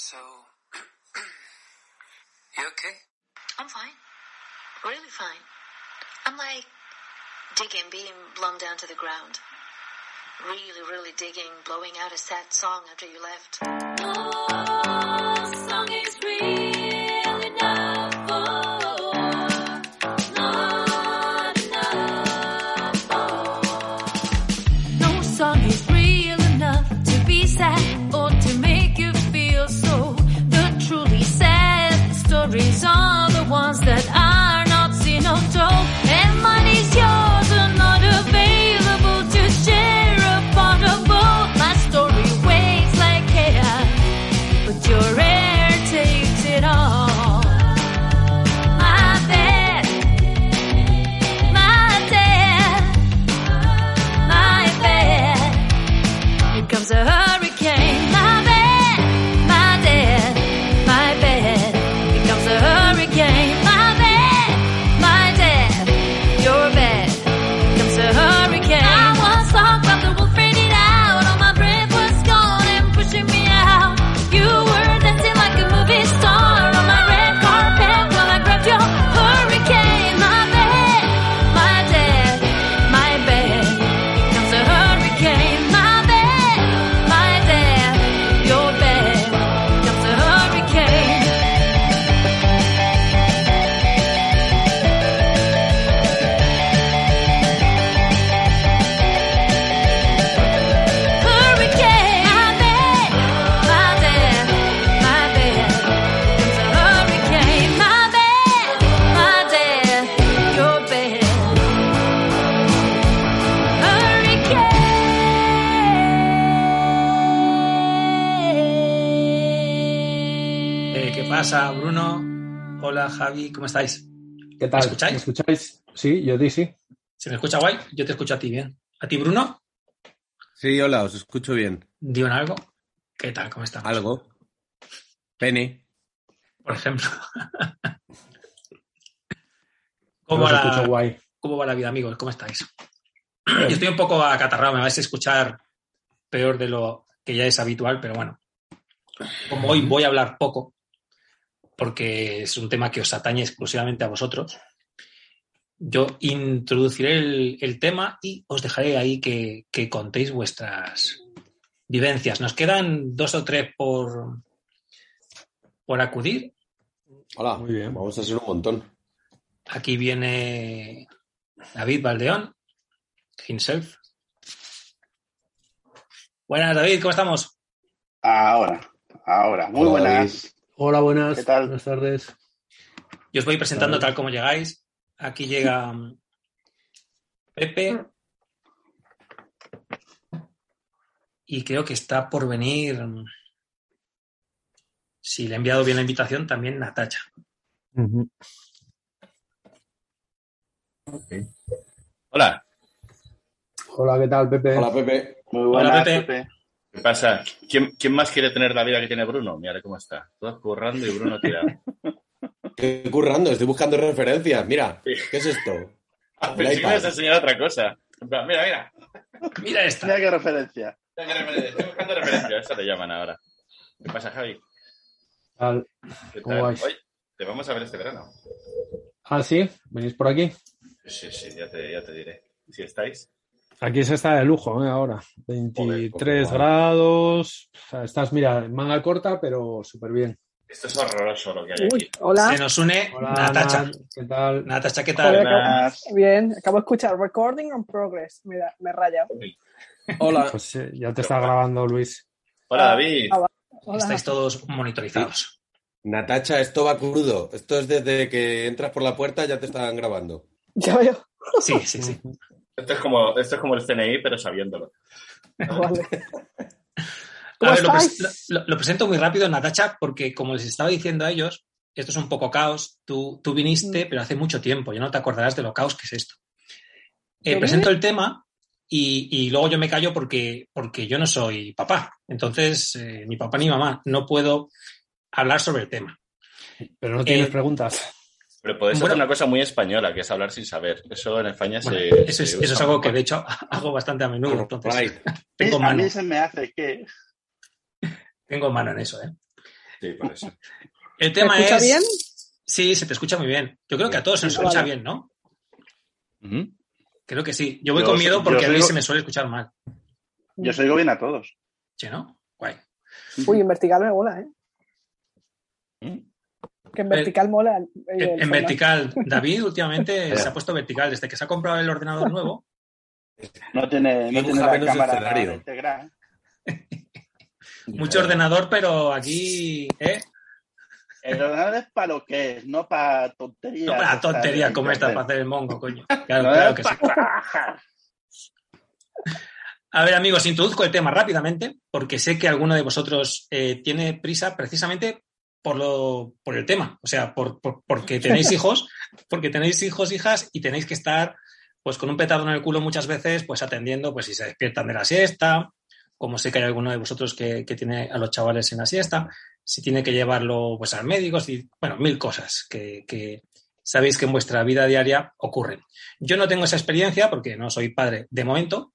So, you okay? I'm fine. Really fine. I'm like digging being blown down to the ground. Really, really digging blowing out a sad song after you left. ¿Cómo estáis? ¿Qué tal? ¿Me escucháis? ¿Me escucháis? Sí, yo di sí. ¿Se me escucha guay? Yo te escucho a ti bien. ¿A ti, Bruno? Sí, hola, os escucho bien. ¿Digo algo? ¿Qué tal? ¿Cómo estamos? ¿Algo? Penny. Por ejemplo. ¿Cómo va, la, guay. ¿Cómo va la vida, amigos? ¿Cómo estáis? Yo estoy un poco acatarrado, me vais a escuchar peor de lo que ya es habitual, pero bueno. Como hoy voy a hablar poco, porque es un tema que os atañe exclusivamente a vosotros, yo introduciré el, el tema y os dejaré ahí que, que contéis vuestras vivencias. Nos quedan dos o tres por, por acudir. Hola, Muy bien. vamos a ser un montón. Aquí viene David Valdeón, himself. Buenas, David, ¿cómo estamos? Ahora, ahora. Muy Hola, buenas. Hola, buenas. ¿Qué tal? Buenas tardes. Yo os voy presentando tal como llegáis. Aquí llega mm, Pepe. Y creo que está por venir, mm, si le he enviado bien la invitación, también Natacha. Hola, Hola, ¿qué tal, Pepe? Hola, Pepe. Muy Hola, buenas, Pepe. Pepe. ¿Qué pasa? ¿Quién, quién más quiere tener la vida que tiene Bruno? Mira cómo está. Todos currando y Bruno tirado. Estoy currando, estoy buscando referencias. Mira, ¿qué es esto? Ah, Pensé que me iPad. ibas a enseñar otra cosa. Mira, mira. Mira esta. Mira qué referencia. Estoy buscando referencias. Eso le llaman ahora. ¿Qué pasa, Javi? Tal. ¿Qué ¿Cómo tal? vais? Hoy te vamos a ver este verano. Ah, sí, venís por aquí. Sí, sí, ya te, ya te diré. Si estáis. Aquí se está de lujo, ¿eh? Ahora. 23 Joder, cómo va. grados. O sea, estás, mira, manga corta, pero súper bien. Esto es horroroso lo que hay Uy, aquí. hola. Se nos une Hola, Natacha. Nat, ¿qué tal? Natacha, ¿qué Joder, tal? acabo-. Bien, acabo de escuchar Recording on Progress. Mira, me raya. Hola. Pues eh, ya te está grabando Luis. Hola, David. Ah, va. Hola. Estáis todos monitorizados. Natacha, esto va crudo. Esto es desde que entras por la puerta ya te están grabando. Ya veo. Sí, sí, sí. Esto es, como, esto es como el CNI, pero sabiéndolo. Vale. A ¿Cómo ver, lo, pres- estáis? lo- lo presento muy rápido, Natacha, porque como les estaba diciendo a ellos, esto es un poco caos. Tú, tú viniste, pero hace mucho tiempo. Ya no te acordarás de lo caos que es esto. Eh, presento el tema y, y luego yo me callo porque, porque yo no soy papá. Entonces, eh, ni papá ni mamá. No puedo hablar sobre el tema. Pero no tienes Eh, preguntas. Pero podéis Bueno. hacer una cosa muy española, que es hablar sin saber. Eso en España Bueno, se. eso, es, se eso es algo que de hecho hago bastante a menudo. Entonces, Right. tengo a mano, mí se me hace que. tengo mano en eso. ¿eh? Sí, por eso. El tema escucha es. bien? Sí, se te escucha muy bien. Yo creo que a todos se nos Vale. escucha bien, ¿no? Creo que sí. Yo voy Yo con miedo porque a mí se me suele escuchar mal. Yo os oigo bien a todos. ¿Sí, no? Guay. Uy, en vertical me mola, ¿eh? Que en vertical mola. el- el En, formato. vertical. David últimamente se ha puesto vertical. Desde que se ha comprado el ordenador nuevo, No tiene, no tiene la menos cámara escenario. integrada. mucho ordenador, pero aquí, ¿eh? El ordenador es para lo que es, no para tonterías. No para tonterías como esta para hacer el mongo, coño. Claro, No claro es que sí. A ver, amigos, introduzco el tema rápidamente, porque sé que alguno de vosotros eh, tiene prisa precisamente por, lo, por el tema. O sea, por, por- porque tenéis hijos, porque tenéis hijos, hijas, y tenéis que estar pues con un petado en el culo muchas veces, pues atendiendo, pues si se despiertan de la siesta, como sé que hay alguno de vosotros que, que tiene a los chavales en la siesta, si tiene que llevarlo pues al médico, si, bueno, mil cosas que, que sabéis que en vuestra vida diaria ocurren. Yo no tengo esa experiencia porque no soy padre de momento,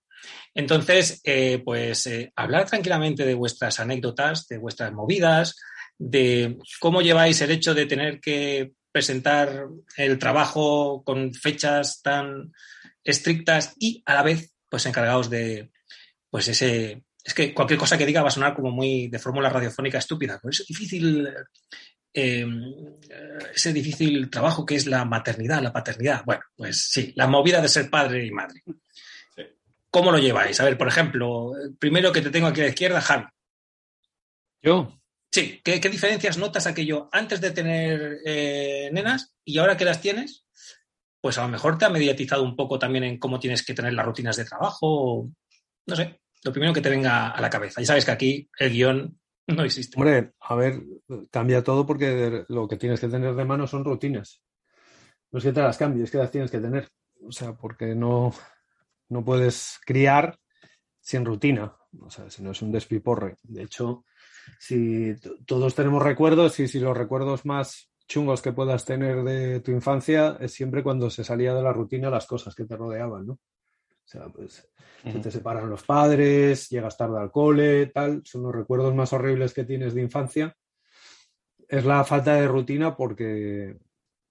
entonces, eh, pues eh, hablar tranquilamente de vuestras anécdotas, de vuestras movidas, de cómo lleváis el hecho de tener que presentar el trabajo con fechas tan estrictas y a la vez, pues encargados de, pues ese, es que cualquier cosa que diga va a sonar como muy de fórmula radiofónica estúpida, pero es difícil, eh, ese difícil trabajo que es la maternidad, la paternidad. Bueno, pues sí, la movida de ser padre y madre. ¿Cómo lo lleváis? A ver, por ejemplo, primero que te tengo aquí a la izquierda, Javi. Yo, Sí, ¿qué, diferencias notas aquello antes de tener eh, nenas y ahora que las tienes? Pues a lo mejor te ha mediatizado un poco también en cómo tienes que tener las rutinas de trabajo. No sé, lo primero que te venga a la cabeza. Ya sabes que aquí el guion no existe. hombre, a ver, cambia todo porque lo que tienes que tener de mano son rutinas. No es que te las cambies, es que las tienes que tener. O sea, porque no, no puedes criar sin rutina. O sea, si no es un despiporre. De hecho, si todos tenemos recuerdos y si los recuerdos más chungos que puedas tener de tu infancia es siempre cuando se salía de la rutina las cosas que te rodeaban, ¿no? O sea, pues se te separan los padres, llegas tarde al cole, tal, son los recuerdos más horribles que tienes de infancia. Es la falta de rutina porque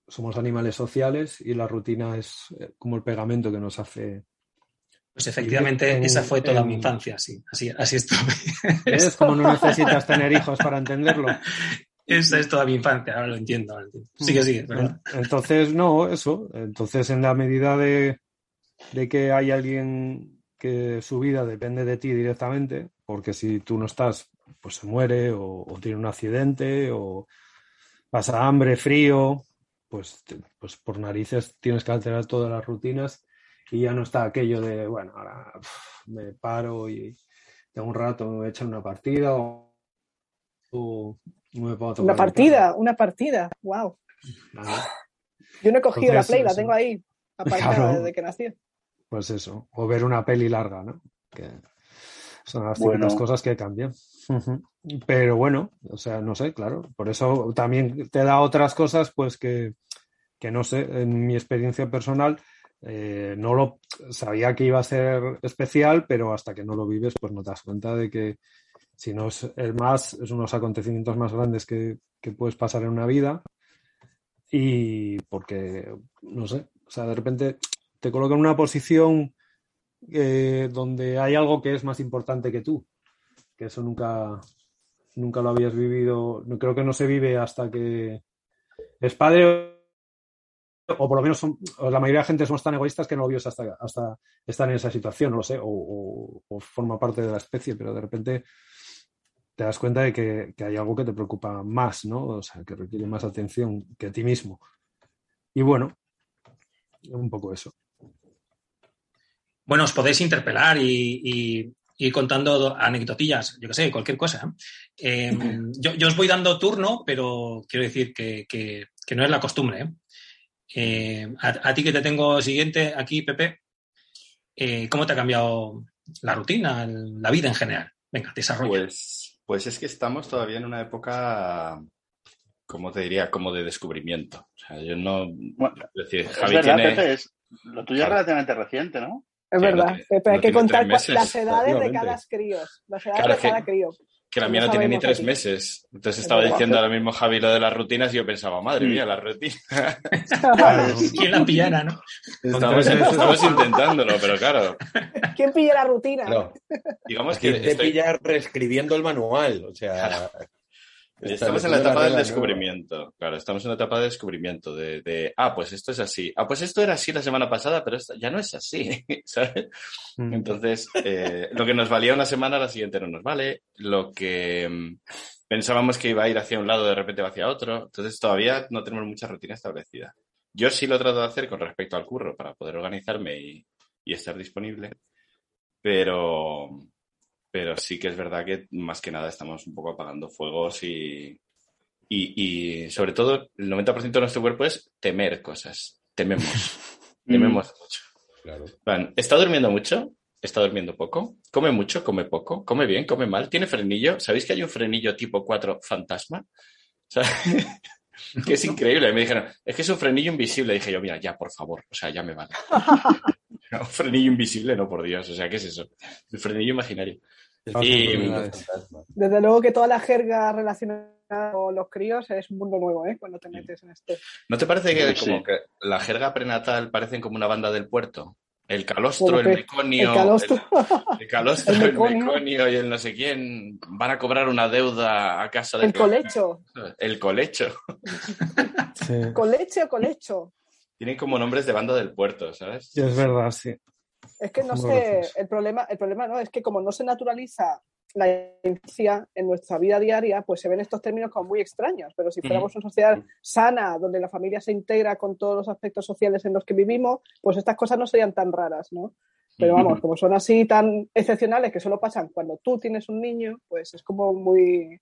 somos animales sociales y la rutina es eh, como el pegamento que nos hace. Pues efectivamente, En- esa fue toda mi infancia, sí. Así, así estuve. ¿Ves? Como no necesitas tener hijos para entenderlo. Esa es toda mi infancia, ahora lo entiendo. ahora lo entiendo. Sigue, sigue, perdón. Entonces, no, eso. Entonces, en la medida de, de que hay alguien que su vida depende de ti directamente, porque si tú no estás, pues se muere o, o tiene un accidente o pasa hambre, frío, pues, pues por narices tienes que alterar todas las rutinas y ya no está aquello de, bueno, ahora me paro y tengo un rato, echar una partida o, o me tocar Una partida, una partida. Wow. Nada. Yo no he cogido Entonces, la Play, la tengo ahí aparcada Claro. desde que nací. Pues eso, o ver una peli larga, ¿no? Que son las Bueno. típicas cosas que cambian. Ujú. Pero bueno, o sea, no sé, claro. Por eso también te da otras cosas, pues que, que no sé, en mi experiencia personal, eh, no lo sabía que iba a ser especial, pero hasta que no lo vives, pues no te das cuenta de que si no es el más, es unos acontecimientos más grandes que, que puedes pasar en una vida. Y porque, no sé, o sea, de repente te coloca en una posición eh, donde hay algo que es más importante que tú, que eso nunca, nunca lo habías vivido, creo que no se vive hasta que es padre o por lo menos son- la mayoría de la gente somos tan egoístas que no vives hasta, hasta estar en esa situación, no lo sé, o, o- o forma parte de la especie, pero de repente te das cuenta de que, que hay algo que te preocupa más, ¿no? O sea, que requiere más atención que a ti mismo. Y bueno, un poco eso. Bueno, os podéis interpelar y, y ir contando do- anecdotillas, yo que sé, cualquier cosa. ¿eh? Eh, yo, yo os voy dando turno, pero quiero decir que, que- que no es la costumbre. ¿eh? Eh, a, a ti que te tengo siguiente aquí, Pepe, eh, ¿cómo te ha cambiado la rutina, el- la vida en general? Venga, desarrolla. Pues, pues es que estamos todavía en una época, ¿cómo te diría? Como de descubrimiento. O sea, yo no. Bueno, es decir, es Javi verdad, tiene. Pepe, es, lo tuyo es relativamente reciente, ¿no? Es verdad, Pepe, hay que contar las edades de cada crío. Las edades Claro, de cada crío. Que la No mía no tiene ni tres aquí. meses. Entonces Es estaba diciendo ahora mismo Javi lo de las rutinas y yo pensaba, madre Mm. mía, las rutinas. Claro. ¿Quién la pillara, no? Estamos, intentándolo, pero claro, ¿Quién pilla la rutina? Claro. digamos que te estoy- pillas reescribiendo el manual. O sea. Estamos en la etapa del descubrimiento. Claro, estamos en la etapa de descubrimiento. De, de, ah, pues esto es así. Ah, pues esto era así la semana pasada, pero ya no es así. ¿Sabes? Mm. Entonces, eh, lo que nos valía una semana, la siguiente no nos vale. Lo que mm, pensábamos que iba a ir hacia un lado, de repente va hacia otro. Entonces, todavía no tenemos mucha rutina establecida. Yo sí lo trato de hacer con respecto al curro para poder organizarme y, y estar disponible. Pero, pero sí que es verdad que más que nada estamos un poco apagando fuegos y, y, y sobre todo el 90% de nuestro cuerpo es temer cosas. Tememos. Tememos mucho. Claro. Plan, ¿Está durmiendo mucho? ¿Está durmiendo poco? ¿Come mucho? ¿Come poco? ¿Come bien? ¿Come mal? ¿Tiene frenillo? ¿Sabéis que hay un frenillo tipo 4 fantasma? O sea, que es increíble. Me dijeron, es que es un frenillo invisible. dije yo, mira, ya, por favor. O sea, ya me vale. Un frenillo invisible, no, por Dios. O sea, ¿qué es eso? El frenillo imaginario. Y- Desde luego que toda la jerga relacionada con los críos es un mundo nuevo, ¿eh? Cuando te metes en este. ¿No te parece que Sí. como que la jerga prenatal parecen como una banda del puerto? El calostro, el meconio, el calostro. el, el calostro, El el meconio. y el no sé quién van a cobrar una deuda a casa del El colecho. El colecho. Sí. ¿Coleche o colecho? Tienen como nombres de banda del puerto, ¿sabes? Sí, es verdad, sí. Es que no sé, el problema, el problema no, es que como no se naturaliza la infancia en nuestra vida diaria, pues se ven estos términos como muy extraños. Pero si fuéramos una sociedad sana, donde la familia se integra con todos los aspectos sociales en los que vivimos, pues estas cosas no serían tan raras, ¿no? Pero vamos, como son así tan excepcionales que solo pasan cuando tú tienes un niño, pues es como muy...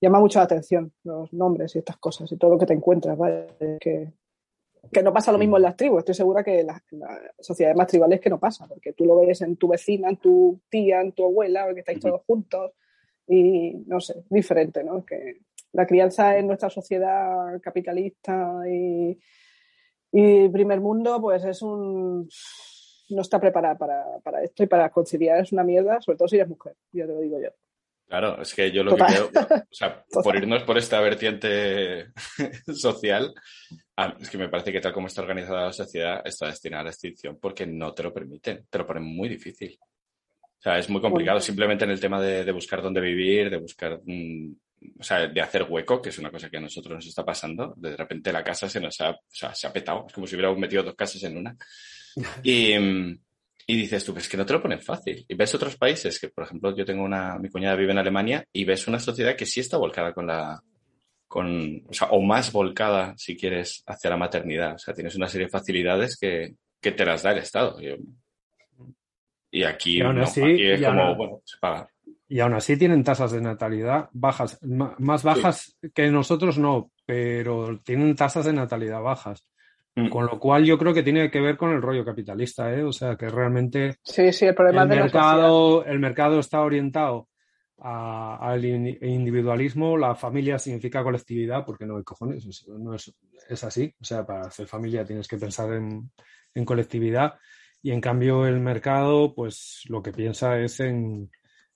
llama mucho la atención los nombres y estas cosas y todo lo que te encuentras, ¿vale? Que, que no pasa lo mismo en las tribus. Estoy segura que en las, en las sociedades más tribales que no pasa, porque tú lo ves en tu vecina, en tu tía, en tu abuela, que estáis todos juntos y no sé, diferente, ¿no? Que la crianza en nuestra sociedad capitalista y, y primer mundo, pues es un no está preparada para, para esto y para conciliar es una mierda, sobre todo si eres mujer, ya te lo digo yo. Claro, es que yo lo Total. que veo, o sea, por irnos por esta vertiente social, ah, es que me parece que tal como está organizada la sociedad está destinada a la extinción porque no te lo permiten, te lo ponen muy difícil. O sea, es muy complicado Bueno. simplemente en el tema de, de buscar dónde vivir, de buscar, mm, o sea, de hacer hueco, que es una cosa que a nosotros nos está pasando. De repente la casa se nos ha, o sea, se ha petado, es como si hubiéramos metido dos casas en una. Y, mm, y dices tú, pues que no te lo ponen fácil. Y ves otros países que, por ejemplo, yo tengo una, mi cuñada vive en Alemania y ves una sociedad que sí está volcada con la, con, o sea, o más volcada, si quieres, hacia la maternidad. O sea, tienes una serie de facilidades que, que te las da el Estado. Y, y aquí, Y aún no, así- aquí es y como, aún- bueno, se paga. Y aún así tienen tasas de natalidad bajas, más bajas que nosotros no, pero tienen tasas de natalidad bajas. Mm. Con lo cual yo creo que tiene que ver con el rollo capitalista, ¿eh? O sea, que realmente Sí, sí, el problema de mercado, el mercado está orientado al in- individualismo, la familia significa colectividad, porque no hay cojones, es, no es, es así. O sea, para hacer familia tienes que pensar en, en colectividad y en cambio el mercado, pues lo que piensa es en,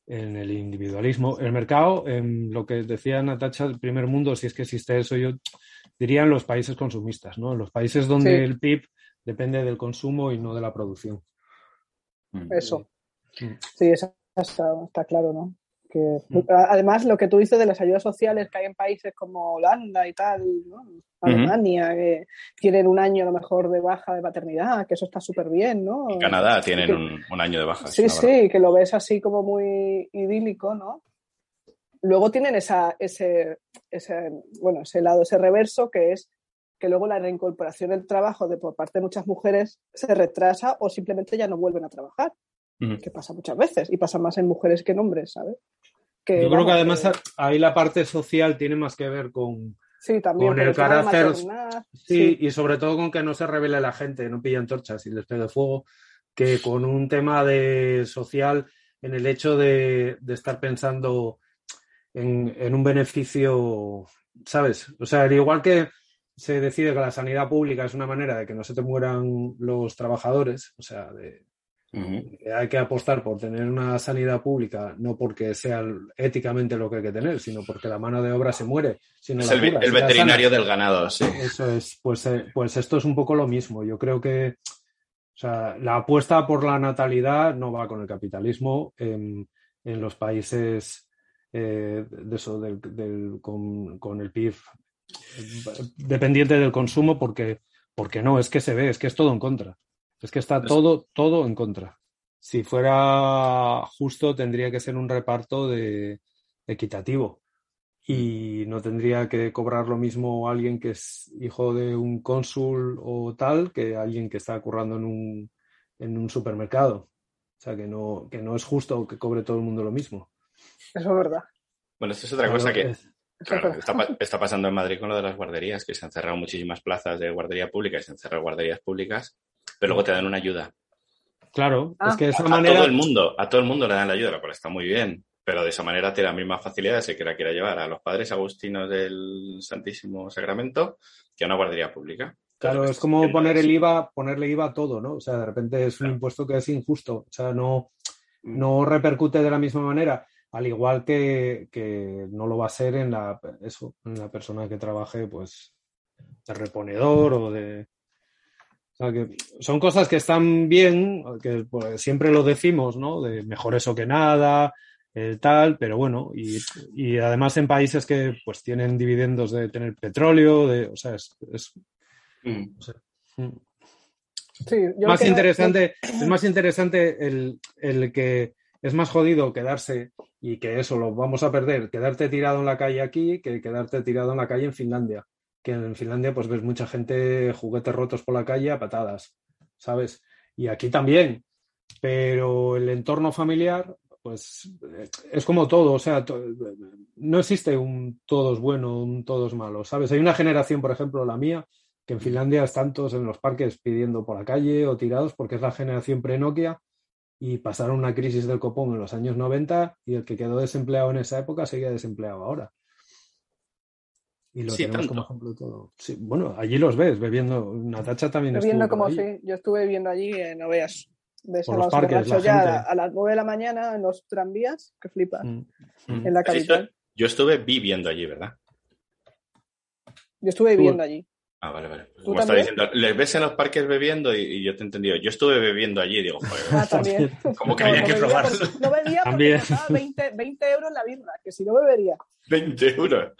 en el individualismo. El mercado, en lo que decía Natacha, el primer mundo, si es que existe eso, yo diría en los países consumistas, ¿no? En los países donde Sí. el PIB depende del consumo y no de la producción. Mm. Eso. Mm. Sí, eso está, está claro, ¿no? Que, Además, lo que tú dices de las ayudas sociales que hay en países como Holanda y tal, ¿no? Alemania, que tienen un año a lo mejor de baja de paternidad, que eso está súper bien, ¿no? En Canadá tienen Que- un, un año de baja. Sí, sí, que lo ves así como muy idílico, ¿no? Luego tienen esa, ese, ese, bueno, ese lado, ese reverso, que es que luego la reincorporación del trabajo de por parte de muchas mujeres se retrasa o simplemente ya no vuelven a trabajar, Que pasa muchas veces y pasa más en mujeres que en hombres, ¿sabes? Que, Yo creo que además que- ahí la parte social tiene más que ver con, sí, también, con el carácter- Sí, y sobre todo con que no se revele la gente, no pillan torchas y les pegue fuego, que con un tema de social en el hecho de, de estar pensando en, en un beneficio, ¿sabes? O sea, al igual que se decide que la sanidad pública es una manera de que no se te mueran los trabajadores, o sea, de, Que hay que apostar por tener una sanidad pública, no porque sea éticamente lo que hay que tener, sino porque la mano de obra se muere. Es la el, veterinario del ganado, sí. Eso es, pues, eh, pues esto es un poco lo mismo. Yo creo que o sea, la apuesta por la natalidad no va con el capitalismo en, en los países eh, de eso, del, del- con, con el PIB eh, dependiente del consumo, porque, porque no, es que se ve, es que es todo en contra. Es que está Es- todo, todo en contra. Si fuera justo, tendría que ser un reparto de, equitativo y no tendría que cobrar lo mismo alguien que es hijo de un cónsul o tal que alguien que está currando en un, en un supermercado. O sea, que no, que no es justo que cobre todo el mundo lo mismo. Eso es verdad. Bueno, esto es otra Claro, cosa que es- claro, está, está pasando en Madrid con lo de las guarderías, que se han cerrado muchísimas plazas de guardería pública y se han cerrado guarderías públicas, pero luego te dan una ayuda. Claro, Ah. es que de A, esa a manera. todo el mundo, a todo el mundo le dan la ayuda, lo cual está muy bien, pero de esa manera tiene las mismas facilidades que la quiera llevar a los padres agustinos del Santísimo Sacramento que a una guardería pública. Claro, es como poner el IVA, ponerle IVA a todo, ¿no? O sea, de repente es un Claro. impuesto que es injusto. O sea, no, Mm. no repercute de la misma manera, al igual que, que no lo va a ser en la, eso, en la persona que trabaje, pues, de reponedor o de. O sea, que son cosas que están bien, que pues, siempre lo decimos, ¿no? De mejor eso que nada, eh, tal, pero bueno, y, y además en países que pues tienen dividendos de tener petróleo, de, o sea, es- es Mm. Mm. Sí, yo más interesante, es más interesante el, el que es más jodido quedarse y que eso lo vamos a perder, quedarte tirado en la calle aquí que quedarte tirado en la calle en Finlandia. Que en Finlandia pues ves mucha gente juguetes rotos por la calle a patadas, ¿sabes? Y aquí también, pero el entorno familiar pues eh, es como todo, o sea, no existe un todos bueno, un todos malo, ¿sabes? Hay una generación, por ejemplo, la mía, que en Finlandia están todos en los parques pidiendo por la calle o tirados porque es la generación pre-Nokia y pasaron una crisis del copón en los años 90 y el que quedó desempleado en esa época seguía desempleado ahora. Y lo Sí, tenemos tanto. como ejemplo de todo. Sí, bueno, allí los ves bebiendo. Natacha también viendo estuvo como sí, yo estuve viviendo allí, eh, no veas, de Por los parques, borrachos la ya gente. a, a las 9 de la mañana en los tranvías, que flipas, Mm, mm. en la capital. Yo estuve viviendo allí, ¿verdad? Yo estuve viviendo allí. Ah, vale, vale. ¿Tú Como está también? diciendo, les ves en los parques bebiendo y, y yo te he entendido. Yo estuve bebiendo allí, digo, joder, Ah, también. ¿cómo que No, había no que probarlo? porque- No bebía porque También. costaba 20, 20 euros la birra, que si no bebería. 20 euros.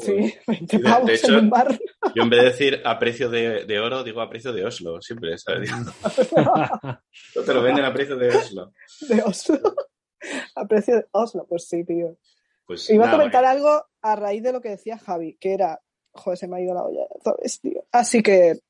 Sí, 20 De- pavos de hecho- en un bar. Yo en vez de decir a precio de, de oro, digo a precio de Oslo, siempre, ¿sabes? Digo, te lo venden a precio de Oslo. de Oslo. A precio de Oslo, pues sí, tío. Pues Iba a comentar algo a raíz de lo que decía Javi, que era, joder, se me ha ido la olla, ¿sabes, tío? Así que,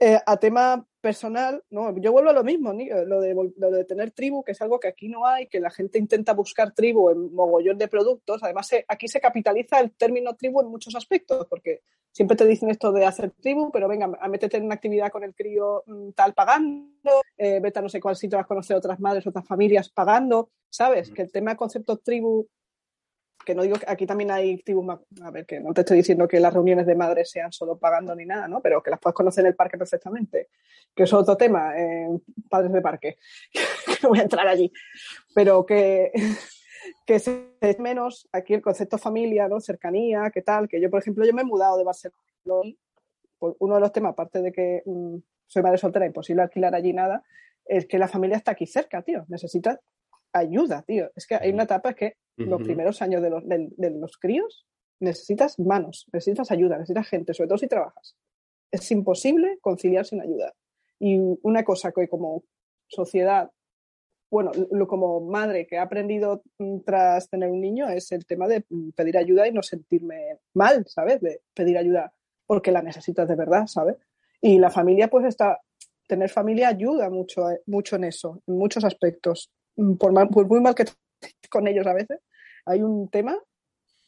eh, a tema personal, no, yo vuelvo a lo mismo, ni- lo de, lo de tener tribu, que es algo que aquí no hay, que la gente intenta buscar tribu en mogollón de productos. Además, se- aquí se capitaliza el término tribu en muchos aspectos, porque siempre te dicen esto de hacer tribu, pero venga, a métete en una actividad con el crío mm, tal pagando, eh, vete a no sé cuál sitio, vas a conocer otras madres, otras familias pagando, ¿sabes? Que el tema concepto tribu que no digo que aquí también hay ma- a ver, que no te estoy diciendo que las reuniones de madres sean solo pagando ni nada, ¿no? Pero que las puedes conocer en el parque perfectamente, que es otro tema, eh, padres de parque, que no voy a entrar allí, pero que, que se es menos aquí el concepto familia, ¿no? Cercanía, qué tal, que yo, por ejemplo, yo me he mudado de Barcelona, por uno de los temas, aparte de que mm, soy madre soltera, imposible alquilar allí nada, es que la familia está aquí cerca, tío, necesitas ayuda, tío. Es que hay una etapa que los primeros años de los, de, de los críos necesitas manos, necesitas ayuda, necesitas gente, sobre todo si trabajas. Es imposible conciliar sin ayuda. Y una cosa que como sociedad, bueno, lo, como madre que he aprendido tras tener un niño es el tema de pedir ayuda y no sentirme mal, ¿sabes? De pedir ayuda porque la necesitas de verdad, ¿sabes? Y la familia, pues está, tener familia ayuda mucho, eh, mucho en eso, en muchos aspectos. Por, mal- por muy mal que con ellos a veces, hay un tema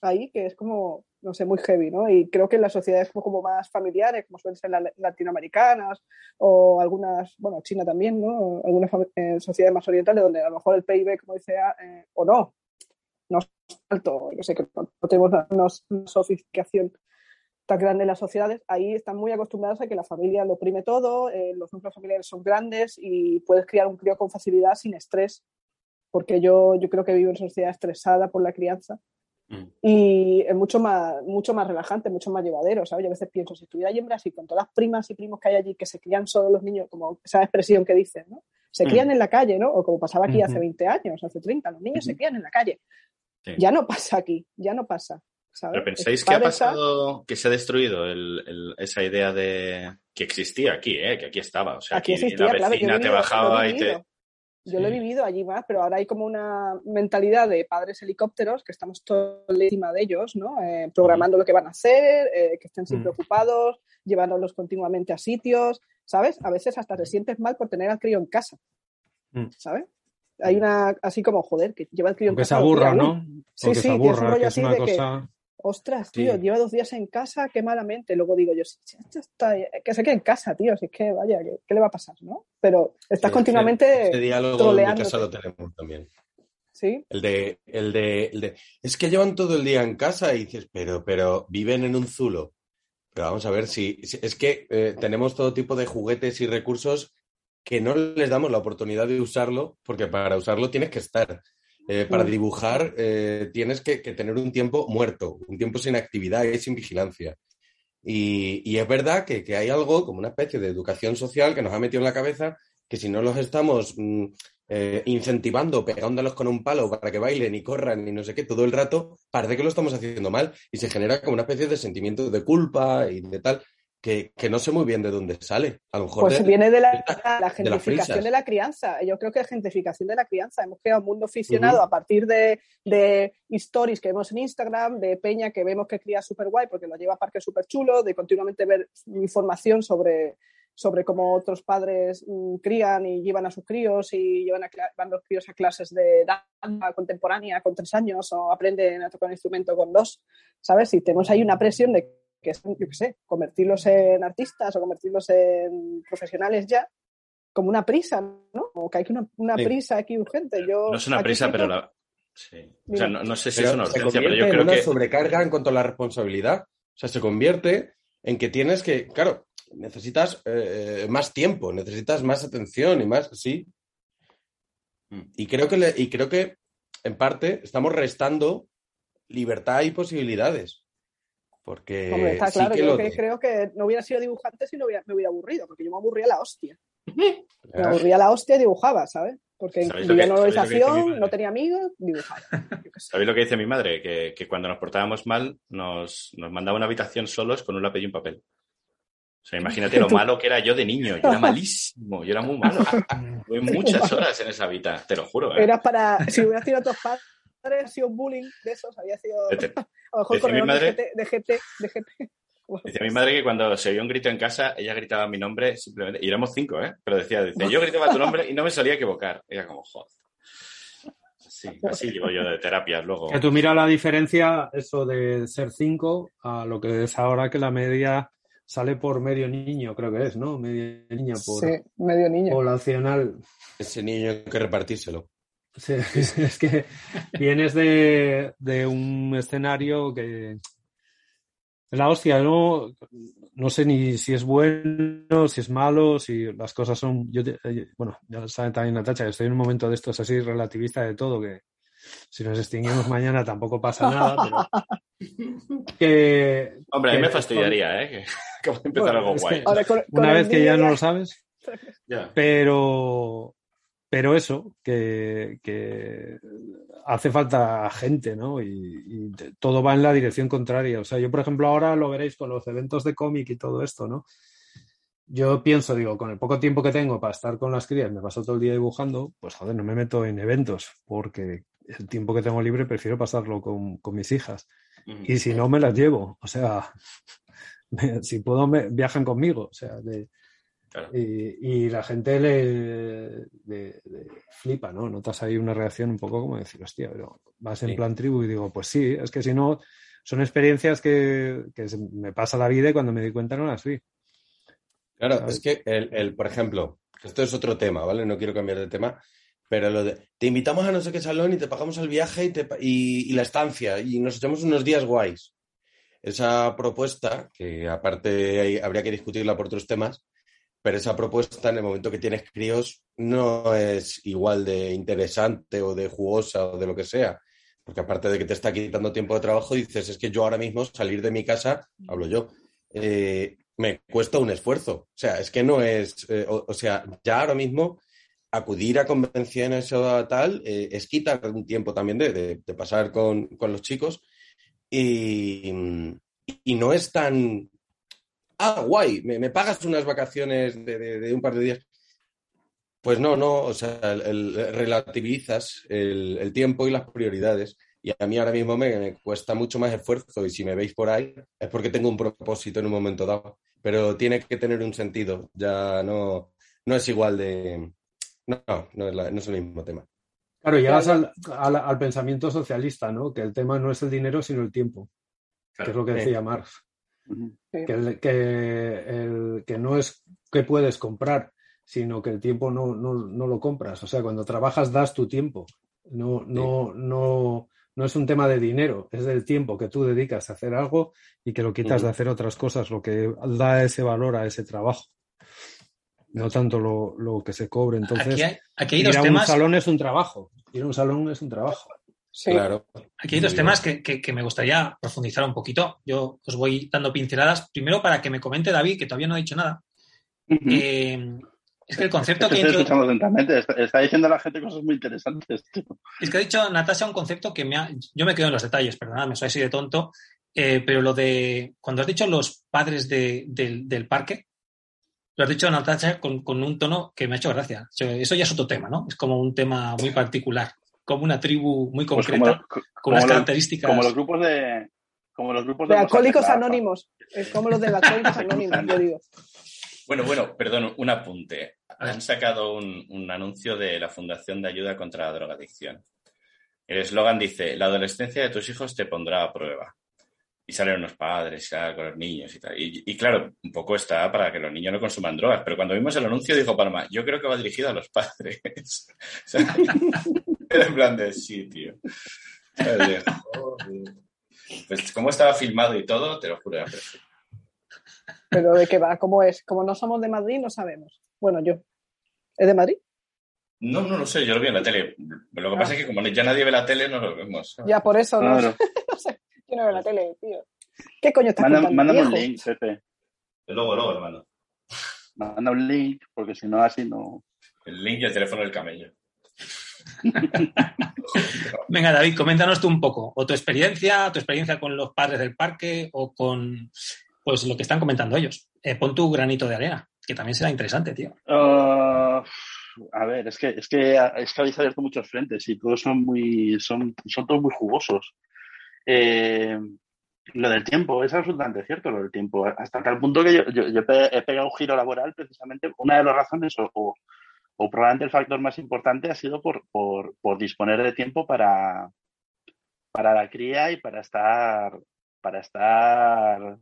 ahí que es como, no sé, muy heavy, ¿no? Y creo que en las sociedades como, más familiares, como suelen ser las latinoamericanas o algunas, bueno, China también, ¿no? Algunas eh, sociedades más orientales donde a lo mejor el PIB, como dice, eh, o no, no es alto, yo sé que no, no tenemos una, sofisticación tan grande en las sociedades, ahí están muy acostumbrados a que la familia lo oprime todo, eh, los núcleos familiares son grandes y puedes criar un crío con facilidad sin estrés, porque yo, yo creo que vivo en una sociedad estresada por la crianza Mm. y es mucho más, mucho más relajante, mucho más llevadero, ¿sabes? Yo a veces pienso, si estuviera allí en Brasil con todas las primas y primos que hay allí que se crían solo los niños, como esa expresión que dicen, ¿no? Se Mm. crían en la calle, ¿no? O como pasaba aquí hace Ujú. 20 años, hace 30, los niños se Ujú. crían en la calle. Sí. Ya no pasa aquí, ya no pasa, ¿sabes? Pero pensáis que ha pasado, que se ha destruido el- el- esa idea de que existía aquí, ¿eh? que aquí estaba. O sea, Aquí aquí, existía, la claro, vecina he te bajaba y te. Yo lo he Sí. vivido allí más, pero ahora hay como una mentalidad de padres helicópteros que estamos todo encima de ellos, ¿no? Eh, programando lo que van a hacer, eh, que estén siempre Mm. ocupados, llevándolos continuamente a sitios, ¿sabes? A veces hasta te sientes mal por tener al crío en casa, Mm. ¿sabes? Hay una, así como, joder, que lleva el crío en Aunque casa. se dos días, aburra, ¿no? Sí, Porque sí, se un aburra, rollo que es así una de que- Ostras, Sí. tío, lleva dos días en casa, qué malamente. Luego digo yo, "Si está, que se quede en casa, tío, si es que, vaya, ¿qué, qué le va a pasar, no? Pero estás Sí, continuamente Ese diálogo en mi troleándote. casa lo tenemos también. ¿sí? El de, el de, el de, es que llevan todo el día en casa y dices, pero, pero viven en un zulo. Pero vamos a ver si, si- es que eh, tenemos todo tipo de juguetes y recursos que no les damos la oportunidad de usarlo, porque para usarlo tienes que estar. Eh, para Mm. dibujar eh, tienes que, que tener un tiempo muerto, un tiempo sin actividad y sin vigilancia. Y, y es verdad que, que hay algo como una especie de educación social que nos ha metido en la cabeza que si no los estamos mm, eh, incentivando, pegándolos con un palo para que bailen y corran y no sé qué todo el rato, parece que lo estamos haciendo mal y se genera como una especie de sentimiento de culpa y de tal, que, que no sé muy bien de dónde sale. A lo mejor Pues de- viene de la, de la las gentrificación prisas. de la crianza. Yo creo que es gentrificación de la crianza. Hemos creado un mundo aficionado Ujú. a partir de, de stories que vemos en Instagram, de Peña que vemos que cría súper guay porque lo lleva a parques súper chulos, de continuamente ver información sobre, sobre cómo otros padres mm, crían y llevan a sus críos y llevan a, van los críos a clases de danza contemporánea con tres años o aprenden a tocar un instrumento con dos. ¿Sabes? Y tenemos ahí una presión de que es, yo qué sé, convertirlos en artistas o convertirlos en profesionales ya, como una prisa, ¿no? Como que hay que una, una Sí. prisa aquí urgente. Yo, No es una prisa, pero la. Sí. O sea, no, no sé si Pero es una urgencia, pero yo en creo una que. sobrecarga en cuanto a la responsabilidad. O sea, se convierte en que tienes que, claro, necesitas eh, más tiempo, necesitas más atención y más, sí. Y creo que, le- y creo que en parte estamos restando libertad y posibilidades. Porque Hombre, está sí claro, que yo lo que de- creo que no hubiera sido dibujante si no hubiera, me hubiera aburrido, porque yo me aburría la hostia. Me aburría la hostia y dibujaba, ¿sabes? Porque en ¿Sabéis lo que- vivía en madre? no tenía amigos, dibujaba. ¿Sabéis lo que dice mi madre? Que, que cuando nos portábamos mal, nos, nos mandaba a una habitación solos con un lápiz y un papel. O sea, imagínate lo malo que era yo de niño. Yo era malísimo, yo era muy malo. Tuve muchas horas en esa habitación, te lo juro. ¿eh? Era para, si hubiera sido otros padres, habría sido bullying de esos, había sido a lo mejor corredor madre- de GT, de GT, de GT. Decía mi madre que cuando se oía un grito en casa, ella gritaba mi nombre simplemente. Y éramos cinco, ¿eh? Pero decía, decía yo gritaba tu nombre y no me solía equivocar. Era como, joder. Así, así llevo yo de terapias luego. Que tú mira la diferencia, eso de ser cinco a lo que es ahora que la media sale por medio niño, creo que es, ¿no? Medio niño por sí, medio niño. poblacional. ese niño hay que repartírselo. Sí, es que vienes de, de un escenario que la hostia, no, no sé ni si es bueno, si es malo, si las cosas son. Yo te- eh, bueno, ya sabe también Natacha, que estoy en un momento de estos así relativista de todo, que si nos extinguimos mañana tampoco pasa nada, pero que, Hombre, a mí que me fastidiaría, ¿eh? Que, que va a empezar Bueno, algo es guay. que- Ahora, con- con una vez que ya no lo sabes, Ya. pero pero eso, que, que hace falta gente, ¿no? Y, y todo va en la dirección contraria. O sea, yo, por ejemplo, ahora lo veréis con los eventos de cómic y todo esto, ¿no? Yo pienso, digo, con el poco tiempo que tengo para estar con las crías, me paso todo el día dibujando, pues joder, no me meto en eventos, porque el tiempo que tengo libre prefiero pasarlo con, con mis hijas. Y si no, me las llevo. O sea, si puedo, me, viajan conmigo. O sea, de, Claro. y, y la gente le, le- le flipa, ¿no? Notas ahí una reacción un poco como decir, hostia, pero vas en Sí. plan tribu y digo, pues sí, es que si no, son experiencias que, que me pasa la vida y cuando me di cuenta no las vi. Claro, ¿sabes? es que el, el, por ejemplo, esto es otro tema, ¿vale? No quiero cambiar de tema, pero lo de te invitamos a no sé qué salón y te pagamos el viaje y, te y, y la estancia y nos echamos unos días guays. esa propuesta, que aparte hay- habría que discutirla por otros temas, pero esa propuesta en el momento que tienes críos no es igual de interesante o de jugosa o de lo que sea. Porque aparte de que te está quitando tiempo de trabajo, dices, es que yo ahora mismo salir de mi casa, hablo yo, eh, me cuesta un esfuerzo. O sea, es que no es, eh, o, sea, ya ahora mismo acudir a convenciones o tal eh, es quitar un tiempo también de, de- de pasar con, con los chicos y, y no es tan, ah, guay, me, me pagas unas vacaciones de, de- de un par de días. Pues no, no, o sea, el- el- relativizas el, el tiempo y las prioridades. Y a mí ahora mismo me, me cuesta mucho más esfuerzo y si me veis por ahí es porque tengo un propósito en un momento dado. Pero tiene que tener un sentido, ya no, no es igual de... No, no es, la- no es el mismo tema. Claro, llegas al, al- al pensamiento socialista, ¿no? Que el tema no es el dinero, sino el tiempo, que es lo que Sí. decía Marx. Que, el- que, el- que no es que puedes comprar, sino que el tiempo no, no, no lo compras. O sea, cuando trabajas das tu tiempo. No, no, no, no es un tema de dinero, es del tiempo que tú dedicas a hacer algo y que lo quitas de hacer otras cosas, lo que da ese valor a ese trabajo. No tanto lo, lo que se cobre. Entonces, Aquí hay, aquí hay ir dos a un salón es un trabajo. Ir a un salón es un trabajo. Sí. Claro. Aquí hay dos temas que, que- que me gustaría profundizar un poquito. Yo os voy dando pinceladas. Primero, para que me comente David, que todavía no ha dicho nada. Eh, es que el concepto que, estoy escuchando atentamente. Está, está diciendo la gente cosas muy interesantes. tío. es que ha dicho Natasha un concepto que me ha, yo me quedo en los detalles, perdonadme, soy así de tonto. Eh, pero lo de cuando has dicho los padres de- del, del parque, lo has dicho Natasha con, con un tono que me ha hecho gracia. Eso ya es otro tema, ¿no? Es como un tema muy particular, como una tribu muy Pues concreta, como, con como unas los- características. como los grupos de. Como los grupos De los alcohólicos anónimos. Es como los de alcohólicos anónimos, yo digo. Bueno, bueno, perdón, un apunte. Han sacado un, un anuncio de la Fundación de Ayuda contra la Drogadicción. El eslogan dice, la adolescencia de tus hijos te pondrá a prueba. Y salen unos padres ya con los niños y tal. Y, y claro, un poco está para que los niños no consuman drogas. Pero cuando vimos el anuncio dijo Palma, yo creo que va dirigido a los padres. Era en plan de sí, tío. Pues cómo estaba filmado y todo, te lo juro, era perfecto. Pero de qué va, ¿cómo es? Como no somos de Madrid, no sabemos. Bueno, yo. ¿Es de Madrid? No, no lo sé, yo lo vi en la tele. Lo que pasa es que como ya nadie ve la tele, no lo vemos. Ya por eso no, Claro. no sé. Yo no veo la tele, tío. ¿Qué coño estás Manda- contando, Mándame un link, Pepe. Luego, luego, hermano. Manda un link, porque si no, así no. El link y el teléfono del camello. Venga, David, coméntanos tú un poco, o tu experiencia, tu experiencia con los padres del parque, o con pues lo que están comentando ellos. Eh, pon tu granito de arena, que también será interesante, tío. Ah, a ver, es que, es que es que habéis abierto muchos frentes y todos son muy, son, son todos muy jugosos. Eh, lo del tiempo, es absolutamente cierto lo del tiempo. Hasta tal punto que yo, he pegado un giro laboral precisamente. Una de las razones, o, o- o probablemente el factor más importante, ha sido por, por, por disponer de tiempo para, para la cría y para estar, para estar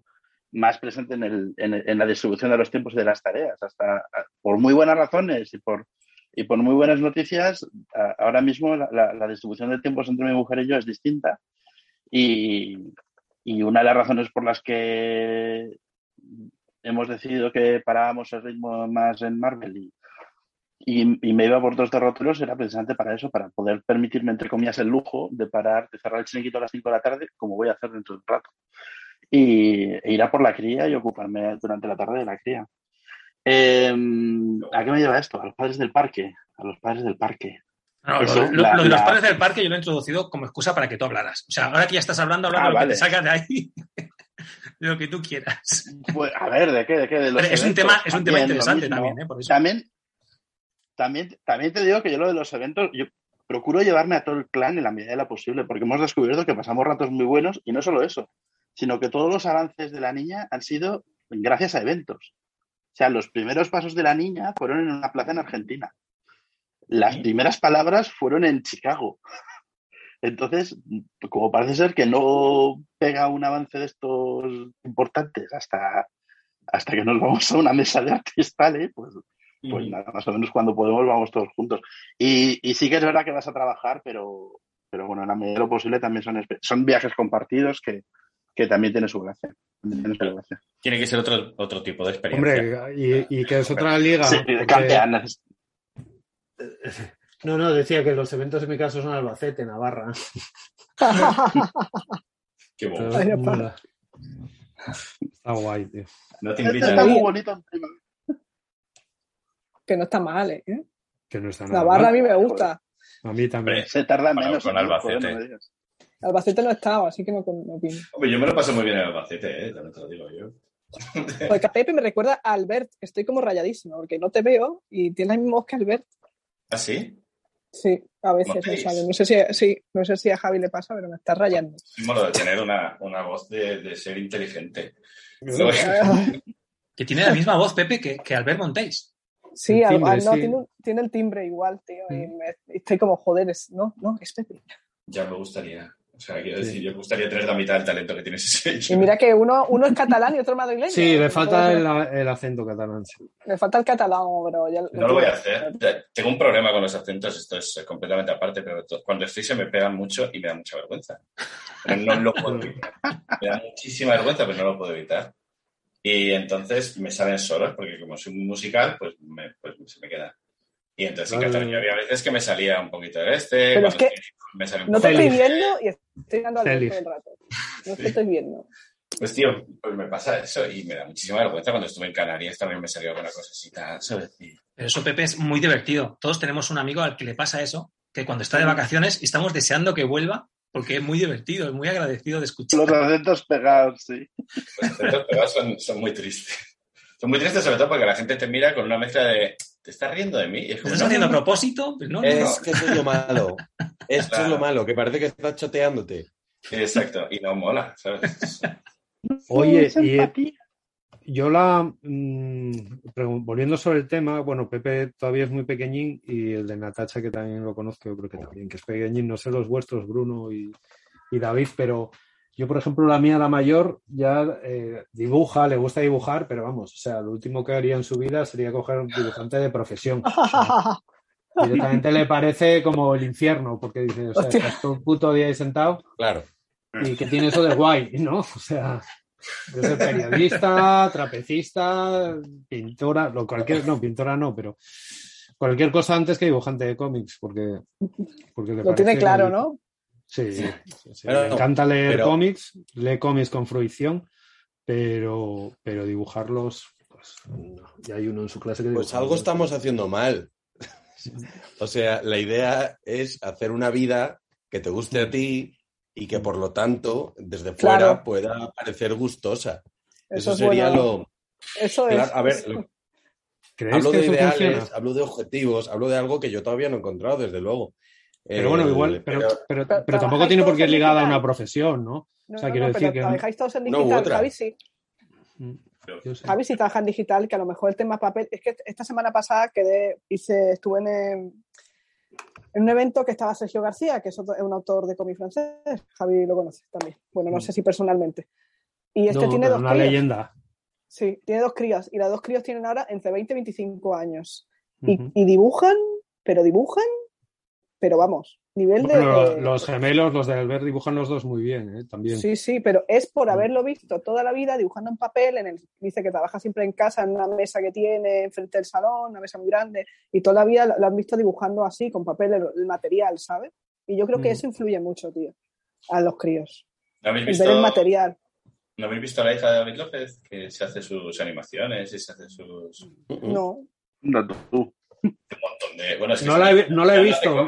más presente en, el, en, la distribución de los tiempos y de las tareas. Hasta por muy buenas razones y por, y por muy buenas noticias, ahora mismo la distribución de tiempos entre mi mujer y yo es distinta. Y, y una de las razones por las que hemos decidido que parábamos el ritmo más en Marvel y, y, y me iba por dos derroteros era precisamente para eso, para poder permitirme, entre comillas, el lujo de parar, de cerrar el chiringuito a las 5 de la tarde, como voy a hacer dentro de un rato. Y e ir a por la cría y ocuparme durante la tarde de la cría. Eh, ¿A qué me lleva esto? A los padres del parque. A los padres del parque. No, lo- Eso, lo, la- lo de los la- padres del parque yo lo he introducido como excusa para que tú hablaras. O sea, ahora que ya estás hablando, habla Ah, de lo que te sacas de ahí, de lo que tú quieras. Pues, a ver, ¿de qué? ¿De qué? De los Pero es un tema, es un tema interesante también, ¿eh? Por eso. También, también, también te digo que yo lo de los eventos, yo procuro llevarme a todo el clan en la medida de la posible, porque hemos descubierto que pasamos ratos muy buenos y no solo eso, sino que todos los avances de la niña han sido gracias a eventos. O sea, los primeros pasos de la niña fueron en una plaza en Argentina. Las primeras palabras fueron en Chicago. Entonces, como parece ser que no pega un avance de estos importantes hasta, hasta que nos vamos a una mesa de artistales, pues, pues nada, más o menos cuando podemos vamos todos juntos. Y, y sí que es verdad que vas a trabajar, pero, pero bueno, en la medida de lo posible también son, son viajes compartidos que, que también tiene su gracia. Tiene su gracia. Tiene que ser otro, otro tipo de experiencia. Hombre, y, y que es otra liga. Sí, porque- campear, neces- No, no, decía que los eventos en mi caso son Albacete, Navarra. Qué bobo. Pero, Ay, no mola. Está guay, tío. No te invitan. está muy bonito. Que no está mal, ¿eh? Que no está nada Navarra a mí me gusta. A mí también. Se tarda Bueno, menos. con Albacete. no. Albacete no estaba, así que no, no opino. Hombre, yo me lo paso muy bien en Albacete, ¿eh? También te lo digo yo. Porque a Pepe me recuerda a Albert. Estoy como rayadísimo, porque no te veo y tienes la misma voz que Albert. ¿Ah, sí? Sí, a veces me sale. No sé si, sí, no sé si a Javi le pasa, pero me está rayando. Es lo de tener una, una voz de, de ser inteligente. Que tiene la misma voz, Pepe, que, que Albert Montéis. Sí, El al- timbre, al- no, sí. tiene, un- tiene el timbre igual, tío. Y Mm. me- estoy como, joder, es, no, no, es Pepe. Ya me gustaría. O sea, quiero Sí. decir, yo me gustaría tener la mitad del talento que tienes ese Y mira que uno, uno es catalán y otro madrileño. Sí, le No falta el, el acento catalán. sí. Le falta el catalán, pero ya No lo voy a hacer. Tengo un problema con los acentos, esto es completamente aparte, pero to- cuando estoy se me pegan mucho y me da mucha vergüenza. Pero no lo puedo evitar. Me da muchísima vergüenza, pero no lo puedo evitar. Y entonces me salen solos, porque como soy un musical, pues, me, pues se me queda. Y entonces en. Cataluña había veces que me salía un poquito del este, Pero es que me sale un No te poco- estoy viendo y estoy dando al todo el rato. No te estoy viendo. Pues tío, pues me pasa eso y me da muchísima vergüenza. Cuando estuve en Canarias también me salió alguna. Y- Pero eso, Pepe, es muy divertido. Todos tenemos un amigo al que le pasa eso, que cuando está de vacaciones estamos deseando que vuelva porque es muy divertido, es muy agradecido de escuchar. Los acentos pegados, sí. Los acentos pegados son, son muy tristes. Son muy tristes sobre todo porque la gente te mira con una mezcla de ¿te estás riendo de mí? Es ¿Lo como, estás no, haciendo a propósito? Pues no, no, Es que eso es lo malo. Esto Claro. es lo malo, que parece que estás choteándote. Exacto, y no mola, ¿sabes? Oye, y empatía. Yo la. mm, volviendo sobre el tema, bueno, Pepe todavía es muy pequeñín y el de Natacha, que también lo conozco, yo creo que también, que es pequeñín. No sé los vuestros, Bruno y, y David, pero yo, por ejemplo, la mía, la mayor, ya eh, dibuja, le gusta dibujar, pero vamos, o sea, lo último que haría en su vida sería coger un dibujante de profesión. O sea, directamente le parece como el infierno, porque dice, o sea, Hostia. estás todo el puto día ahí sentado Claro. y que tiene eso de guay, ¿no? O sea, de ser periodista, trapecista, pintora, lo cualquier, no, pintora no, pero cualquier cosa antes que dibujante de cómics, porque, porque le Lo tiene claro, muy- ¿no? Sí, sí, sí. Pero- le encanta leer pero- cómics, lee cómics con fruición, pero, pero dibujarlos, pues no. Y hay uno en su clase que Pues dibuja algo muy estamos haciendo mal. O sea, la idea es hacer una vida que te guste a ti y que por lo tanto desde fuera Claro. pueda parecer gustosa. Eso, Eso, es sería bueno. lo... Eso Claro, es. a ver, eso- lo- ¿Creéis hablo que de eso ideales, funciona? hablo de objetivos, hablo de algo que yo todavía no he encontrado, desde luego. Pero bueno, Eh, igual, pero, pero, pero pero tampoco tiene por qué ir ligada a una profesión, ¿no? No, o sea, no, quiero no, decir pero que- trabajáis todos en digital. Javi sí. Yo sé. Javi sí trabaja en digital, que a lo mejor el tema papel. Es que esta semana pasada quedé, hice, estuve en, eh, en un evento que estaba Sergio García, que es, otro- es un autor de cómic francés. Javi lo conoce también. Bueno, no Mm. sé si personalmente. Y este No, tiene dos una críos. leyenda. Sí, tiene dos críos. Y los dos críos tienen ahora entre 20 y 25 años. Y, Ujú. y dibujan, pero dibujan, pero vamos, nivel de. Bueno, de- los gemelos, los de Albert, dibujan los dos muy bien, ¿eh? También. Sí, sí, pero es por haberlo visto toda la vida dibujando en papel. En el, dice que trabaja siempre en casa, en una mesa que tiene enfrente del salón, una mesa muy grande, y toda la vida lo, lo han visto dibujando así, con papel, el, el material, ¿sabes? Y yo creo que Mm. eso influye mucho, tío, a los críos. ¿No habéis El ver el visto, material. ¿no habéis visto a la hija de David López? Que se hace sus animaciones y se hace sus... Un No. No, tú. montón de... Bueno, es que No la he no la he visto.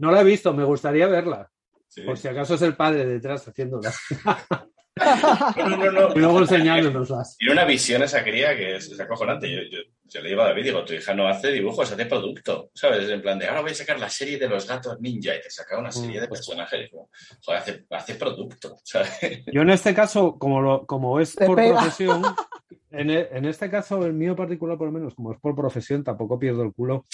No la he visto, me gustaría verla. Sí. Por si acaso es el padre detrás haciéndola. No, no, no, no. Y luego enseñándonoslas. Tiene una visión esa cría que es, es acojonante. Yo, yo, yo le digo a David, digo, tu hija no hace dibujos, hace producto, ¿sabes? En plan de, ahora voy a sacar la serie de los gatos ninja y te saca una serie de Mm. personajes. Como, joder, hace, hace producto, ¿sabes? Yo en este caso, como, lo, como es Te por pega. profesión, en, e- en este caso, el mío particular por lo menos, como es por profesión, tampoco pierdo el culo.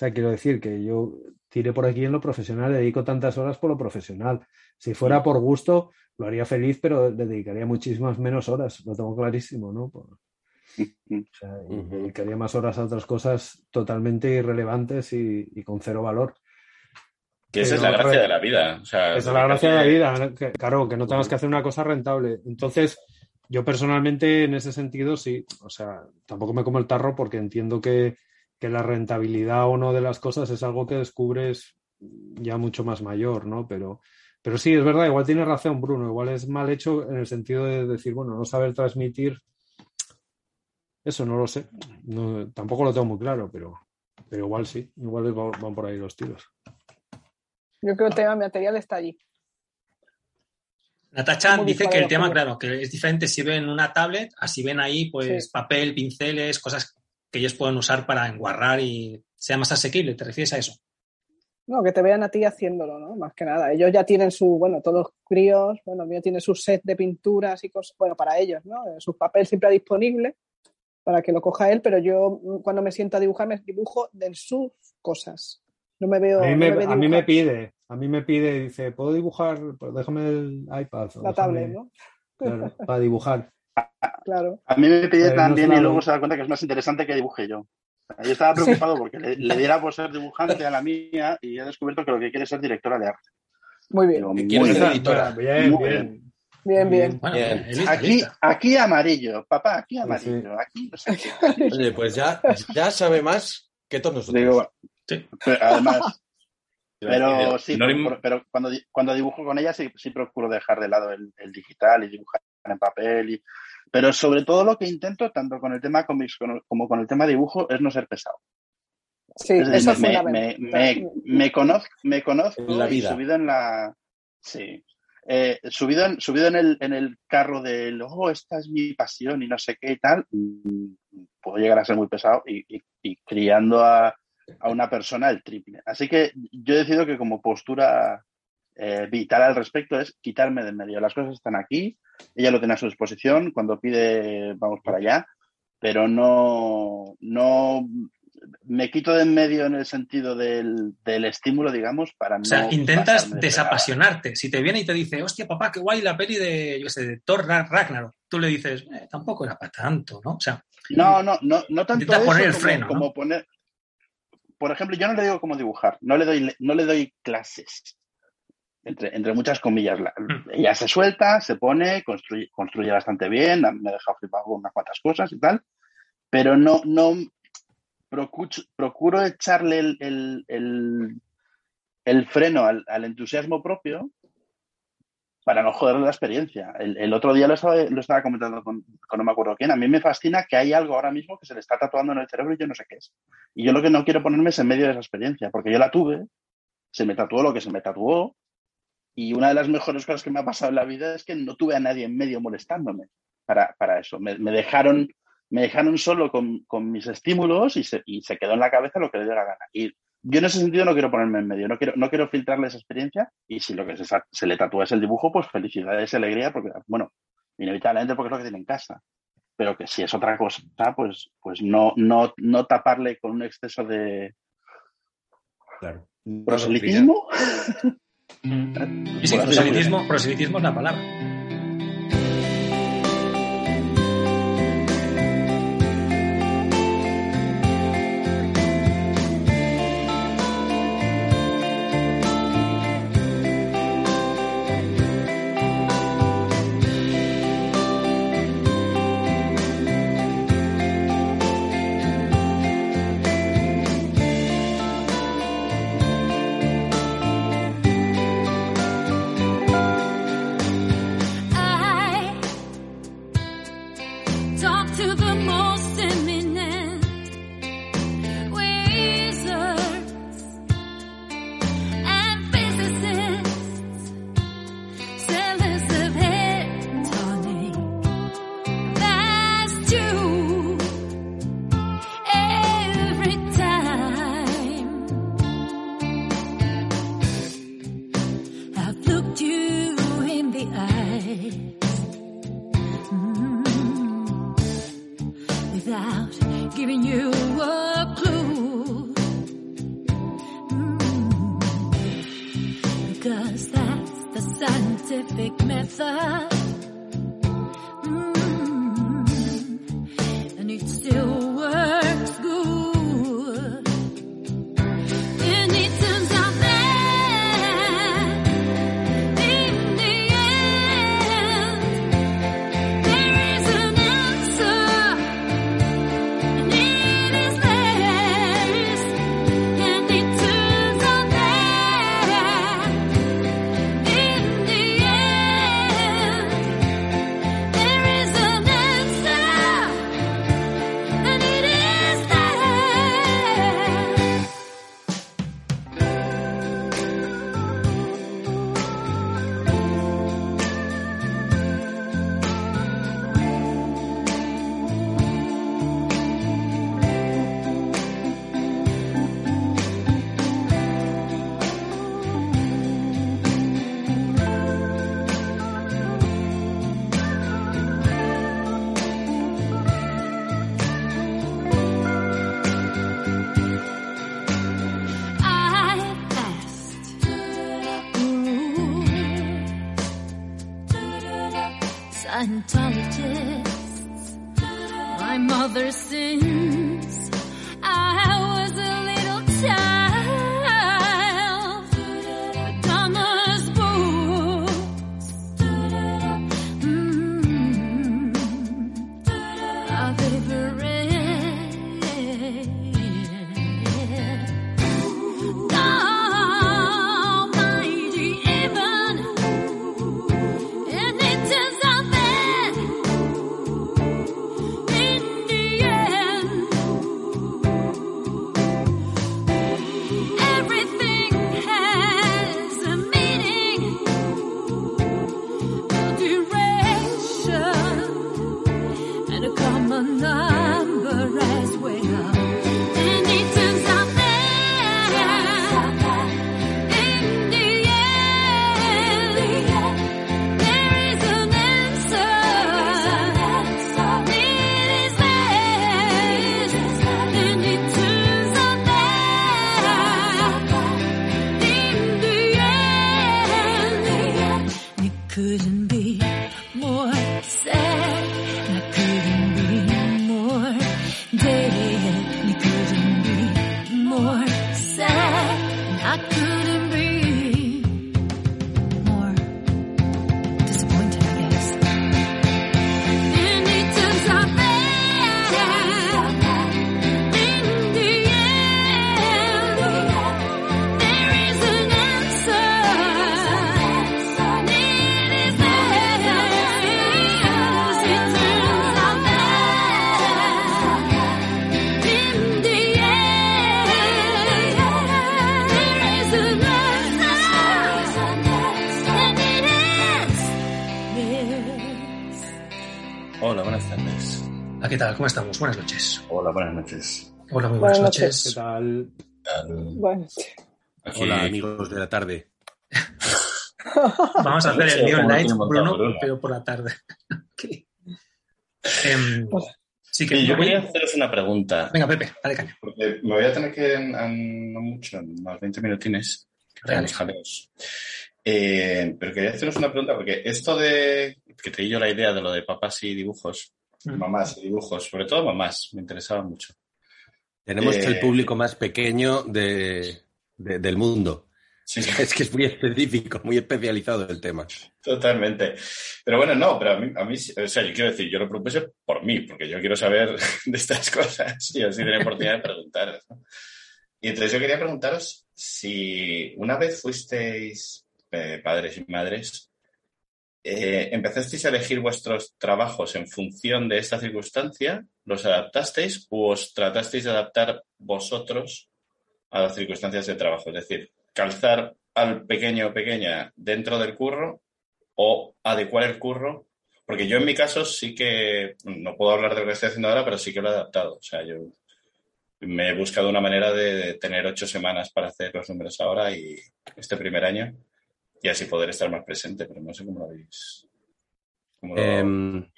O sea, quiero decir que yo tiré por aquí en lo profesional, le dedico tantas horas por lo profesional. Si fuera por gusto, lo haría feliz, pero le dedicaría muchísimas menos horas, lo tengo clarísimo, ¿no? Por- o sea, y dedicaría más horas a otras cosas totalmente irrelevantes y, y con cero valor. Que esa es la gracia re- de la vida. O sea, Esa es la gracia de la vida, que, claro, que no tengas que hacer una cosa rentable. Entonces, yo personalmente en ese sentido sí, o sea, tampoco me como el tarro porque entiendo que, que la rentabilidad o no de las cosas es algo que descubres ya mucho más mayor, ¿no? Pero, pero sí, es verdad, igual tiene razón Bruno, igual es mal hecho en el sentido de decir, bueno, no saber transmitir, eso no lo sé, no, tampoco lo tengo muy claro, pero, pero igual sí, igual van por ahí los tiros. Yo creo que el tema material está allí. Natacha dice que el tema, claro, que es diferente si ven una tablet, así ven ahí pues Sí. papel, pinceles, cosas que ellos pueden usar para enguarrar y sea más asequible. ¿Te refieres a eso? No, que te vean a ti haciéndolo, ¿no? Más que nada. Ellos ya tienen su, bueno, todos los críos, bueno, el mío tiene su set de pinturas y cosas, bueno, para ellos, ¿no? Eh, Su papel siempre disponible para que lo coja él, pero yo mm, cuando me siento a dibujar me dibujo de sus cosas. No me veo. A mí no me, ve a mí me pide, a mí me pide, dice, ¿puedo dibujar? Pues déjame el iPad. o la déjame- tablet, ¿no? claro, para dibujar. Claro. A mí me no también y luego se da cuenta que es más interesante que dibuje yo. Yo estaba preocupado porque le, le diera por ser dibujante a la mía y he descubierto que lo que quiere es ser directora de arte. Muy bien. Digo, muy ser bien. editora. Bien, Muy bien. Bien, bien. Bueno, Bien. lista, Aquí, aquí amarillo, papá, aquí Sí, amarillo, aquí no sé qué. Oye, pues ya, ya sabe más que todos nosotros. Digo, bueno, Sí. pero además, pero sí, pero, pero cuando, cuando dibujo con ella sí, sí procuro dejar de lado el, el digital y dibujar en papel. Y, pero sobre todo lo que intento, tanto con el tema cómics como con el tema dibujo, es no ser pesado. Sí, Es decir, eso es me, me, fundamental. me, me conozco, me conozco En la y vida. subido en la. Sí. Eh, subido en, subido en, el, en el carro del, oh, esta es mi pasión y no sé qué y tal, mm, puedo llegar a ser muy pesado y, y- y criando a, a una persona el triple. Así que yo he decidido que como postura eh, vital al respecto es quitarme de en medio. Las cosas están aquí, ella lo tiene a su disposición, cuando pide vamos para allá, pero no, no me quito de en medio en el sentido del, del estímulo, digamos, para. O sea, intentas de desapasionarte. Si te viene y te dice, hostia, papá, qué guay la peli de, yo sé, de Thor Ra- Ragnarok, tú le dices, "Eh, tampoco era para tanto, ¿no? O sea, No, no, no, no tanto eso poner el como, freno, ¿no? como poner. Por ejemplo, yo no le digo cómo dibujar, no le doy, no le doy clases. Entre, entre muchas comillas. La- Mm. ella se suelta, se pone, construye, construye bastante bien, me ha dejado flipado con unas cuantas cosas y tal, pero no, no procu- procuro echarle el, el- el- el freno al, al entusiasmo propio para no joderle la experiencia. El, el otro día lo estaba, lo estaba comentando con, con no me acuerdo quién. A mí me fascina que hay algo ahora mismo que se le está tatuando en el cerebro y yo no sé qué es. Y yo lo que no quiero ponerme es en medio de esa experiencia, porque yo la tuve, se me tatuó lo que se me tatuó, y una de las mejores cosas que me ha pasado en la vida es que no tuve a nadie en medio molestándome para, para eso. Me, me dejaron, me dejaron solo con, con mis estímulos y se, y se quedó en la cabeza lo que le dio la gana. Y yo en ese sentido no quiero ponerme en medio, no quiero, no quiero filtrarle esa experiencia y si lo que se, se le tatúa es el dibujo, pues felicidades y alegría, porque, bueno, inevitablemente porque es lo que tiene en casa. Pero que si es otra cosa, pues, pues no, no, no taparle con un exceso de Claro. proselitismo. Y sí, proselitismo, proselitismo es la palabra. Tal? ¿Cómo estamos? Buenas noches. Hola, buenas noches. Hola, muy buenas, Buenas noches. ¿Qué tal? Bueno, Aquí- Hola, amigos de la tarde. Vamos a hacer el Neon Night, Bruno, Bruno. pero por la tarde. Em, sí que Sí, yo quería haceros una pregunta. Venga, Pepe, dale caña. Porque me voy a tener que en, en- no mucho, en unos 20 minutines, los jaleos. Eh, pero quería haceros una pregunta, porque esto de que te di yo la idea de lo de papás y dibujos. Mamás y dibujos, sobre todo mamás, me interesaba mucho. Tenemos Eh, el público más pequeño de, de- del mundo. Sí, Es que es muy específico, muy especializado el tema. totalmente. Pero bueno, no, pero a mí, a mí, sí- o sea, yo quiero decir, yo lo propuse por mí, porque yo quiero saber de estas cosas y así tener oportunidad de preguntaros. ¿no? Y entonces yo quería preguntaros si una vez fuisteis eh, padres y madres, eh, empezasteis a elegir vuestros trabajos en función de esta circunstancia, los adaptasteis o os tratasteis de adaptar vosotros a las circunstancias de trabajo. Es decir, calzar al pequeño o pequeña dentro del curro o adecuar el curro. Porque yo en mi caso sí que, no puedo hablar de lo que estoy haciendo ahora, pero sí que lo he adaptado. O sea, yo me he buscado una manera de, de tener ocho semanas para hacer los números ahora y este primer año y así poder estar más presente, pero no sé cómo lo veis. cómo lo- Em,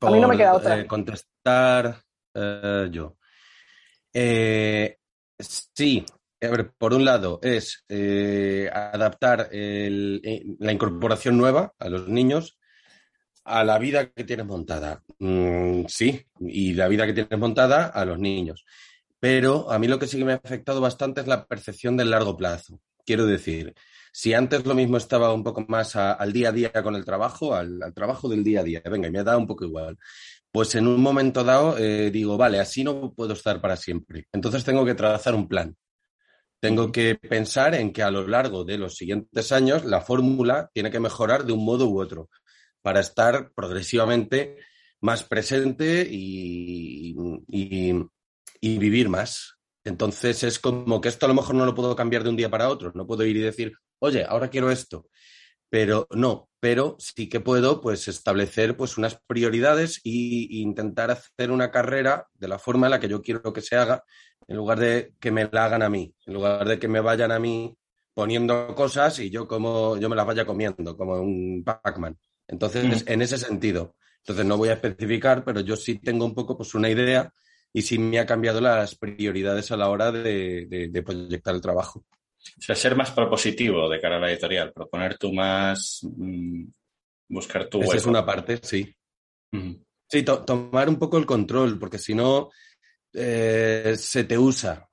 A mí no me queda otra. eh, contestar eh, yo. Eh, sí, a ver, por un lado es eh, adaptar el- la incorporación nueva a los niños a la vida que tienes montada. Mm, sí, y la vida que tienes montada a los niños. Pero a mí lo que sí que me ha afectado bastante es la percepción del largo plazo. Quiero decir, si antes lo mismo estaba un poco más a- al día a día con el trabajo, al, al trabajo del día a día, venga, y me ha dado un poco igual, pues en un momento dado eh, digo, vale, así no puedo estar para siempre. Entonces tengo que trazar un plan. Tengo que pensar en que a lo largo de los siguientes años la fórmula tiene que mejorar de un modo u otro para estar progresivamente más presente y, y- y vivir más. Entonces es como que esto a lo mejor no lo puedo cambiar de un día para otro. No puedo ir y decir, oye, ahora quiero esto. Pero no, pero sí que puedo pues establecer pues unas prioridades e intentar hacer una carrera de la forma en la que yo quiero que se haga, en lugar de que me la hagan a mí, en lugar de que me vayan a mí poniendo cosas y yo como yo me las vaya comiendo, como un Pac-Man. Entonces, en ese sentido. Entonces no voy a especificar, pero yo sí tengo un poco pues una idea y sí me ha cambiado las prioridades a la hora de, de- de proyectar el trabajo. O sea, ser más propositivo de cara a la editorial, proponer tú más mm, Buscar tu Esa es una parte, sí. Sí, to- tomar un poco el control, porque si no, eh, se te usa,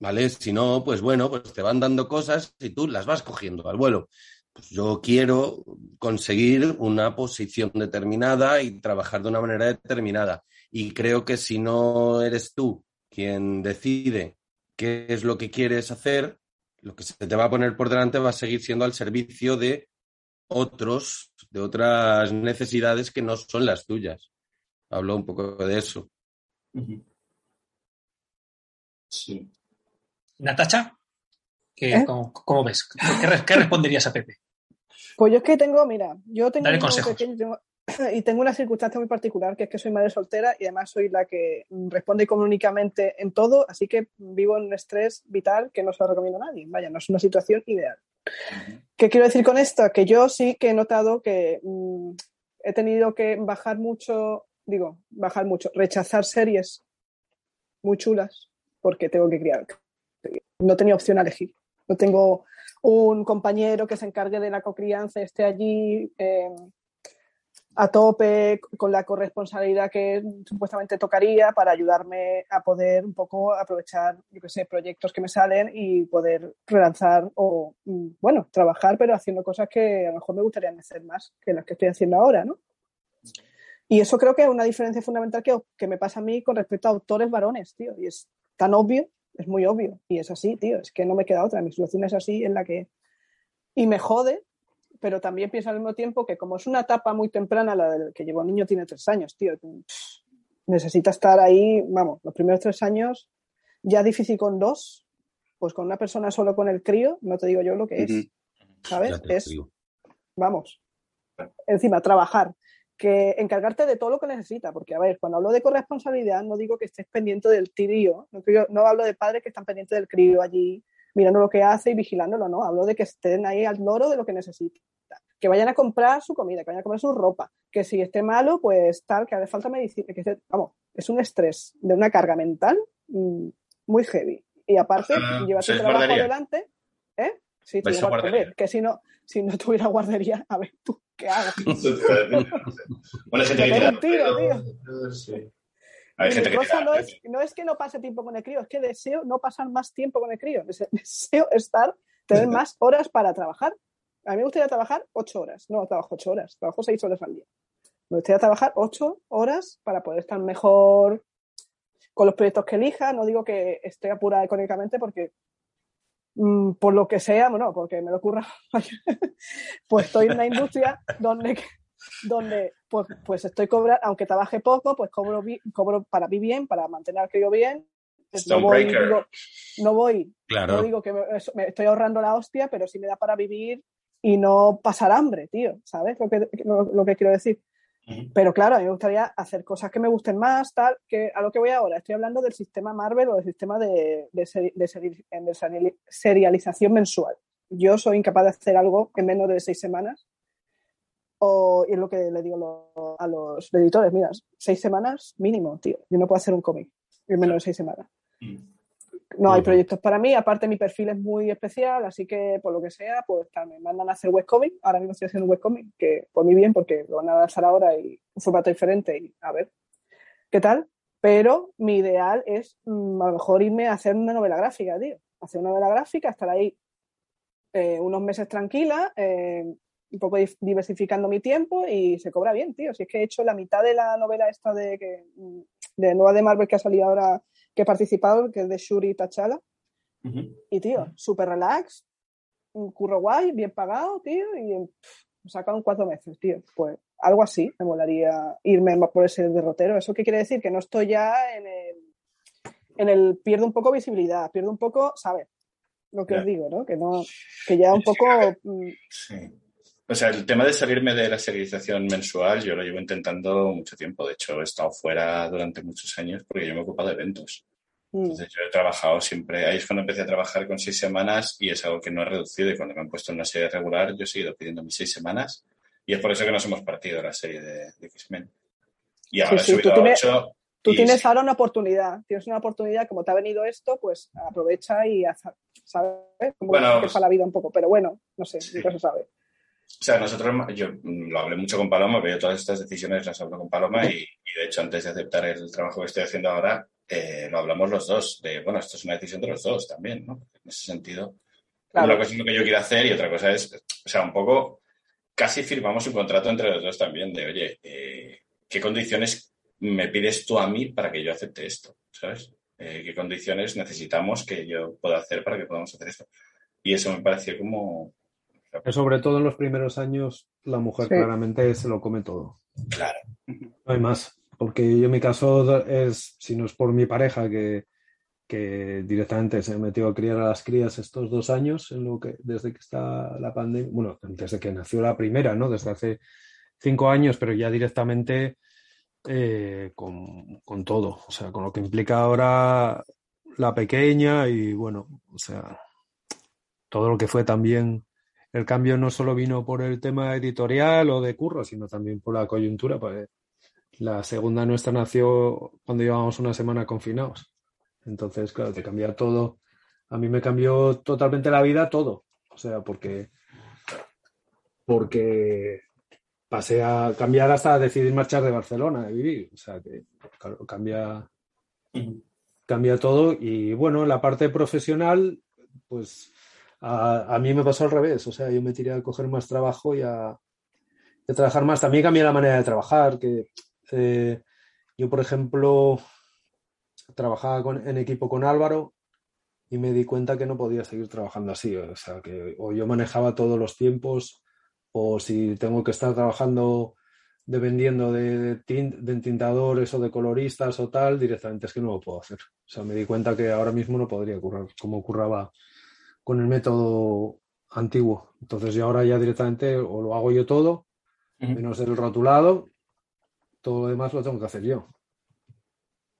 ¿vale? Si no, pues bueno, pues te van dando cosas y tú las vas cogiendo al vuelo. Pues yo quiero conseguir una posición determinada y trabajar de una manera determinada. Y creo que si no eres tú quien decide qué es lo que quieres hacer, lo que se te va a poner por delante va a seguir siendo al servicio de otros, de otras necesidades que no son las tuyas. Hablo un poco de eso. Sí. Natacha, ¿qué- ¿Eh? cómo, cómo ves? ¿Qué, re- qué responderías a Pepe? Pues yo es que tengo, mira, yo tengo Dale un consejos. pequeño tengo- y tengo una circunstancia muy particular, que es que soy madre soltera y además soy la que responde económicamente en todo, así que vivo en un estrés vital que no se lo recomiendo a nadie. Vaya, no es una situación ideal. ¿Qué quiero decir con esto? Que yo sí que he notado que mm, he tenido que bajar mucho, digo, bajar mucho, rechazar series muy chulas porque tengo que criar. No tenía opción a elegir. No tengo un compañero que se encargue de la cocrianza y esté allí eh, a tope con la corresponsabilidad que supuestamente tocaría para ayudarme a poder un poco aprovechar, yo qué sé, proyectos que me salen y poder relanzar o, mm, bueno, trabajar, pero haciendo cosas que a lo mejor me gustaría hacer más que las que estoy haciendo ahora, ¿no? Y eso creo que es una diferencia fundamental que, que me pasa a mí con respecto a autores varones, tío. Y es tan obvio, es muy obvio. Y es así, tío. Es que no me queda otra. Mi situación es así en la que... Y me jode, pero también pienso al mismo tiempo que como es una etapa muy temprana, la del que llevo un niño tiene tres años, tío. necesita estar ahí, vamos, los primeros tres años, ya difícil con dos, pues con una persona solo con el crío, no te digo yo lo que es, Ujú. ¿sabes? Ya te Es, digo. vamos, encima, trabajar, que encargarte de todo lo que necesita, porque a ver, cuando hablo de corresponsabilidad no digo que estés pendiente del crío, no, no hablo de padres que están pendientes del crío allí, mirando lo que hace y vigilándolo, no, hablo de que estén ahí al loro de lo que necesita, que vayan a comprar su comida, que vayan a comprar su ropa, que si esté malo, pues tal, que hace falta medicina, que esté- vamos, es un estrés de una carga mental mm, muy heavy. Y aparte, Ah, lleva tu ¿sois trabajo adelante, ¿eh? Sí, ¿Vais tengo a guardería. Que si no, si no tuviera guardería, a ver tú, ¿qué hago? Bueno, gente que tira un tiro, pelo. Sí. Hay gente que no es, no es que no pase tiempo con el crío, es que deseo no pasar más tiempo con el crío. Dese- Deseo estar, tener más horas para trabajar. A mí me gustaría trabajar ocho horas. No trabajo ocho horas, trabajo seis horas al día. Me gustaría trabajar ocho horas para poder estar mejor con los proyectos que elija. No digo que esté apurada económicamente porque mm, por lo que sea, bueno, porque me lo ocurra, pues estoy en una industria donde, donde pues, pues estoy cobrando, aunque trabaje poco, pues cobro, cobro para mí bien, para mantener al crío bien. No voy, digo, no voy, Claro. no digo que me, estoy ahorrando la hostia, pero sí me da para vivir y no pasar hambre, tío, ¿sabes lo que, lo, lo que quiero decir? Pero claro, a mí me gustaría hacer cosas que me gusten más, tal, que a lo que voy ahora. Estoy hablando del sistema Marvel o del sistema de, de seri- de seri- de seri- serialización mensual. Yo soy incapaz de hacer algo en menos de seis semanas. O, y es lo que le digo lo- a los editores, mira, seis semanas mínimo, tío. Yo no puedo hacer un cómic en menos de seis semanas. No hay proyectos para mí, aparte mi perfil es muy especial, así que por lo que sea, pues me mandan a hacer webcomic. Ahora mismo estoy haciendo un webcomic, que por mí bien, porque lo van a lanzar ahora y un formato diferente y a ver qué tal. Pero mi ideal es mm, a lo mejor irme a hacer una novela gráfica, tío. Hacer una novela gráfica, estar ahí eh, unos meses tranquila, eh, un poco diversificando mi tiempo y se cobra bien, tío. Si es que he hecho la mitad de la novela esta de, que, mm, de nueva de Marvel que ha salido ahora, que he participado, que es de Shuri Tachala. Ujú. Y tío, súper relax, un curro guay, bien pagado, tío, y pff, me sacaron cuatro meses, tío. Pues algo así, me molaría irme por ese derrotero. ¿Eso qué quiere decir? Que no estoy ya en el, en el pierdo un poco visibilidad, pierdo un poco, ¿sabes? Lo que os digo, ¿no? Que no, que ya un poco mm, Sí. O sea, el tema de salirme de la serialización mensual, yo lo llevo intentando mucho tiempo. De hecho, he estado fuera durante muchos años porque yo me he ocupado de eventos. mm, Entonces, yo he trabajado siempre. Ahí es cuando empecé a trabajar con seis semanas y es algo que no he reducido. Y cuando me han puesto en una serie regular, yo he seguido pidiendo mis seis semanas. Y es por eso que nos hemos partido la serie de, de X-Men. Y ahora sí, he tú subido a tienes- ocho. Tú y tienes sí, ahora una oportunidad, tienes una oportunidad, como te ha venido esto, pues aprovecha y haz, ¿sabes? Como Bueno, que es para la vida un poco, pero bueno, no sé, Sí. nunca se sabe. O sea, nosotros, yo lo hablé mucho con Paloma, pero yo todas estas decisiones las hablo con Paloma y, y de hecho antes de aceptar el trabajo que estoy haciendo ahora, eh, lo hablamos los dos, de, bueno, esto es una decisión de los dos también, ¿no? En ese sentido, Claro. una cosa es lo que yo quiero hacer y otra cosa es, o sea, un poco, casi firmamos un contrato entre los dos también de, oye, eh, ¿qué condiciones me pides tú a mí para que yo acepte esto? ¿Sabes? Eh, ¿Qué condiciones necesitamos que yo pueda hacer para que podamos hacer esto? Y eso me pareció como, sobre todo en los primeros años, la mujer Sí. claramente se lo come todo. claro, No hay más. Porque yo en mi caso es, si no es por mi pareja que, que directamente se metió a criar a las crías estos dos años, en lo que, desde que está la pandemia, bueno, desde que nació la primera, ¿no? Desde hace cinco años, pero ya directamente eh, con, con todo. O sea, con lo que implica ahora la pequeña y bueno, o sea, todo lo que fue también. El cambio no solo vino por el tema editorial o de curro, sino también por la coyuntura. Pues, la segunda nuestra nació cuando llevábamos una semana confinados. Entonces, claro, te cambia todo. A mí me cambió totalmente la vida todo. O sea, porque, porque pasé a cambiar hasta decidir marchar de Barcelona de vivir. O sea, que claro, cambia, cambia todo. Y bueno, en la parte profesional, pues a, a mí me pasó al revés. O sea, yo me tiré a coger más trabajo y a, trabajar más. También cambié la manera de trabajar, que eh, yo, por ejemplo, trabajaba con- en equipo con Álvaro y me di cuenta que no podía seguir trabajando así. O sea, que o yo manejaba todos los tiempos o si tengo que estar trabajando dependiendo de, de tin- de entintadores o de coloristas o tal, directamente es que no lo puedo hacer. O sea, me di cuenta que ahora mismo no podría currar como curraba con el método antiguo. Entonces yo ahora ya directamente o lo hago yo todo, menos el rotulado, todo lo demás lo tengo que hacer yo.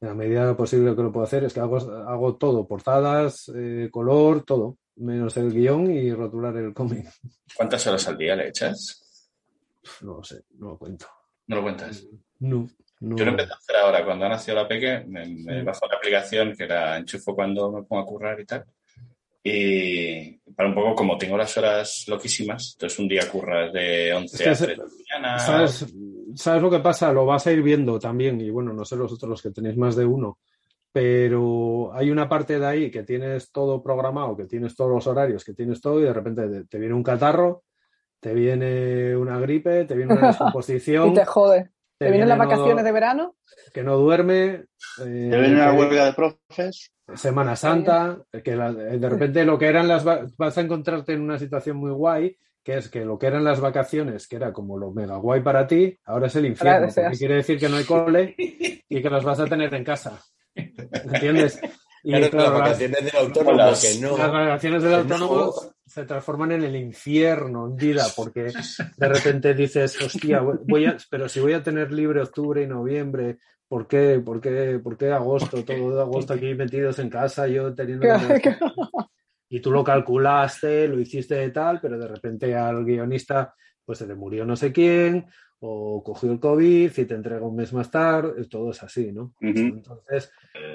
En la medida posible que lo puedo hacer es que hago, hago todo, portadas, eh, color, todo, menos el guion y rotular el cómic. ¿cuántas horas al día le echas? No lo sé, no lo cuento. No lo cuentas. No, no. Yo lo empecé a hacer ahora, cuando ha nacido la peque, me, me Sí. bajo la aplicación que la enchufo cuando me pongo a currar y tal. Y para un poco, como tengo las horas loquísimas, entonces un día curras de 11 Es que a ese- 3 de la mañana. ¿Sabes, ¿Sabes lo que pasa? Lo vas a ir viendo también, y bueno, no sé los otros los que tenéis más de uno, pero hay una parte de ahí que tienes todo programado, que tienes todos los horarios, que tienes todo, y de repente te, te viene un catarro, te viene una gripe, te viene una descomposición, Y te jode. ¿Te vienen las viene no- vacaciones de verano? que no duerme, eh, Te ven una que- huelga de profes. Semana Santa, que la- de repente lo que eran las va- vas a encontrarte en una situación muy guay, que es que lo que eran las vacaciones, que era como lo mega guay para ti, ahora es el infierno, porque quiere decir que no hay cole y que las vas a tener en casa. ¿Entiendes? Y Claro, claro, las vacaciones del autónomo, Las- que no. las vacaciones del no. autónomo se transforman en el infierno en vida, porque de repente dices, hostia, voy a, pero si voy a tener libre octubre y noviembre, ¿por qué, por qué, por qué agosto? Todo agosto aquí metidos en casa, yo teniendo... Y tú lo calculaste, lo hiciste de tal, pero de repente al guionista pues se le murió no sé quién, o cogió el COVID y te entrega un mes más tarde, todo es así, ¿no? Entonces,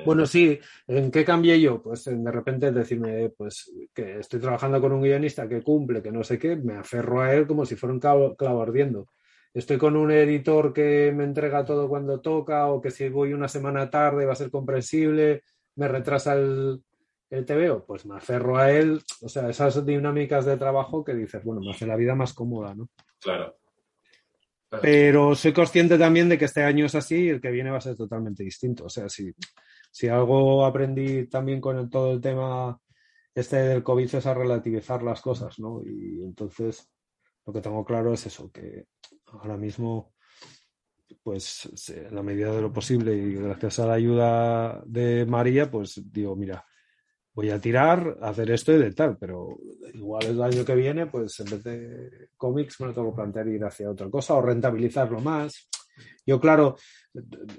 bueno, sí, ¿en qué cambié yo? Pues de repente decirme, pues que estoy trabajando con un guionista que cumple, que no sé qué, me aferro a él como si fuera un clavo, clavo ardiendo. Estoy con un editor que me entrega todo cuando toca, o que si voy una semana tarde va a ser comprensible, me retrasa el, el TVO, pues me aferro a él. O sea, esas dinámicas de trabajo que dices, bueno, me hace la vida más cómoda, ¿no? Claro. Claro. Pero soy consciente también de que este año es así y el que viene va a ser totalmente distinto. O sea, si, si algo aprendí también con el- todo el tema este del COVID es a relativizar las cosas, ¿no? Y entonces lo que tengo claro es eso, que ahora mismo, pues en la medida de lo posible y gracias a la ayuda de María, pues digo, mira, voy a tirar, a hacer esto y de tal, pero igual el año que viene, pues en vez de cómics me lo tengo que plantear ir hacia otra cosa o rentabilizarlo más. Yo, claro,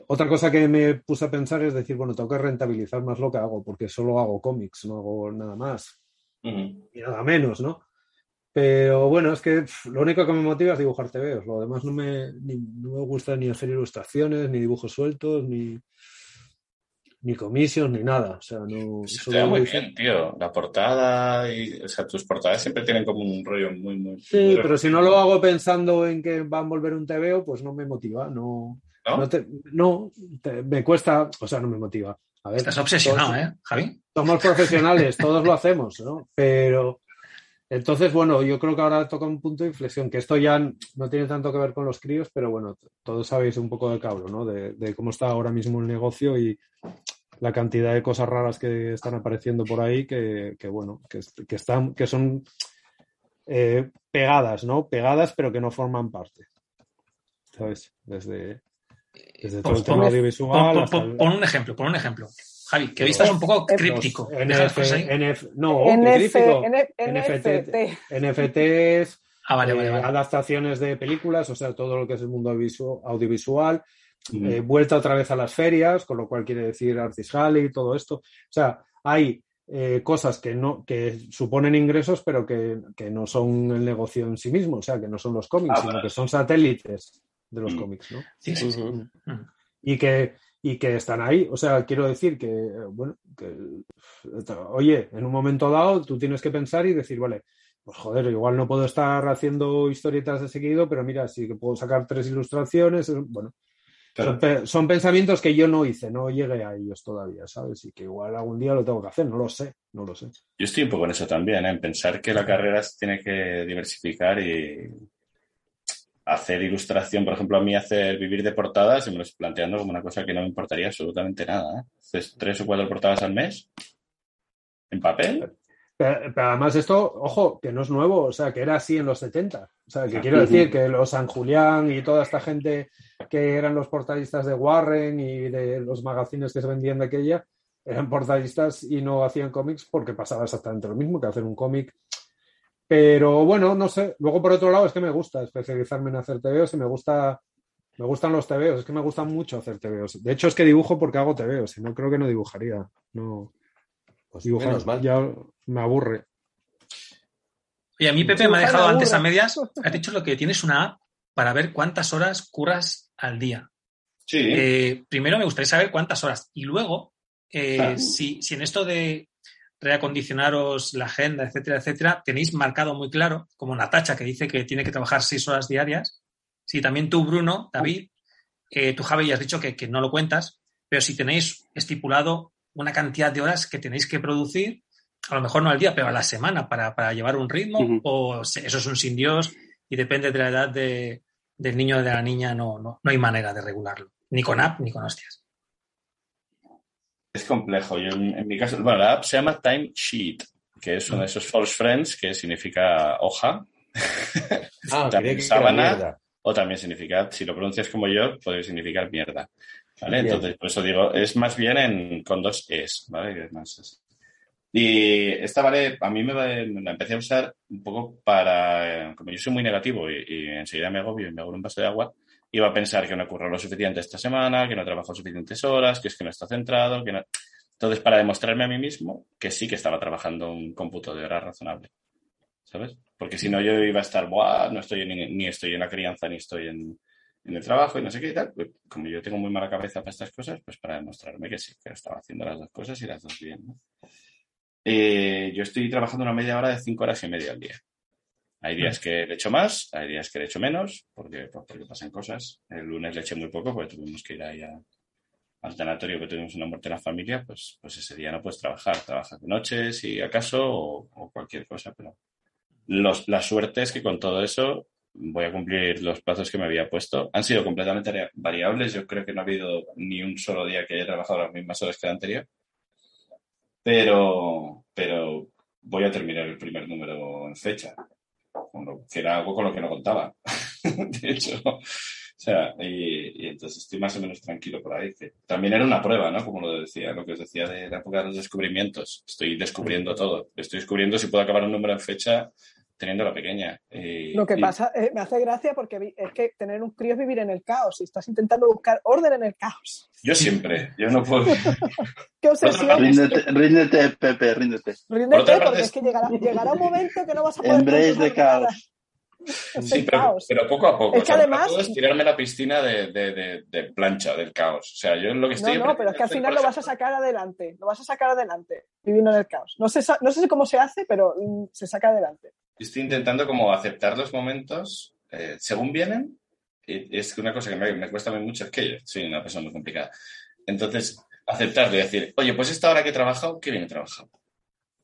otra cosa que me puse a pensar es decir, bueno, tengo que rentabilizar más lo que hago, porque solo hago cómics, no hago nada más y nada menos, ¿no? Pero bueno, es que lo único que me motiva es dibujar TVOs. Lo demás no me, ni- no me gusta ni hacer ilustraciones, ni dibujos sueltos, ni. ni comisión ni nada. O sea, no. Se te da muy dice- bien, tío. La portada y, o sea, tus portadas siempre tienen como un rollo muy, muy. Sí, muy- pero si no lo hago pensando en que va a envolver un TVO, pues no me motiva. No, ¿no? no, te- no, te- me cuesta, o sea, no me motiva. A ver, Estás obsesionado, todos- ¿eh, Javi? Somos profesionales, todos lo hacemos, ¿no? Pero entonces, bueno, yo creo que ahora toca un punto de inflexión, que esto ya no tiene tanto que ver con los críos, pero bueno, todos sabéis un poco de cabro, ¿no? De, de cómo está ahora mismo el negocio y la cantidad de cosas raras que están apareciendo por ahí, que, que, bueno, que, est- que están, que son eh, pegadas, ¿no? Pegadas, pero que no forman parte. ¿Sabes? Desde, desde todo el Pon- tema audiovisual Pon, hasta pon- el- pon un ejemplo, pon un ejemplo. Javi, que hoy estás un poco los críptico. NF, no, NF, NFT. NFT. NFTs, Ah, vale, vale, eh, vale. adaptaciones de películas, o sea, todo lo que es el mundo audiovisual, Mm. eh, vuelta otra vez a las ferias, con lo cual quiere decir Artist Alley y todo esto. O sea, hay eh, cosas que no que suponen ingresos, pero que, que no son el negocio en sí mismo, o sea, que no son los cómics, Ah, sino vale. que son satélites de los Mm. cómics, ¿no? Sí, sí. Mm. y que y que están ahí. O sea, quiero decir que, bueno, que, oye, en un momento dado tú tienes que pensar y decir, vale, pues joder, igual no puedo estar haciendo historietas de seguido, pero mira, sí que puedo sacar tres ilustraciones. Bueno, Pero- son, son pensamientos que yo no hice, no llegué a ellos todavía, ¿sabes? Y que igual algún día lo tengo que hacer, no lo sé, no lo sé. Yo estoy un poco en eso también, ¿eh? en pensar que la carrera se tiene que diversificar y hacer ilustración, por ejemplo, a mí hacer vivir de portadas, y me lo estoy planteando como una cosa que no me importaría absolutamente nada. ¿eh? Haces tres o cuatro portadas al mes en papel. Pero, pero además esto, ojo, que no es nuevo, o sea, que era así en los 70. O sea, que Ah. quiero decir que los San Julián y toda esta gente que eran los portadistas de Warren y de los magazines que se vendían de aquella, eran portadistas y no hacían cómics porque pasaba exactamente lo mismo que hacer un cómic. Pero bueno, no sé. Luego, por otro lado, es que me gusta especializarme en hacer TVOs y me gusta, me gustan los TVOs, es que me gustan mucho hacer TVOs. De hecho, es que dibujo porque hago TVOs, si no creo que no dibujaría. No, Pues dibujar menos mal. ya me aburre. Oye, a mí Pepe me ha dejado me antes a medias. Has dicho lo que tienes una app para ver cuántas horas curras al día. Sí. Eh, primero me gustaría saber cuántas horas. Y luego, eh, Claro. si, si en esto de reacondicionaros la agenda, etcétera, etcétera, tenéis marcado muy claro, como Natacha, que dice que tiene que trabajar seis horas diarias. Si también tú, Bruno, David, eh, tú, Javi, ya has dicho que, que no lo cuentas, pero si tenéis estipulado una cantidad de horas que tenéis que producir, a lo mejor no al día, pero a la semana para, para llevar un ritmo, o eso es un sin Dios y depende de la edad de- del niño o de la niña, no, no, no hay manera de regularlo, ni con app ni con hostias. Es complejo. Yo, en, en mi caso, bueno, la app se llama Time Sheet, que es uno de esos false friends que significa hoja, Ah, También sábana. o también significa, si lo pronuncias como yo, puede significar mierda. ¿Vale? Bien. Entonces, por eso digo, es más bien en, con dos es, ¿vale? Es más así. Y esta, ¿vale? A mí me, me la empecé a usar un poco para, como yo soy muy negativo y, y enseguida me agobio y me hago un vaso de agua, iba a pensar que no ocurrió lo suficiente esta semana, que no trabajo suficientes horas, que es que no está centrado, que no... Entonces, para demostrarme a mí mismo que sí que estaba trabajando un cómputo de horas razonable, ¿sabes? Porque si no, yo iba a estar, Buah, no estoy ni, ni estoy en la crianza, ni estoy en, en el trabajo y no sé qué y tal. Pues, como yo tengo muy mala cabeza para estas cosas, pues para demostrarme que sí, que estaba haciendo las dos cosas y las dos bien. Eh, yo estoy trabajando una media hora de cinco horas y media al día. Hay días que le echo más, hay días que le echo menos, porque, pues, porque pasan cosas. El lunes le eché muy poco porque tuvimos que ir ahí a- al tanatorio que tuvimos una muerte en la familia, pues, pues ese día no puedes trabajar. Trabajas de noche, si acaso, o, cualquier cosa, pero la suerte es que con todo eso voy a cumplir los plazos que me había puesto. Han sido completamente variables. Yo creo que no ha habido ni un solo día que haya trabajado las mismas horas que el anterior. Pero, pero voy a terminar el primer número en fecha. Que era algo con lo que no contaba. de hecho. O sea, y, entonces estoy más o menos tranquilo por ahí. también era una prueba, ¿no? Como lo decía, lo que os decía de la época de los descubrimientos. Estoy descubriendo todo. Estoy descubriendo si puedo acabar un número en fecha teniendo la pequeña. Y- Lo que y- pasa, eh, me hace gracia porque es que tener un crío es vivir en el caos y estás intentando buscar orden en el caos. Yo siempre, yo no puedo. ¡Qué obsesión! Ríndete, ríndete, Pepe, ríndete. Ríndete porque es- es que llegará, llegará un momento que no vas a poder Embrace nada. Es Sí, pero, caos. pero poco a poco. Es O que sea, además- no puedes tirarme la piscina de, de- de- de plancha, del caos. O sea, yo lo que estoy... No, no, pero es que al final lo vas a sacar adelante. Lo vas a sacar adelante, viviendo en el caos. No sé, no sé cómo se hace, pero mm, se saca adelante. Estoy intentando como aceptar los momentos eh, según vienen. Y es una cosa que me, me cuesta a mí mucho es que yo soy una persona muy complicada. Entonces, aceptarlo y decir, oye, pues esta hora que he trabajado, qué bien he trabajado.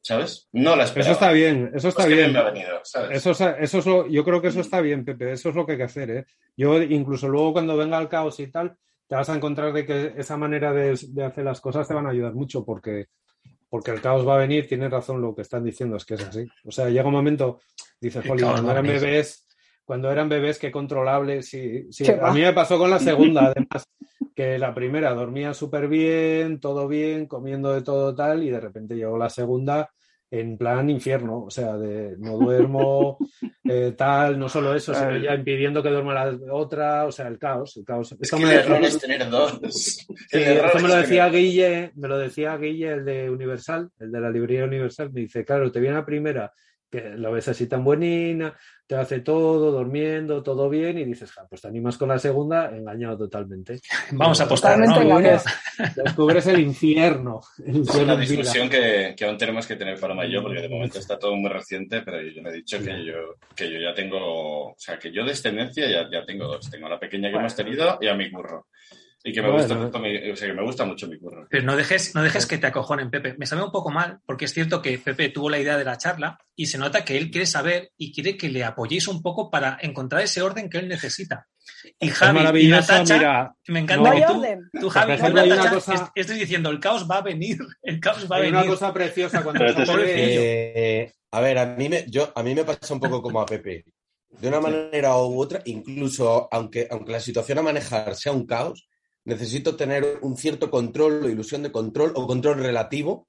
¿Sabes? No la esperaba. Eso está bien, eso está Pues qué bien. me ha venido, ¿sabes? Eso, es- eso es lo- yo creo que eso está bien, Pepe. Eso es lo que hay que hacer, ¿eh? Yo incluso luego cuando venga el caos y tal, te vas a encontrar de que esa manera de, de hacer las cosas te van a ayudar mucho porque, porque el caos va a venir. Tienes razón lo que están diciendo, es que es así. O sea, llega un momento, dices, Jolín, cuando eran venir". bebés, cuando eran bebés, qué controlable. Sí, sí. Qué A mí me pasó con la segunda, además, que la primera dormía súper bien, todo bien, comiendo de todo tal, y de repente llegó la segunda en plan infierno, o sea, de no duermo, eh, tal, no solo eso, sino ya impidiendo que duerma la otra, o sea, el caos, el caos. Es que me, el error es tener dos. sí, El error esto me lo decía tener- Guille, me lo decía Guille, el de Universal, el de la librería Universal, me dice, claro, te viene la primera, que la ves así tan buenina, te hace todo, durmiendo, todo bien, y dices, ja, pues te animas con la segunda, engañado totalmente. Vamos a apostar, ¿no? engañado. Descubres el infierno. El Es una discusión que, que aún tenemos que tener Paloma y yo, porque de momento está todo muy reciente, pero yo le he dicho que yo, que yo ya tengo, o sea, que yo descendencia ya, ya tengo dos. Tengo a la pequeña que hemos tenido y a mi curro. Y que me, Bueno. gusta, mucho mi- o sea, que me gusta mucho mi curro. Pero no dejes, no dejes que te acojonen, Pepe. Me sabe un poco mal, porque es cierto que Pepe tuvo la idea de la charla y se nota que él quiere saber y quiere que le apoyéis un poco para encontrar ese orden que él necesita. Y Es Javi y maravilloso, Natacha, mira, me No encanta hay que tú, orden. tú, Javi, y Natacha, cosa- estés diciendo, el caos va a venir, el caos va a hay una venir. cosa preciosa cuando. Eh, a ver, a mí, me, yo, a mí me pasa un poco como a Pepe. De una manera u otra, incluso aunque, aunque la situación a manejar sea un caos, necesito tener un cierto control o ilusión de control o control relativo,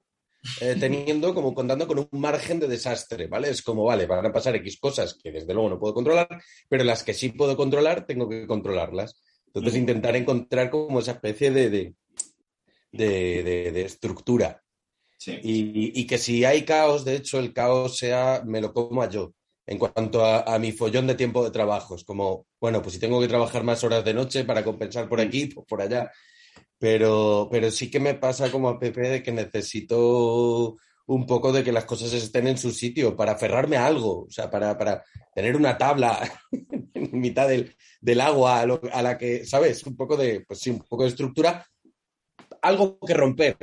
eh, teniendo como contando con un margen de desastre, ¿vale? Es como, vale, van a pasar X cosas que desde luego no puedo controlar, pero las que sí puedo controlar, tengo que controlarlas. Entonces, intentar encontrar como esa especie de, de, de- de- de estructura. Sí. Y, y que si hay caos, de hecho, el caos sea, me lo como a yo. En cuanto a, mi follón de tiempo de trabajo, es como, bueno, pues si tengo que trabajar más horas de noche para compensar por aquí, pues por allá. Pero, pero sí que me pasa como a Pepe de que necesito un poco de que las cosas estén en su sitio para aferrarme a algo, o sea, para, para tener una tabla en mitad del, del agua a, lo- a la que, ¿sabes? Un poco de, pues sí, un poco de estructura, algo que romper,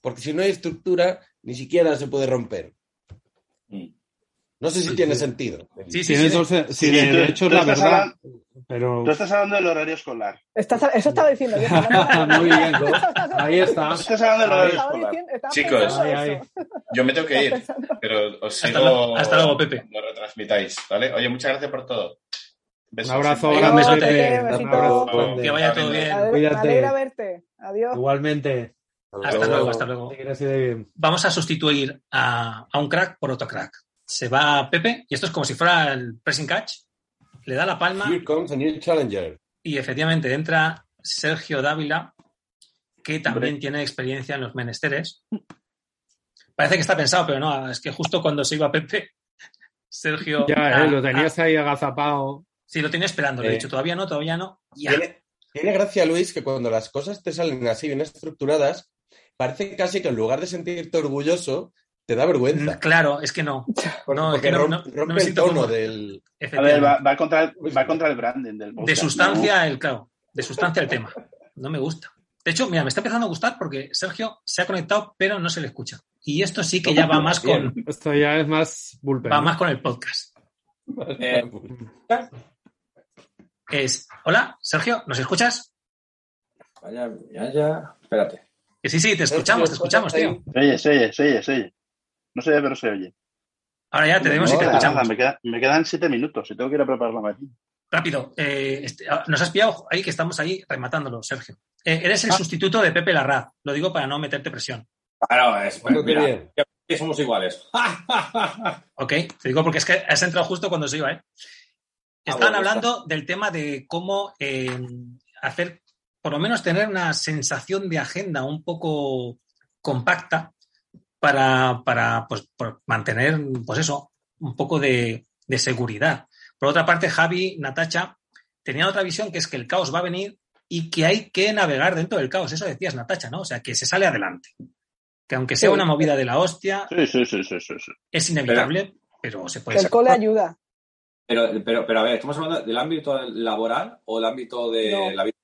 porque si no hay estructura, ni siquiera se puede romper. Mm. No sé si Sí, tiene sí. sentido. Sí, sí, sí. sí, Sí, de tú- hecho es tú la estás verdad. hablando- Pero Tú estás hablando del horario escolar. Estás- eso estaba diciendo yo. muy bien, ¿no? ahí está. Tú estás hablando del horario escolar. diciendo- Chicos. Ahí, eso. Yo me tengo que ir, pero os Hasta sigo... luego- hasta luego, Pepe. No retransmitáis, ¿vale? Oye, muchas gracias por todo. Un Besos. abrazo Venga, grande, un. Pepe. Un abrazo Que grande. Que vaya todo bien. Me Cuídate. alegra verte. Adiós. Igualmente. Hasta luego, hasta luego. Bien. Vamos a sustituir a, a un crack por otro crack. Se va Pepe y esto es como si fuera el pressing catch. Le da la palma Here comes a new challenger. y efectivamente entra Sergio Dávila, que también Hombre. tiene experiencia en los menesteres. Parece que está pensado, pero no, es que justo cuando se iba Pepe, Sergio. Ya, ah, eh, lo ah, tenías ahí agazapado. sí, lo tenía esperando. Le he dicho todavía no, todavía no. Ya. Tiene, tiene gracia, Luis, que cuando las cosas te salen así bien estructuradas, parece casi que en lugar de sentirte orgulloso, te da vergüenza. Mm, Claro, es que no. No, es que no- rompe, no- me el siento tono del... A ver, va, va contra el, va contra el branding del de podcast, sustancia el claro, de sustancia el tema. No me gusta. De hecho, mira, me está empezando a gustar porque Sergio se ha conectado, pero no se le escucha. Y esto sí que ya va más con, Esto ya es más bullpen. va más con el podcast. Eh, Es, hola, Sergio, ¿nos escuchas? Vaya, ya, ya. Espérate. Que sí, sí, te escuchamos, te escuchamos, tío. oye, se oye, se oye, se oye. No se oye, pero se oye. Ahora ya te vemos y te Nada, escuchamos. me, queda- me quedan siete minutos y tengo que ir a preparar la mañana. Rápido, eh, este, ah, nos has pillado ahí que estamos ahí rematándolo, Sergio. Eh, eres el sustituto de Pepe Larraz, lo digo para no meterte presión. Claro, es, Bueno, qué mira, bien. que somos iguales. Ok, te digo porque es que has entrado justo cuando se iba, ¿eh? Estaban bueno, hablando del tema de cómo eh, hacer, por lo menos tener una sensación de agenda un poco compacta para, para pues, por mantener, pues eso, un poco de, de seguridad. Por otra parte, Javi, Natacha, tenían otra visión que es que el caos va a venir y que hay que navegar dentro del caos. Eso decías, Natacha, ¿no? O sea, que se sale adelante. Que aunque sea Sí. una movida de la hostia, Sí, sí, sí, sí, sí, sí. es inevitable, pero se puede Que el sacar. cole ayuda. Pero, pero, pero a ver, ¿estamos hablando del ámbito laboral o del ámbito de No. la vida?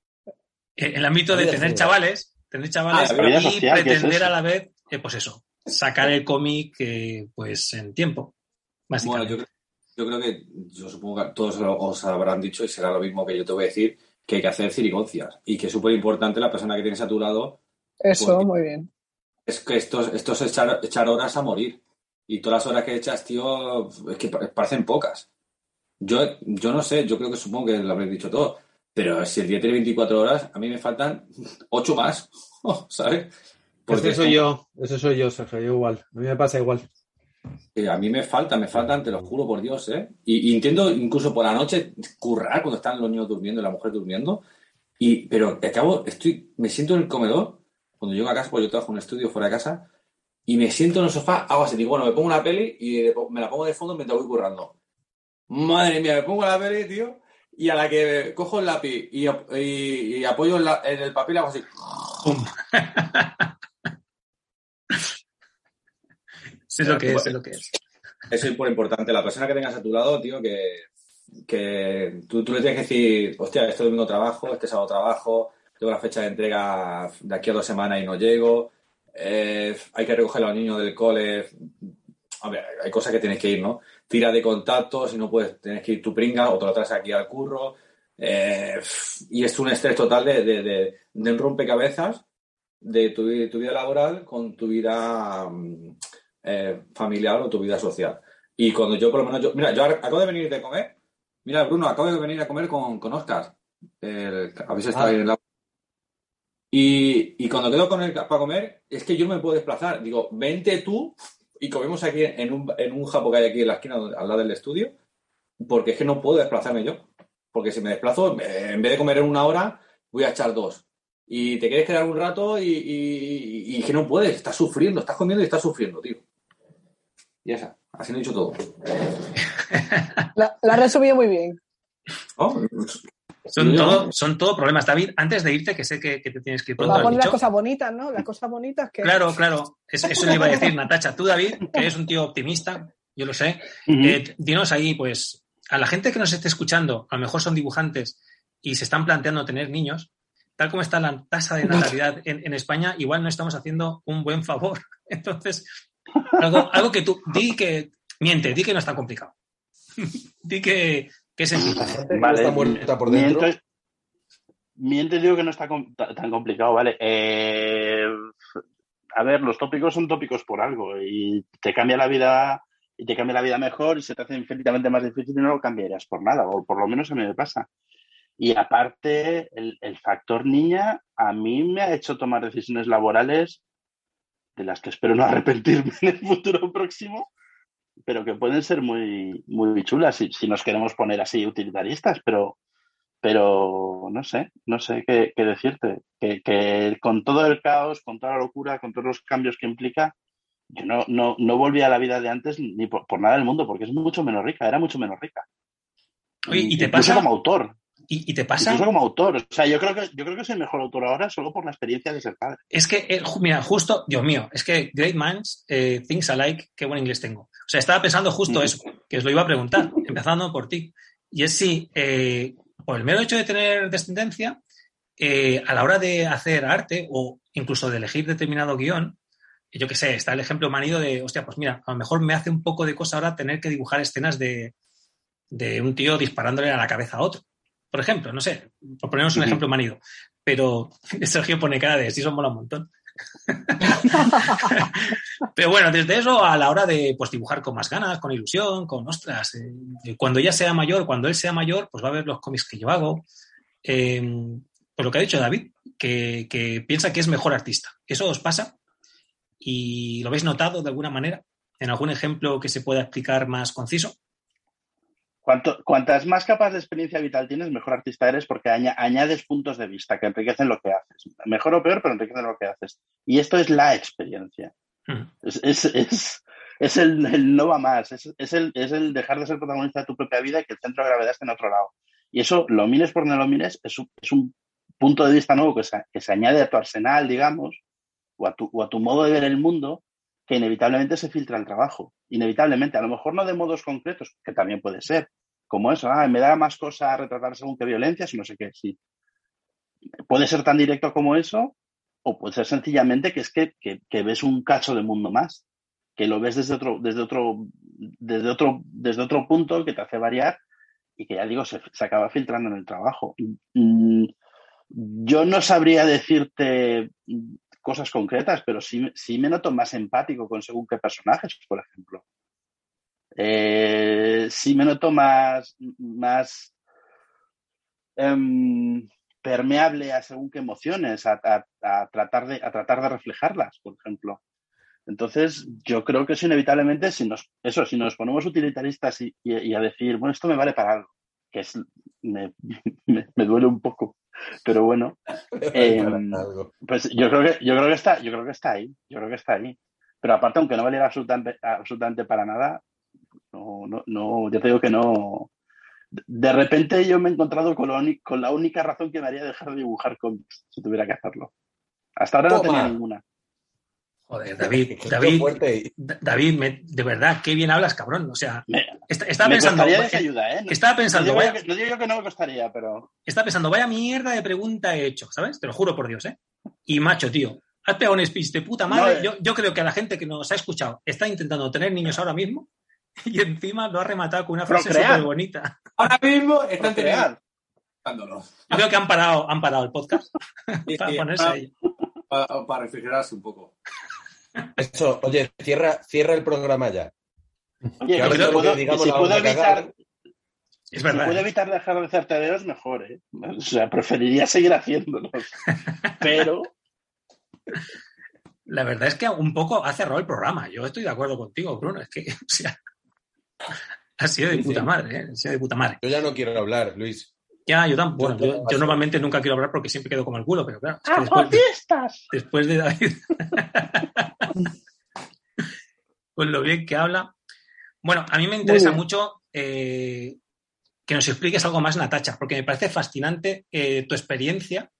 El ámbito de tener chavales, tener chavales Ah, vida y social, ¿qué es pretender a la vez, eh, pues eso, sacar el cómic eh, pues en tiempo. Bueno, yo, creo- yo creo que, yo supongo que todos os habrán dicho y será lo mismo que yo te voy a decir, que hay que hacer cirigoncias y que es súper importante la persona que tienes a tu lado Eso, muy bien. es que esto, es- esto es echar, echar horas a morir. Y todas las horas que echas, tío, es que pa- parecen pocas. Yo, yo no sé, yo creo que supongo que lo habréis dicho todo. Pero si el día tiene 24 horas, a mí me faltan 8 más, ¿sabes? Ese soy yo, ese soy yo, Sergio, yo igual. A mí me pasa igual. Eh, a mí me faltan, me faltan, te lo juro por Dios, ¿eh? Y, y entiendo incluso por la noche currar cuando están los niños durmiendo y la mujer durmiendo. Y, pero acabo, estoy, me siento en el comedor, cuando llego a casa, pues yo trabajo en un estudio fuera de casa, y me siento en el sofá, hago así, digo, bueno, me pongo una peli y me la pongo de fondo mientras voy currando. Madre mía, me pongo la peli, tío, y a la que cojo el lápiz y, y- y apoyo en, la- en el papel, hago así. Sé lo que es, sé lo que es. Eso es súper importante. La persona que tengas a tu lado, tío, que, que tú, le tienes que decir, hostia, este domingo trabajo, este sábado trabajo, tengo la fecha de entrega de aquí a dos semanas y no llego, eh, hay que recoger a los niños del cole. A hay cosas que tienes que ir, ¿no? Tira de contacto, si no puedes, tienes que ir tu pringa o te lo traes aquí al curro. Eh, y es un estrés total de, de, de un rompecabezas de tu, vi- tu vida laboral con tu vida mm, eh, familiar o tu vida social. Y cuando yo, por lo menos, yo, mira, yo acabo de venir de comer. Mira, Bruno, acabo de venir a comer con, con Oscar. El, habéis estado Ah. ahí en la... Y, y cuando quedo con él para comer, es que yo no me puedo desplazar. Digo, vente tú y comemos aquí en un, en un japo que hay aquí en la esquina, al lado del estudio, porque es que no puedo desplazarme yo. Porque si me desplazo, eh, en vez de comer en una hora, voy a echar dos. Y te quieres quedar un rato y, y, y que no puedes, estás sufriendo, estás comiendo y estás sufriendo, tío. Y esa, así lo he dicho todo. La, la has resumido muy bien. Oh, Son Yo- todo, son todo problemas. David, antes de irte, que sé que, que te tienes que ir pronto, Va a poner las cosas bonitas, ¿no? Las cosas bonitas que. Claro, claro. Eso, eso le iba a decir, Natacha. Tú, David, que eres un tío optimista, yo lo sé. Eh, dinos ahí, pues, a la gente que nos esté escuchando, a lo mejor son dibujantes y se están planteando tener niños, tal como está la tasa de natalidad en, en España, igual no estamos haciendo un buen favor. Entonces, algo, algo que tú, di que, miente, di que no está complicado. di que, que es sencillo. Vale, está muerta por dentro. Y digo que no está com- tan complicado, ¿vale? Eh, a ver, los tópicos son tópicos por algo y te cambia la vida y te cambia la vida mejor y se te hace infinitamente más difícil y no lo cambiarías por nada, o por lo menos a mí me pasa. Y aparte, el, el factor niña a mí me ha hecho tomar decisiones laborales de las que espero no arrepentirme en el futuro próximo, pero que pueden ser muy, muy chulas si, si nos queremos poner así utilitaristas, pero, pero no sé, no sé qué, qué decirte. Que, que con todo el caos, con toda la locura, con todos los cambios que implica, yo no, no, no volví a la vida de antes ni por, por nada del mundo, porque es mucho menos rica, era mucho menos rica. Oye, ¿y te Incluso pasa? como autor. ¿Y, y te pasa? Incluso como autor. O sea, yo creo que yo creo que soy el mejor autor ahora solo por la experiencia de ser padre. Es que, eh, mira, justo, Dios mío, es que Great Minds, eh, Things Alike, qué buen inglés tengo. O sea, estaba pensando justo Mm. eso, que os lo iba a preguntar, empezando por ti. Y es si, eh, por el mero hecho de tener descendencia, eh, a la hora de hacer arte o incluso de elegir determinado guion, yo qué sé, está el ejemplo manido de, hostia, pues mira, a lo mejor me hace un poco de cosa ahora tener que dibujar escenas de, de un tío disparándole a la cabeza a otro. Por ejemplo, no sé, por ponernos un ejemplo manido. Pero Sergio pone cara de sí, son mola un montón. Pero bueno, desde eso a la hora de pues, dibujar con más ganas, con ilusión, con ostras, eh, cuando ya sea mayor, cuando él sea mayor, pues va a ver los cómics que yo hago. Eh, pues lo que ha dicho David, que, que piensa que es mejor artista. ¿Eso os pasa? ¿Y lo habéis notado de alguna manera? ¿En algún ejemplo que se pueda explicar más conciso? Cuanto, cuantas más capas de experiencia vital tienes, mejor artista eres porque aña- añades puntos de vista que enriquecen lo que haces. Mejor o peor, pero enriquecen lo que haces. Y esto es la experiencia. Mm. Es, es- es- es el, el no va más, es, el, es el dejar de ser protagonista de tu propia vida y que el centro de gravedad esté en otro lado. Y eso, lo mires por donde lo mires, es un, punto de vista nuevo que se, que se añade a tu arsenal, digamos, o a, tu, o a tu modo de ver el mundo, que inevitablemente se filtra el trabajo. Inevitablemente, a lo mejor no de modos concretos, que también puede ser, como eso, me da más cosa retratar según qué violencias no sé qué, sí. Puede ser tan directo como eso, o puede ser sencillamente que es que, ves un cacho de mundo más, que lo ves desde otro, desde otro, desde otro, desde otro punto que te hace variar y que ya digo, se, se acaba filtrando en el trabajo. Mm, Yo no sabría decirte cosas concretas, pero sí, sí me noto más empático con según qué personajes, por ejemplo. Eh, sí me noto más, más em, permeable a según qué emociones, a, a- tratar de, a tratar de reflejarlas, por ejemplo. Entonces, yo creo que eso inevitablemente, si nos, eso, si nos ponemos utilitaristas y, y- a decir, bueno, esto me vale para algo, que es, me- me duele un poco, pero bueno, eh, Algo. pues yo creo que, yo creo que está, yo creo que está ahí, yo creo que está ahí. Pero aparte, aunque no valiera absolutamente, absolutamente para nada, no, no, no, yo te digo que no. De repente yo me he encontrado con con la única razón que me haría dejar de dibujar cómics, si tuviera que hacerlo. Hasta ahora no tenía ninguna. Joder, David, David, David, me- de verdad, qué bien hablas, cabrón. O sea, Me, estaba me pensando, eh, esa ayuda, ¿eh? No- estaba pensando, no, digo vaya, yo que, no digo yo que no me costaría, pero estaba pensando, vaya mierda de pregunta he hecho, ¿sabes? Te lo juro por Dios, ¿eh? Y macho, tío, has pegado un speech de puta madre. No, eh. yo, yo creo que a la gente que nos ha escuchado está intentando tener niños ahora mismo y encima lo ha rematado con una frase súper bonita. Ahora mismo están teniendo procrear. Yo creo que han parado, han parado el podcast para y- ponerse a ello. para, para refrigerarse un poco. Eso, oye, cierra, cierra el programa ya. Oye, Que si puedo, que si puedo cagar. evitar, Es si verdad. puedo ¿eh? evitar dejar de hacer TVOs, mejor, ¿eh? O sea, preferiría seguir haciéndolos. Pero, La verdad es que un poco ha cerrado el programa. Yo estoy de acuerdo contigo, Bruno. Es que, o sea, ha sido de Sí, puta madre, ¿eh? Ha sido de puta madre. Yo ya no quiero hablar, Luis. Ya, yo tampoco. Bueno, Yo normalmente nunca quiero hablar porque siempre quedo como el culo, pero claro, es que ¡ah, después, de, fiestas! después de David, con lo bien que habla. Bueno, a mí me interesa mucho eh, que nos expliques algo más, Natacha, porque me parece fascinante eh, tu experiencia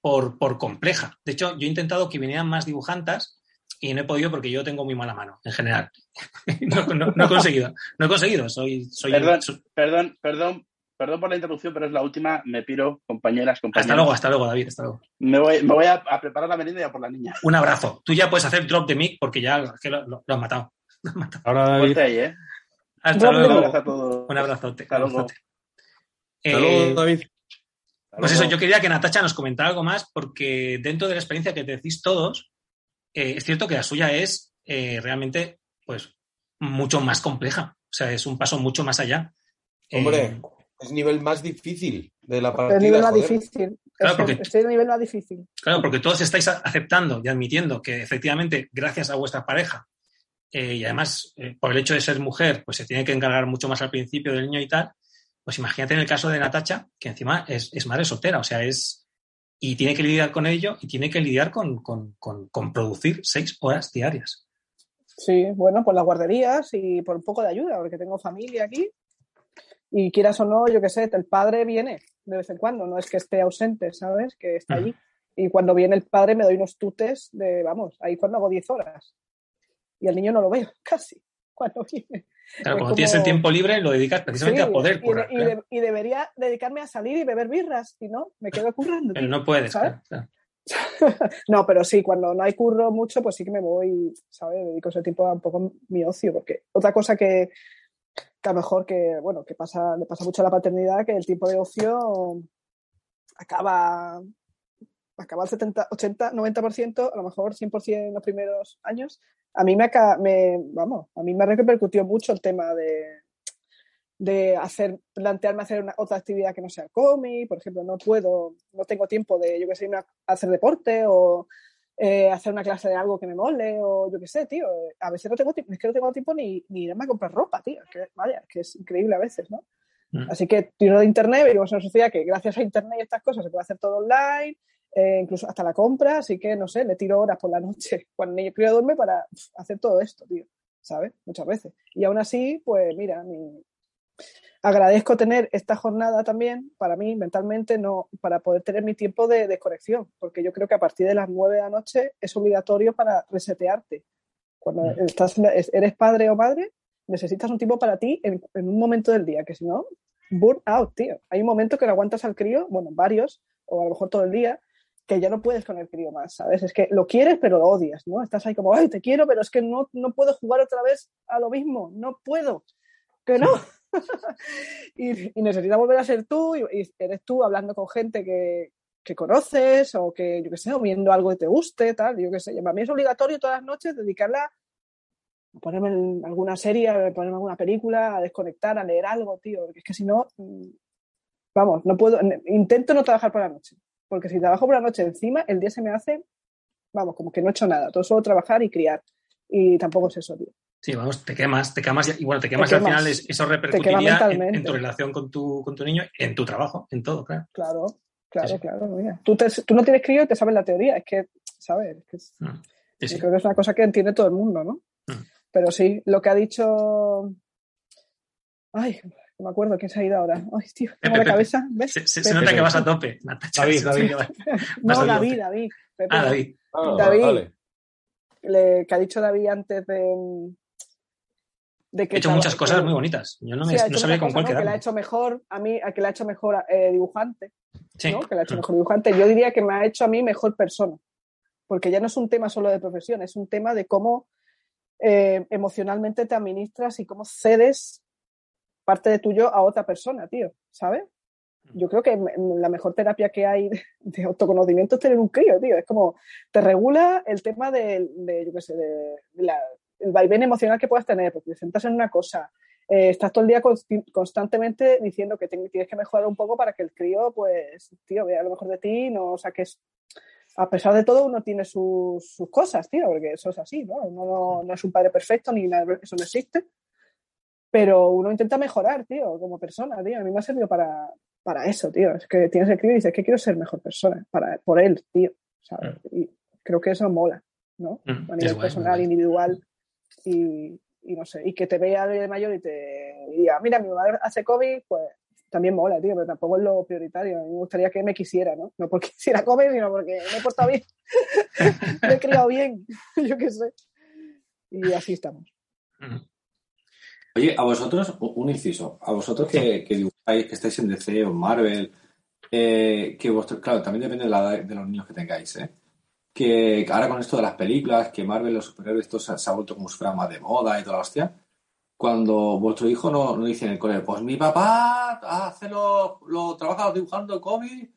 por, por compleja. De hecho, yo he intentado que vinieran más dibujantas y no he podido porque yo tengo muy mala mano, en general. no, no- no he conseguido, no he conseguido. Soy, soy, Perdón, soy- perdón, perdón, perdón por la interrupción, pero es la última. Me piro, compañeras, compañeros. Hasta luego, hasta luego, David, hasta luego. Me voy, me voy a, a preparar la merienda ya por la niña. Un abrazo. Tú ya puedes hacer drop de mic porque ya lo, lo- lo has matado. Ahora David, ahí, ¿eh? Hasta de Un luego. abrazo a todos. Un abrazote. Hasta luego. abrazote. Hasta Eh, luego, David. Hasta Pues eso, luego. yo quería que Natacha nos comentara algo más, porque dentro de la experiencia que decís todos, eh, es cierto que la suya es eh, realmente pues mucho más compleja. O sea, es un paso mucho más allá. Hombre, es nivel más difícil de la partida. el nivel más joder. difícil. Claro, Es- porque- es el nivel más difícil. Claro, porque todos estáis aceptando y admitiendo que efectivamente, gracias a vuestra pareja, eh, y además eh, por el hecho de ser mujer, pues se tiene que encargar mucho más al principio del niño y tal, pues imagínate en el caso de Natacha, que encima es, es madre soltera, o sea, es... Y tiene que lidiar con ello y tiene que lidiar con, con- con- con producir seis horas diarias. Sí, bueno, por las guarderías y por un poco de ayuda, porque tengo familia aquí. Y quieras o no, yo qué sé, el padre viene de vez en cuando, no es que esté ausente, ¿sabes? Que está allí. Y cuando viene el padre me doy unos tutes de, vamos, ahí cuando hago 10 horas. Y al niño no lo veo, casi, cuando viene. Claro, cuando tienes el como- tiempo libre lo dedicas precisamente Sí, a poder y, de- currar. y claro. de- y debería dedicarme a salir y beber birras, y no, me quedo currando. Pero tío. no puedes. ¿sabes? claro, claro. No, pero sí, cuando no hay curro mucho, pues sí que me voy, ¿sabes? Dedico ese tiempo a un poco mi ocio, porque otra cosa que, que a lo mejor que, bueno, que pasa, le pasa mucho a la paternidad, que el tiempo de ocio acaba, acaba al 70, 80, 90%, a lo mejor 100% en los primeros años. A mí me, me vamos, a mí me repercutió mucho el tema de, de hacer, plantearme hacer una, otra actividad que no sea cómic, por ejemplo, no puedo, no tengo tiempo de, yo que sé, irme a hacer deporte o eh, hacer una clase de algo que me mole o yo qué sé, tío. A veces no tengo tiempo, es que no tengo tiempo ni, ni irme a comprar ropa, tío. Que, vaya, que es increíble a veces, ¿no? Mm. Así que tiro de internet, vivimos en una sociedad que gracias a internet y estas cosas se puede hacer todo online, eh, incluso hasta la compra, así que no sé, le tiro horas por la noche cuando el niño crío duerme para pf, hacer todo esto, tío. ¿sabes? Muchas veces. Y aún así, pues mira, mi- agradezco tener esta jornada también para mí mentalmente, no, para poder tener mi tiempo de desconexión, porque yo creo que a partir de las nueve de la noche es obligatorio para resetearte. Cuando Mm. estás, eres padre o madre, necesitas un tiempo para ti en, en un momento del día, que si no, burn out, tío. Hay un momento que le aguantas al crío, bueno, varios, o a lo mejor todo el día, que ya no puedes con el crío más, ¿sabes? Es que lo quieres, pero lo odias, ¿no? Estás ahí como, ay, te quiero, pero es que no, no puedo jugar otra vez a lo mismo, no puedo, que no. y, y necesitas volver a ser tú, y, eres tú hablando con gente que, que conoces, o que, yo qué sé, o viendo algo que te guste, tal, yo qué sé. Para mí es obligatorio todas las noches dedicarla a ponerme en alguna serie, a ponerme alguna película, a desconectar, a leer algo, tío, porque es que si no, mm, vamos, no puedo, intento no trabajar por la noche, porque si trabajo por la noche encima, el día se me hace, vamos, como que no he hecho nada, todo solo trabajar y criar, y tampoco es eso, tío. Sí, vamos, te quemas, te quemas y bueno, te quemas Te y al final es- eso repercutiría en, tu relación con tu, con tu niño, en tu trabajo, en todo, claro. Claro, claro, Sí, claro, mira. Tú, te- tú no tienes crío y te sabes la teoría, es que, ¿sabes? Es que es- Mm. Sí, sí. Yo creo que es una cosa que entiende todo el mundo, ¿no? Mm. Pero sí, lo que ha dicho. Ay, no me acuerdo quién se ha ido ahora. Ay, tío, tengo Pepe, la cabeza. ¿Ves? Se, se- se nota que vas a tope, Natacha. David, David. No, David. David. Pepe, Ah. David. Ah, David. vale. Le- que ha dicho David antes de. De que He hecho muchas cosas muy bonitas. Yo no, me, Sí, ha no hecho sabía con cuál ¿no? Que la ha hecho mejor, a mí, a que la ha hecho mejor eh, dibujante. Sí. ¿no? que la ha hecho Mm. mejor dibujante. Yo diría que me ha hecho a mí mejor persona, porque ya no es un tema solo de profesión, es un tema de cómo eh, emocionalmente te administras y cómo cedes parte de tuyo a otra persona, tío, ¿sabes? Yo creo que la mejor terapia que hay de- de autoconocimiento es tener un crío, tío. Es como te regula el tema de, de, yo qué sé, de, de la- el vaivén emocional que puedas tener, porque te centras en una cosa, eh, estás todo el día consti- constantemente diciendo que tienes que mejorar un poco para que el crío, pues, tío, vea lo mejor de ti, no saques. A pesar de todo, uno tiene sus, sus cosas, tío, porque eso es así, ¿no? Uno no, no es un padre perfecto ni nada, eso no existe. Pero uno intenta mejorar, tío, como persona, tío. A mí me ha servido para, para eso, tío. Es que tienes el crío y dices que quiero ser mejor persona, para, por él, tío. ¿sabes? Y creo que eso mola, ¿no? Mm, A nivel personal, individual y, no sé, y que te vea de mayor y te diga, mira, mi madre hace COVID, pues también mola, tío, pero tampoco es lo prioritario. A mí me gustaría que me quisiera, ¿no? No porque quisiera comer, sino porque me he portado bien, me he criado bien, yo qué sé. Y así estamos. Oye, a vosotros, un inciso, a vosotros que, dibujáis, que estáis en DC o Marvel, eh, que vosotros, claro, también depende de la de los niños que tengáis, ¿eh? Que ahora con esto de las películas, que Marvel, los superhéroes, esto se, se ha vuelto como si fuera más de moda y toda la hostia. Cuando vuestro hijo no, no dice en el cole, pues mi papá hace lo, lo trabaja dibujando cómics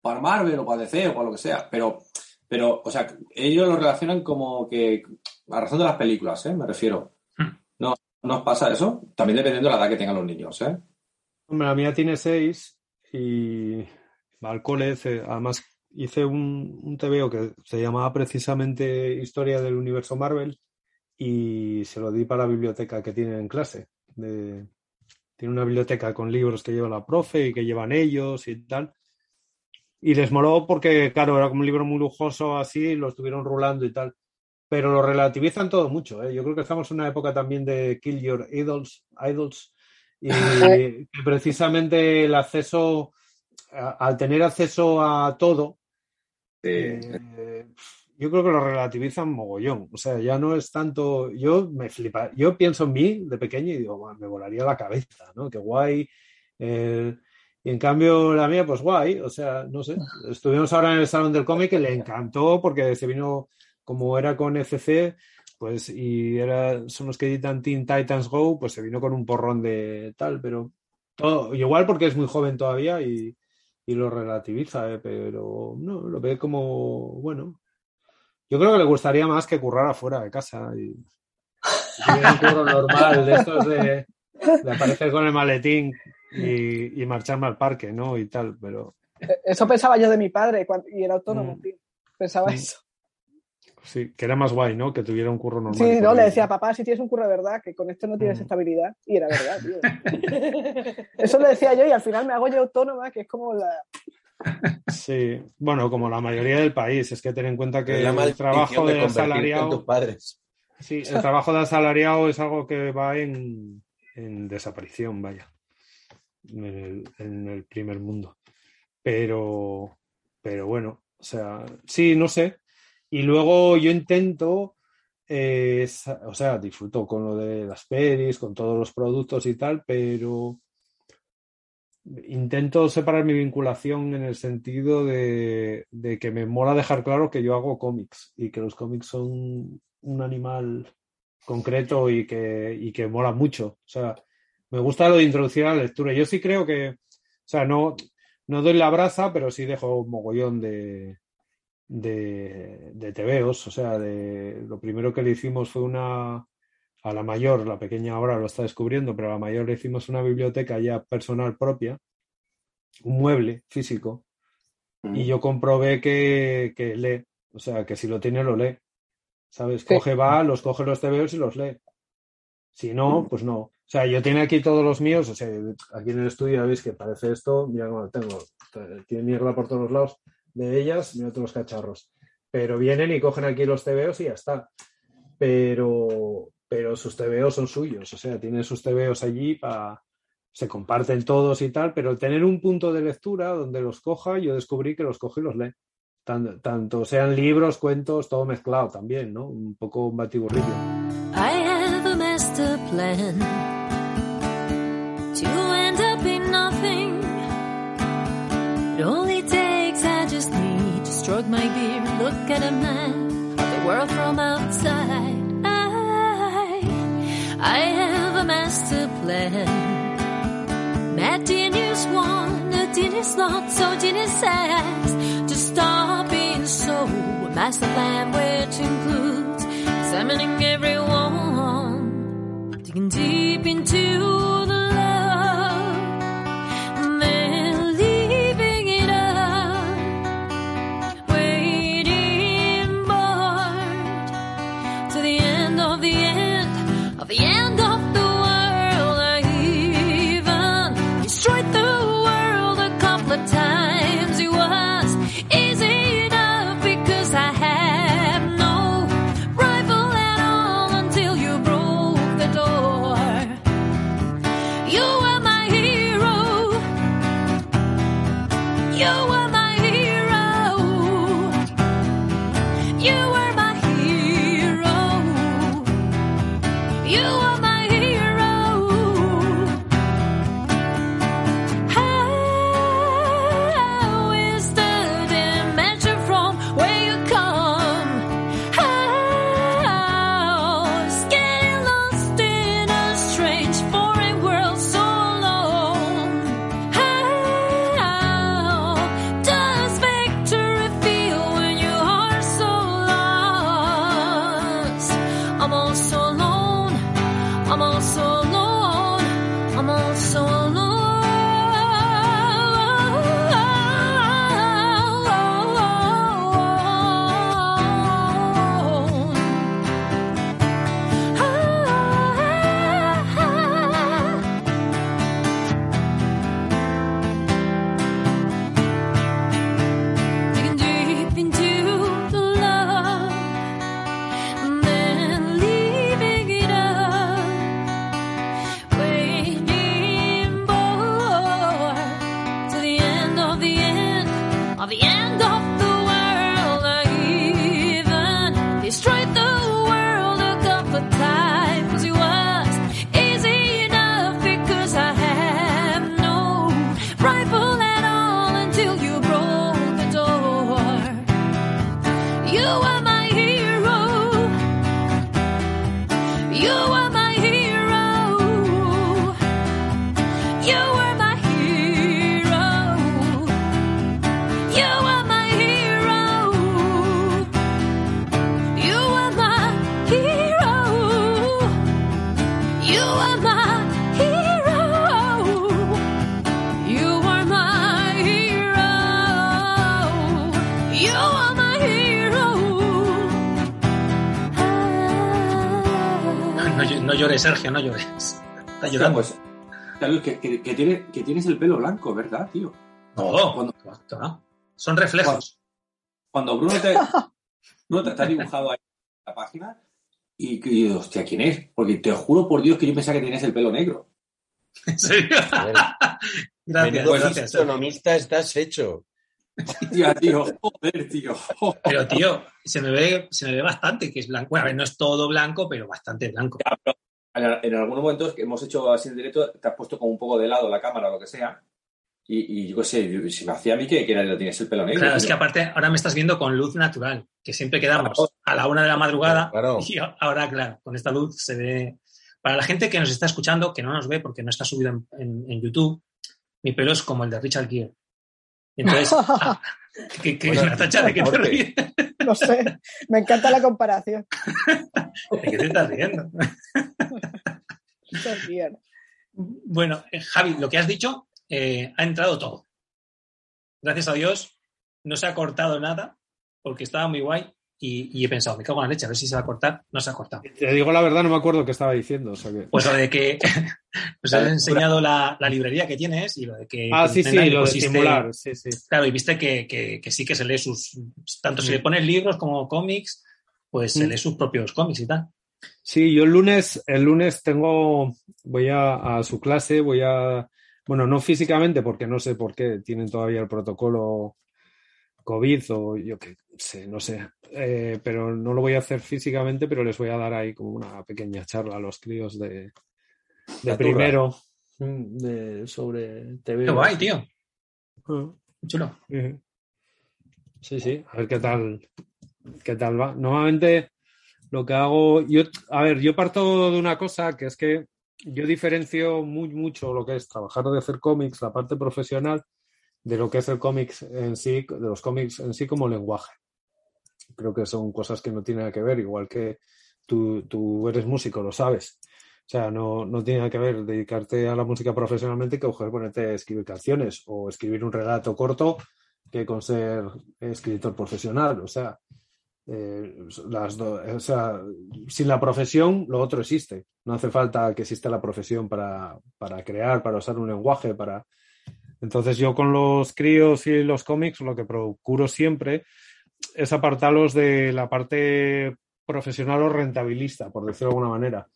para Marvel o para DC o para lo que sea, pero, pero, o sea, ellos lo relacionan como que, a razón de las películas, ¿eh? Me refiero. Hmm. ¿No, ¿No os pasa eso? También dependiendo de la edad que tengan los niños, ¿eh? Hombre, la mía tiene seis y va al cole. Además, hice un, un TVO que se llamaba precisamente Historia del Universo Marvel y se lo di para la biblioteca que tienen en clase. De- tiene una biblioteca con libros que lleva la profe y que llevan ellos y tal. Y les moló porque, claro, era como un libro muy lujoso así, y lo estuvieron rulando y tal. Pero lo relativizan todo mucho, ¿eh? Yo creo que estamos en una época también de Kill Your Idols, idols y que precisamente el acceso, a- al tener acceso a todo, eh, yo creo que lo relativizan mogollón. O sea, ya no es tanto. Yo me flipa. Yo pienso en mí de pequeño y digo, "Buah, me volaría la cabeza, ¿no? Qué guay. Eh, y en cambio, la mía, pues guay. O sea, no sé. Estuvimos ahora en el Salón del Cómic que le encantó porque se vino, como era con FC, pues, y era, son los que editan Teen Titans Go, pues se vino con un porrón de tal, pero todo, igual porque es muy joven todavía y, y lo relativiza, ¿eh? pero no, lo ve como, bueno, yo creo que le gustaría más que currara fuera de casa y, y un curro normal de estos de, de aparecer con el maletín y, y marcharme al parque, ¿no? Y tal, pero Eso pensaba yo de mi padre cuando- y era autónomo, Mm. tío. Pensaba Mm. eso. Sí, que era más guay, ¿no? Que tuviera un curro normal. Sí, no, le decía, papá, si tienes un curro de verdad, que con esto no tienes Mm. estabilidad. Y era verdad, tío. Eso le decía yo y al final me hago yo autónoma, que es como la... Sí, bueno, como la mayoría del país, es que ten en cuenta que el trabajo de de asalariado. tus padres. Sí, el trabajo de asalariado es algo que va en, en desaparición, vaya, en el, en el primer mundo. Pero, pero bueno, o sea, sí, no sé. Y luego yo intento, eh, o sea, disfruto con lo de las pelis, con todos los productos y tal, pero intento separar mi vinculación en el sentido de, que me mola dejar claro que yo hago cómics y que los cómics son un animal concreto y que, y que mola mucho. O sea, me gusta lo de introducir a la lectura. Yo sí creo que, o sea, no, no doy la braza, pero sí dejo un mogollón de, de, de tebeos. O sea, de, lo primero que le hicimos fue una, a la mayor, la pequeña ahora lo está descubriendo, pero a la mayor le hicimos una biblioteca ya personal propia, un mueble físico, y yo comprobé que, que lee, o sea, que si lo tiene lo lee. ¿Sabes? Sí. Coge, va, los coge los tebeos y los lee. Si no, pues no. O sea, yo tiene aquí todos los míos, o sea, aquí en el estudio veis que parece esto, mira cómo lo tengo, tiene mierda por todos los lados de ellas, todos los cacharros. Pero vienen y cogen aquí los tebeos y ya está. Pero, pero sus tebeos son suyos, o sea, tienen sus tebeos allí para se comparten todos y tal, pero tener un punto de lectura donde los coja, yo descubrí que los coge y los lee. Tan- tanto sean libros, cuentos, todo mezclado también, ¿no? Un poco un batiburrillo. I have a master plan end up in nothing. Only stroke my beard, look at a man, of the world from outside. I, I have a master plan. Mad genius one, a genius not, so genius says to stop being so. A master plan which includes examining everyone, digging deep into Sergio, no llores. Está llorando. pues, Carlos, que, que, que tiene- que tienes el pelo blanco, ¿verdad, tío? No, Cuando- no. Son reflejos. Cuando Bruno te, Bruno te, te ha dibujado ahí en la página, Y, y hostia, ¿quién es? Porque te juro por Dios que yo pensaba que tenías el pelo negro. ¿En serio? Gracias, Menudo gracias. estás hecho. Hostia, tío, joder, tío. Pero, tío, se me ve, se me ve bastante que es blanco. Bueno, a ver, no es todo blanco, pero bastante blanco. En, en algunos momentos que hemos hecho así en directo, te has puesto como un poco de lado la cámara o lo que sea. Y, y yo qué sé, si me hacía a mí que, que era- tienes el pelo negro. Claro, es que aparte ahora me estás viendo con luz natural, que siempre quedamos a la una de la madrugada Claro. y ahora, claro, con esta luz se ve... Para la gente que nos está escuchando, que no nos ve porque no está subido en, en- en YouTube, mi pelo es como el de Richard Gere. Entonces, ah, que, que Bueno, Natacha, ¿de qué te ríes? No sé, me encanta la comparación. ¿De qué te estás riendo? Bueno, eh, Javi, lo que has dicho, eh, ha entrado todo. Gracias a Dios, no se ha cortado nada, porque estaba muy guay y, y he pensado, me cago en la leche, a ver si se va a cortar. No se ha cortado. Te digo la verdad, no me acuerdo qué estaba diciendo. o sea que- Pues lo de que nos has enseñado la, la librería que tienes y lo de que. Ah, sí, sí, lo de estimular. Sí, sí. Claro, y viste que, que- que sí que se lee sus. Tanto si Mm. le pones libros como cómics, pues se Mm. lee sus propios cómics y tal. Sí, yo el lunes, el lunes tengo, voy a, a su clase, voy a, bueno, no físicamente, porque no sé por qué tienen todavía el protocolo COVID o yo qué sé, no sé, Eh, pero no lo voy a hacer físicamente, pero les voy a dar ahí como una pequeña charla a los críos de, primero mm, de, sobre TV. Qué guay, tío. Qué chulo. Sí, sí, a ver qué tal, qué tal va. Normalmente lo que hago, yo, a ver, yo parto de una cosa que es que yo diferencio muy mucho lo que es trabajar de hacer cómics, la parte profesional, de lo que es el cómics en sí, de los cómics en sí como lenguaje. Creo que son cosas que no tienen nada que ver, igual que tú, tú eres músico, lo sabes. O sea, no, no tiene nada que ver dedicarte a la música profesionalmente que coger, ponerte a escribir canciones o escribir un relato corto que con ser escritor profesional. O sea, eh, las do- o sea, sin la profesión, lo otro existe. No hace falta que exista la profesión para, para crear, para usar un lenguaje, para. Entonces, yo con los críos y los cómics, lo que procuro siempre es apartarlos de la parte profesional o rentabilista, por decirlo de alguna manera,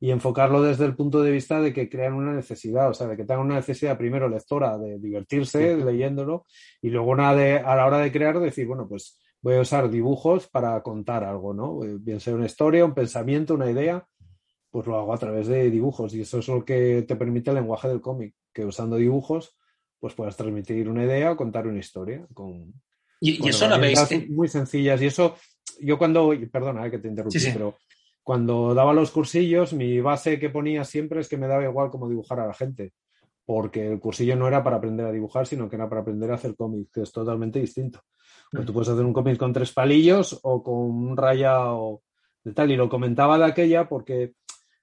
y enfocarlo desde el punto de vista de que crean una necesidad, o sea, de que tengan una necesidad primero lectora de divertirse leyéndolo y luego una de, a la hora de crear decir, bueno, pues voy a usar dibujos para contar algo, ¿no? Eh, Bien sea una historia, un pensamiento, una idea, pues lo hago a través de dibujos y eso es lo que te permite el lenguaje del cómic, que usando dibujos pues puedas transmitir una idea o contar una historia con, Y, eso lo veis. herramientas muy sencillas y eso yo cuando perdona eh, que te interrumpí Sí, sí. pero cuando daba los cursillos mi base que ponía siempre es que me daba igual cómo dibujar a la gente porque el cursillo no era para aprender a dibujar sino que era para aprender a hacer cómics que es totalmente distinto O tú puedes hacer un cómic con tres palillos o con un rayado de tal y lo comentaba de aquella porque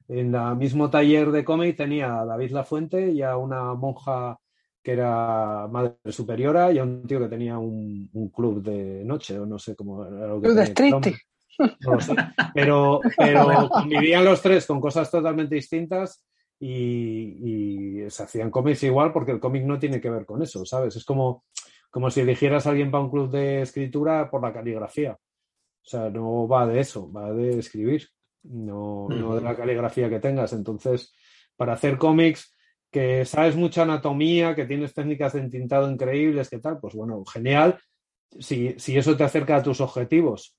en el mismo taller de cómic tenía a David Lafuente y a una monja que era madre superiora y a un tío que tenía un, un club de noche, o no sé cómo era lo que Club de tenía. No lo sé. Pero, pero convivían los tres con cosas totalmente distintas y, y se hacían cómics igual porque el cómic no tiene que ver con eso, ¿sabes? Es como, como si eligieras a alguien para un club de escritura por la caligrafía. O sea, no va de eso, va de escribir, no, no de la caligrafía que tengas. Entonces, para hacer cómics que sabes mucha anatomía, que tienes técnicas de entintado increíbles, que tal, pues bueno, genial. Si, si eso te acerca a tus objetivos,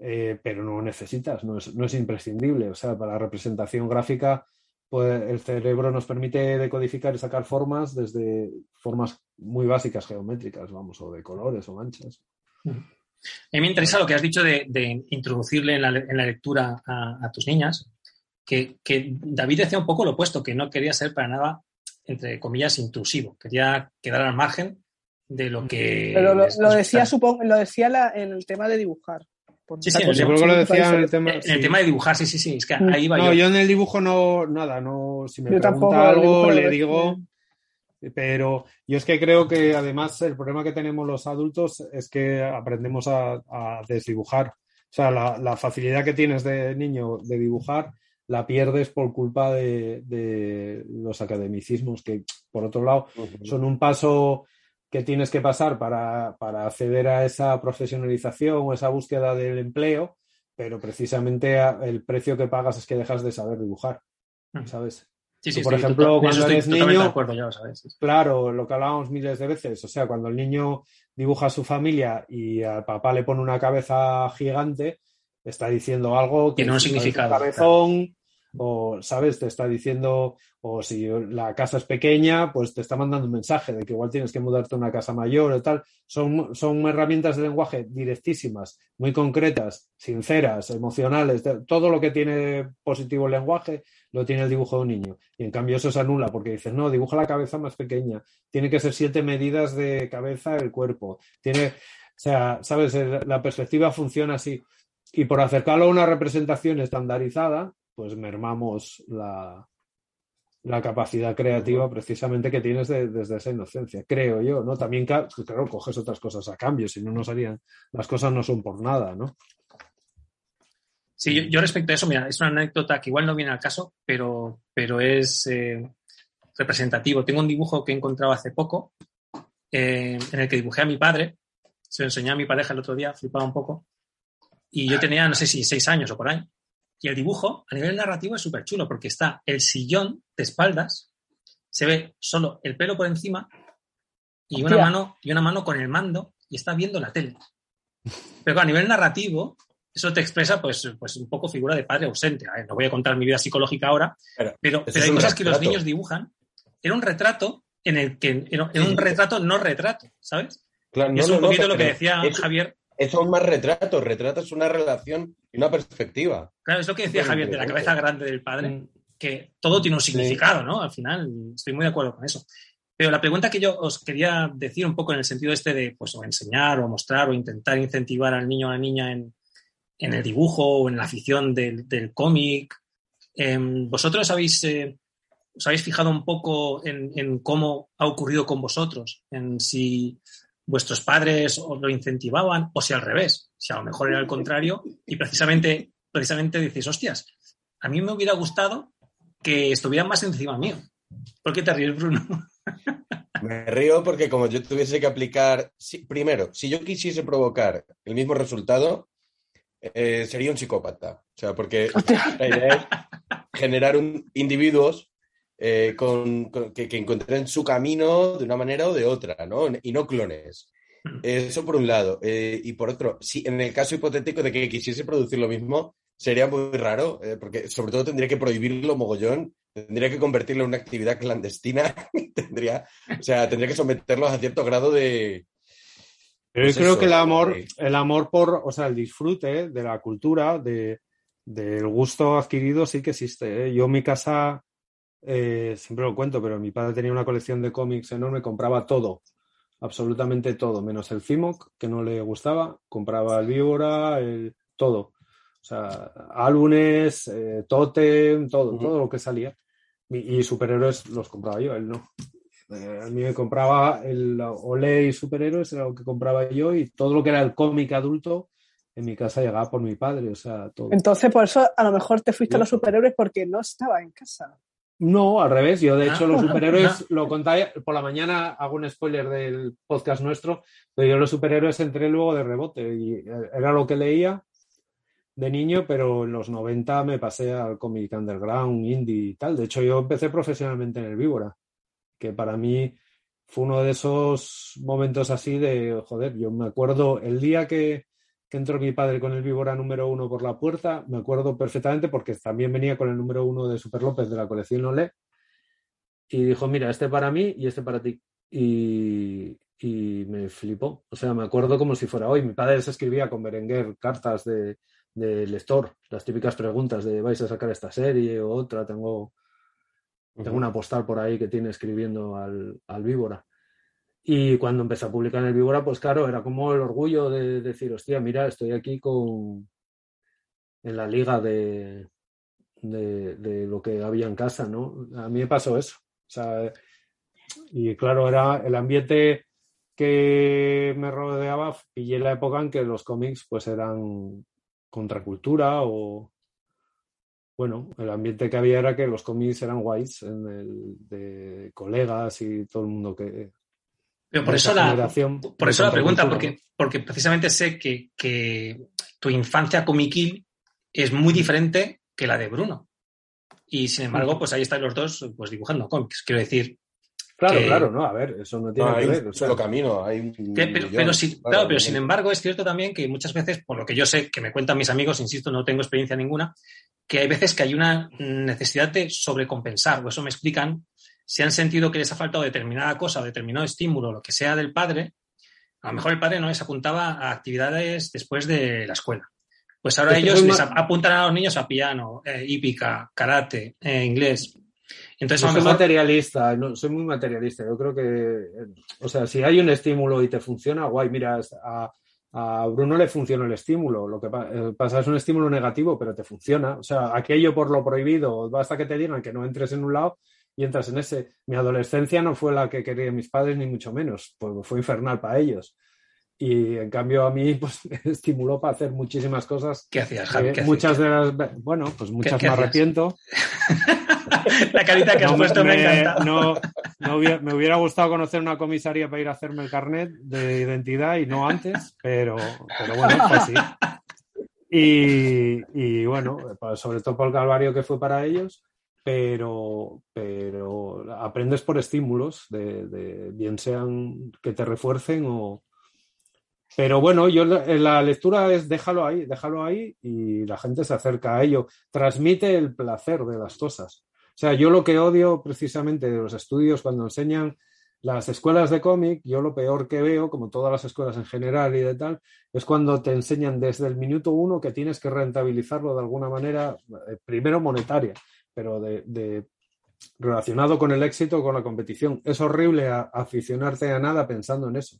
eh, pero no necesitas, no es, no es imprescindible. O sea, para la representación gráfica, pues el cerebro nos permite decodificar y sacar formas desde formas muy básicas geométricas, vamos, o de colores o manchas. A mí me interesa lo que has dicho de, introducirle en la, en la lectura a, a, tus niñas, que, que, David decía un poco lo opuesto, que no quería ser para nada, entre comillas, intrusivo, quería quedar al margen de lo que... Pero lo, lo decía, supongo, lo decía la, en el tema de dibujar. Sí, sí, yo creo que lo decía en el tema, en el tema de dibujar, sí, sí, sí, es que Mm. ahí va no, yo. yo en el dibujo no, nada, no, si me Yo pregunta tampoco, algo le digo, pero yo es que creo que además el problema que tenemos los adultos es que aprendemos a, a desdibujar. O sea, la, la, facilidad que tienes de niño de dibujar la pierdes por culpa de, de los academicismos, que por otro lado uh -huh. son un paso que tienes que pasar para, para, acceder a esa profesionalización o esa búsqueda del empleo, pero precisamente el precio que pagas es que dejas de saber dibujar. ¿sabes? Sí, Tú, sí, por ejemplo, cuando eres niño- de acuerdo, ya lo sabes. sí, sí. Claro, lo que hablábamos miles de veces, o sea, cuando el niño dibuja a su familia y al papá le pone una cabeza gigante, está diciendo algo que Tiene un si parece significado, cabezón, o, ¿sabes? Te está diciendo, o si la casa es pequeña, pues te está mandando un mensaje de que igual tienes que mudarte a una casa mayor o tal. Son, son herramientas de lenguaje directísimas, muy concretas, sinceras, emocionales, todo lo que tiene positivo el lenguaje lo tiene el dibujo de un niño. Y en cambio eso se anula porque dices, no, dibuja la cabeza más pequeña, tiene que ser siete medidas de cabeza el cuerpo, tiene, o sea, sabes, la perspectiva funciona así. Y por acercarlo a una representación estandarizada, pues mermamos la, la capacidad creativa precisamente que tienes de- desde esa inocencia, creo yo, ¿no? También, ca- claro, coges otras cosas a cambio, si no, no serían, las cosas no son por nada, ¿no? Sí, yo, yo respecto a eso, mira, es una anécdota que igual no viene al caso, pero, pero es eh, representativo. Tengo un dibujo que he encontrado hace poco eh, en el que dibujé a mi padre, se lo enseñé a mi pareja el otro día, flipaba un poco, y yo tenía, no sé si seis años o por ahí. Y el dibujo, a nivel narrativo, es súper chulo porque está el sillón de espaldas, se ve solo el pelo por encima y una Hostia. mano, y una mano con el mando y está viendo la tele. Pero a nivel narrativo, eso te expresa pues, pues un poco figura de padre ausente. A ver, no voy a contar mi vida psicológica ahora, Pero pero, hay cosas que los niños dibujan. Era un retrato en el que era un retrato no retrato, ¿sabes? Claro, Y no, es un no, poquito lo que decía es- Javier. Es aún más retrato, retratas una relación y una perspectiva. Claro, es lo que decía Javier de la interesante. cabeza grande del padre, Mm. que todo tiene un significado, ¿no? Al final, estoy muy de acuerdo con eso. Pero la pregunta que yo os quería decir un poco en el sentido este de, pues, o enseñar o mostrar o intentar incentivar al niño o a la niña en, en el dibujo o en la afición del, del cómic, em, ¿vosotros habéis, eh, os habéis fijado un poco en, en cómo ha ocurrido con vosotros? En si vuestros padres os lo incentivaban o si al revés, si a lo mejor era al contrario y precisamente, precisamente dices, hostias, a mí me hubiera gustado que estuvieran más encima mío. ¿Por qué te ríes, Bruno? Me río porque como yo tuviese que aplicar, si- primero, si yo quisiese provocar el mismo resultado, eh, sería un psicópata. O sea, porque la idea es generar un- individuos eh, con, con- que, que encuentren su camino de una manera o de otra, ¿no? Y no clones. Eso por un lado. Eh, y por otro, si en el caso hipotético de que quisiese producir lo mismo, sería muy raro, eh, porque sobre todo tendría que prohibirlo mogollón, tendría que convertirlo en una actividad clandestina, tendría, o sea, tendría que someterlos a cierto grado de... Pero Pues yo creo eso, que el amor, el amor por, o sea, el disfrute de la cultura, de, del gusto adquirido, sí que existe. Yo en mi casa, eh, siempre lo cuento, pero mi padre tenía una colección de cómics enorme, compraba todo, absolutamente todo, menos el Cimoc, que no le gustaba, compraba el Víbora, el, todo. O sea, álbumes, eh, Totem, todo, todo lo que salía. Y, y superhéroes los compraba yo, él no. Eh, a mí me compraba el Olé y superhéroes, era lo que compraba yo, y todo lo que era el cómic adulto en mi casa llegaba por mi padre, o sea, todo. Entonces, por eso a lo mejor te fuiste a los superhéroes porque no estaba en casa. No, al revés, yo de hecho Ah, los ah, superhéroes lo conté por la mañana, hago un spoiler del podcast nuestro, pero yo los superhéroes entré luego de rebote y era lo que leía de niño, pero en los 90 me pasé al cómic underground, indie y tal. De hecho, yo empecé profesionalmente en el Víbora, que para mí fue uno de esos momentos así de, joder, yo me acuerdo el día que, que entró mi padre con el Víbora número uno por la puerta, me acuerdo perfectamente porque también venía con el número uno de Super López de la colección Olé y dijo, mira, este para mí y este para ti. Y, y me flipó. O sea, me acuerdo como si fuera hoy. Mi padre se escribía con Berenguer cartas de, de lector, las típicas preguntas de vais a sacar esta serie o otra, tengo, tengo una postal por ahí que tiene escribiendo al, al Víbora. Y cuando empecé a publicar en el Víbora, pues claro, era como el orgullo de decir, hostia, mira, estoy aquí con en la liga de, de, de lo que había en casa, ¿no? A mí me pasó eso. O sea, y claro, era el ambiente que me rodeaba, pillé la época en que los cómics pues eran contracultura o bueno, el ambiente que había era que los cómics eran guays en el, de colegas y todo el mundo que Pero por eso la, generación por de eso la pregunta, porque, porque precisamente sé que, que tu infancia comiquil es muy diferente que la de Bruno. Y sin embargo, pues ahí están los dos pues dibujando cómics. Quiero decir, Claro, que- claro, no, a ver, eso no tiene No, que hay ver. o sea, camino. Hay un Que- pero, millón, pero sí- claro, claro, pero sin embargo es cierto también que muchas veces, por lo que yo sé, que me cuentan mis amigos, insisto, no tengo experiencia ninguna, que hay veces que hay una necesidad de sobrecompensar, o eso me explican, si han sentido que les ha faltado determinada cosa o determinado estímulo, lo que sea del padre, a lo mejor el padre no les apuntaba a actividades después de la escuela. Pues ahora ellos les apuntan a los niños a piano, eh, hípica, karate, eh, inglés. Entonces, a soy materialista, no, soy muy materialista. Yo creo que, eh, o sea, si hay un estímulo y te funciona, guay, mira, a, a Bruno le funciona el estímulo. Lo que eh, pasa es un estímulo negativo, pero te funciona. O sea, aquello por lo prohibido, basta que te digan que no entres en un lado y entras en ese. Mi adolescencia no fue la que querían mis padres, ni mucho menos, pues fue infernal para ellos. Y en cambio a mí, pues me estimuló para hacer muchísimas cosas. ¿qué hacías, Javi? ¿Qué muchas de las, bueno, pues muchas qué me hacías? arrepiento. hacías? La carita que has No, puesto me, me, encanta. no- no hubiera- me hubiera gustado conocer una comisaría para ir a hacerme el carnet de identidad y no antes, pero, pero bueno, fue así. Y, y bueno, pues sobre todo por el calvario que fue para ellos, pero, pero aprendes por estímulos, de, bien sean que te refuercen o... Pero bueno, yo la- la lectura es déjalo ahí, déjalo ahí y la gente se acerca a ello. Transmite el placer de las cosas. O sea, yo lo que odio precisamente de los estudios cuando enseñan las escuelas de cómic, yo lo peor que veo, como todas las escuelas en general y de tal, es cuando te enseñan desde el minuto uno que tienes que rentabilizarlo de alguna manera, eh, primero monetaria, pero de, de- relacionado con el éxito, con la competición. Es horrible a- aficionarte a nada pensando en eso,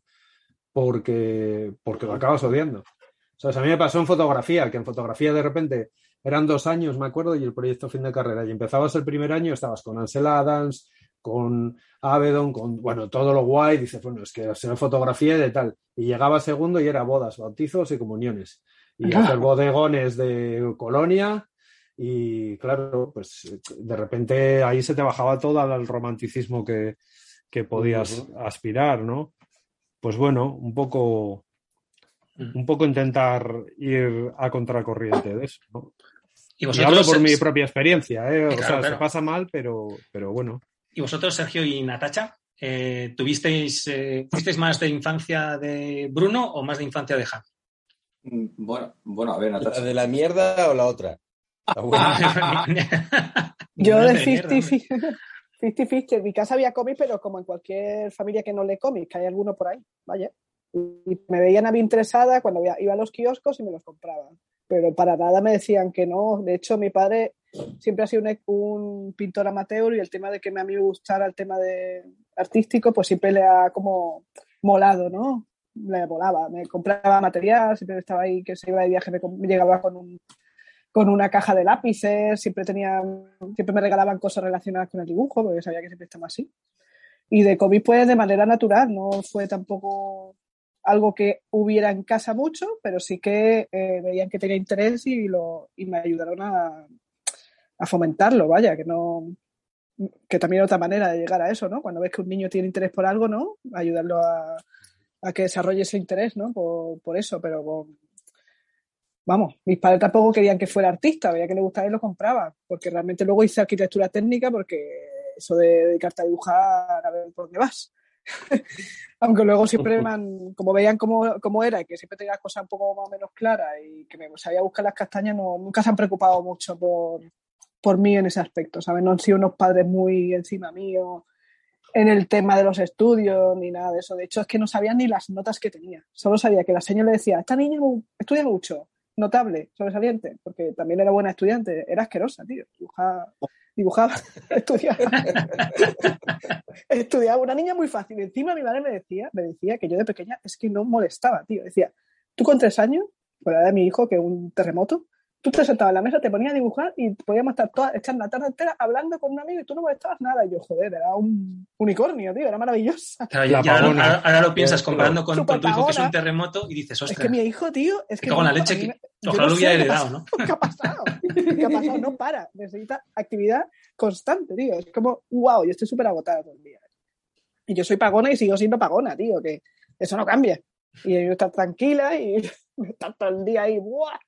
porque, porque lo acabas odiando. O sea, a mí me pasó en fotografía, que en fotografía de repente eran dos años, me acuerdo, y el proyecto fin de carrera. Y empezabas el primer año, estabas con Ansel Adams, con Avedon, con, bueno, todo lo guay. Dices, bueno, es que sea fotografía y de tal. Y llegaba segundo y era bodas, bautizos y comuniones. Y hacer bodegones de colonia. Y claro, pues de repente ahí se te bajaba todo al romanticismo que, que podías aspirar, ¿no? Pues bueno, un poco, un poco intentar ir a contracorriente de eso, ¿no? Y hablo por mi propia experiencia, ¿eh? O claro, sea, claro. se pasa mal, pero, pero bueno. y vosotros, Sergio y Natacha, eh, ¿tuvisteis, eh, ¿fuisteis más de infancia de Bruno o más de infancia de Han? Mm, Bueno, bueno, a ver, ¿La Natasha. de la mierda o la otra? Buena. Yo de mierda, 50 50 En mi casa había cómics, pero como en cualquier familia que no lee cómics, que hay alguno por ahí, vaya. Y me veían a mí interesada cuando iba a los kioscos y me los compraban. Pero para nada me decían que no. De hecho, mi padre siempre ha sido un, un pintor amateur y el tema de que a mí me gustara el tema de artístico, pues siempre le ha como molado, ¿no? Le molaba. Me compraba material, siempre estaba ahí que se iba de viaje, me, me llegaba con un con una caja de lápices, siempre tenía, siempre me regalaban cosas relacionadas con el dibujo, porque sabía que siempre estaba así. Y de cómic, pues de manera natural, no fue tampoco algo que hubiera en casa mucho, pero sí que eh, veían que tenía interés y, lo, y me ayudaron a, a fomentarlo, vaya, que no que también otra manera de llegar a eso, ¿no? Cuando ves que un niño tiene interés por algo, ¿no? Ayudarlo a, a que desarrolle ese interés, ¿no? Por, por eso, pero con- vamos, mis padres tampoco querían que fuera artista, veía que le gustaba y lo compraba, porque realmente luego hice arquitectura técnica porque eso de dedicarte a dibujar, a ver por dónde vas. Aunque luego siempre me han, como veían cómo, cómo era, y que siempre tenía las cosas un poco más o menos claras y que me sabía buscar las castañas, nunca se han preocupado mucho por, por mí en ese aspecto, ¿sabes? No han sido unos padres muy encima mío en el tema de los estudios ni nada de eso. De hecho, es que no sabían ni las notas que tenía. Solo sabía que la señora le decía, esta niña estudia mucho, notable, sobresaliente, porque también era buena estudiante, era asquerosa, tío. Dibujaba, dibujaba estudiaba. estudiaba una niña muy fácil. Encima mi madre me decía, me decía que yo de pequeña es que no molestaba, tío. Decía, tú con tres años, por la edad de mi hijo, que un terremoto, tú te sentabas en la mesa, te ponías a dibujar y podíamos estar todas, echar la tarde entera hablando con un amigo y tú no molestabas nada. Y yo, joder, era un unicornio, tío, era maravillosa. Claro, La ya ahora, lo piensas comparando con, con tu hijo que es un terremoto y dices, Es ostras, que mi hijo, tío, es que. en la no, leche a que ojalá lo hubiera heredado, ¿no? ¿Qué ha pasado? ¿Qué ha pasado? No para. Necesita actividad constante, tío. Es como, wow, yo estoy súper agotada todo el día. Y yo soy pagona y sigo siendo pagona, tío, que eso no cambia. Y yo estar tranquila y estar todo el día ahí, ¡buah!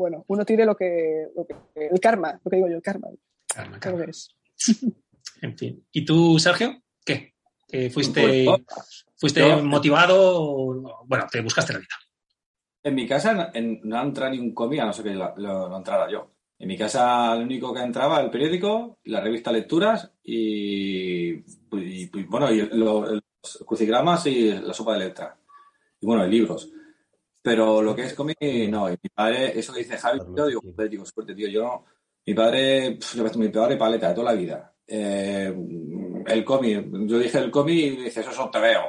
Bueno, uno tiene lo que, lo que- el karma, lo que digo yo, el karma. Karma, creo karma. que es. En fin. ¿Y tú, Sergio? ¿Qué? ¿Que ¿Fuiste, Pues, fuiste yo- motivado? o- Bueno, te buscaste la vida. En mi casa en- no entra ni un cómic, a no ser que lo, lo- lo entrara yo. En mi casa lo único que entraba era el periódico, la revista Lecturas y, y- y, bueno, y lo- los crucigramas y la sopa de letras. Y bueno, y libros. Pero lo que es cómic, no. Y mi padre, eso que dice Javi, yo digo, joder, digo, suerte, tío. Yo. Mi padre, pf, mi padre paleta de toda la vida. Eh, el cómic, yo dije el cómic y dice, eso es un veo.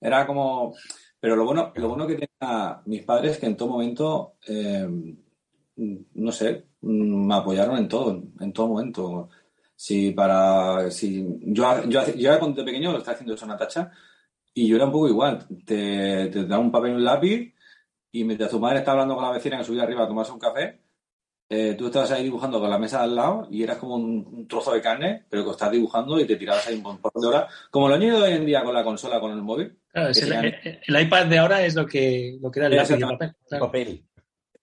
Era como. Pero lo bueno, lo bueno que tenía mis padres es que en todo momento, eh, no sé, me apoyaron en todo, en todo momento. Si para. Si, yo, yo, yo cuando de pequeño lo estaba haciendo eso en Natacha y yo era un poco igual. Te, te da un papel y un lápiz y mientras tu madre está hablando con la vecina que subía arriba a tomarse un café, eh, tú estabas ahí dibujando con la mesa al lado y eras como un, un trozo de carne, pero que estás dibujando y te tirabas ahí un montón de horas. Como lo han ido hoy en día con la consola, con el móvil, Claro, es Que el, el- el iPad de ahora es lo que, lo que era el lápiz papel. claro. Papel.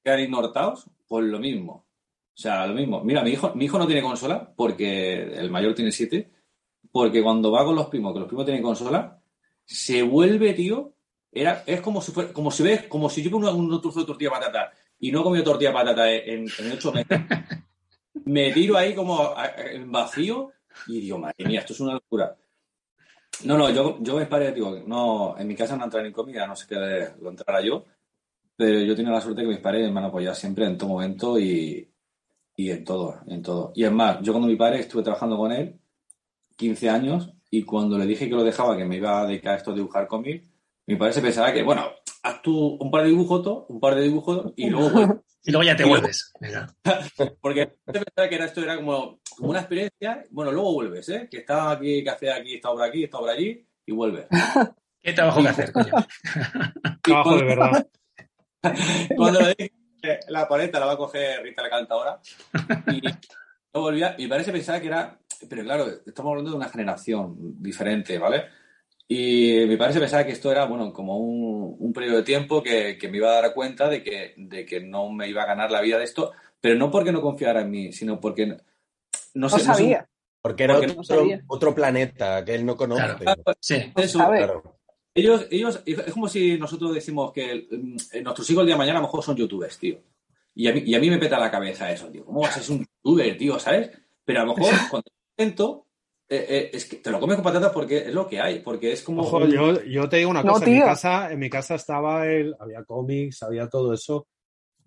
quedan inortados, pues lo mismo. O sea, lo mismo. Mira, mi hijo, mi hijo no tiene consola porque el mayor tiene siete, porque cuando va con los primos, que los primos tienen consola, se vuelve, tío, era, es como si fuera, como si ves, como si yo pongo un, un trozo de tortilla de patata y no he comido tortilla de patata en, en ocho meses, me tiro ahí como a- a- en vacío y digo, madre mía, esto es una locura. No, no, yo, yo mis padres, digo, no, en mi casa no entra ni comida, no sé qué lo entrara yo, pero yo tengo la suerte que mis padres me han apoyado siempre en todo momento y, y en todo, en todo. Y es más, yo cuando mi padre estuve trabajando con él 15 años y cuando le dije que lo dejaba, que me iba a dedicar a esto de dibujar cómics, mi padre se pensaba que, bueno, haz tú un par de dibujos, un par de dibujos y luego vuelves. Y luego ya te vuelves. Venga. Porque te pensaba que era esto era como, como una experiencia, bueno, luego vuelves, ¿eh? Que está aquí, que hace aquí, esta obra aquí, esta obra allí y vuelves. ¿Qué trabajo que hacer, coño? Trabajo de verdad. Cuando le dije que la paleta la va a coger Rita la cantadora y no volvía, y parece pensar que era, pero claro, estamos hablando de una generación diferente, ¿vale? Y mi padre se pensaba que esto era, bueno, como un, un periodo de tiempo que, que me iba a dar cuenta de que, de que no me iba a ganar la vida de esto, pero no porque no confiara en mí, sino porque no, No sé, no sé- sabía. Porque era Porque no otro, sabía. otro planeta que él no conoce. Claro. Sí. eso. Claro. Ellos, ellos, es como si nosotros decimos que mm, nuestros hijos el día de mañana a lo mejor son youtubers, tío. Y a mí, y a mí me peta la cabeza eso, tío. ¿Cómo vas a ser un youtuber, tío? ¿Sabes? Pero a lo mejor cuando intento, eh, eh, es que te lo comes con patatas porque es lo que hay, porque es como. Ojo, yo, yo te digo una No, cosa, en mi casa, en mi casa estaba el, había cómics, había todo eso,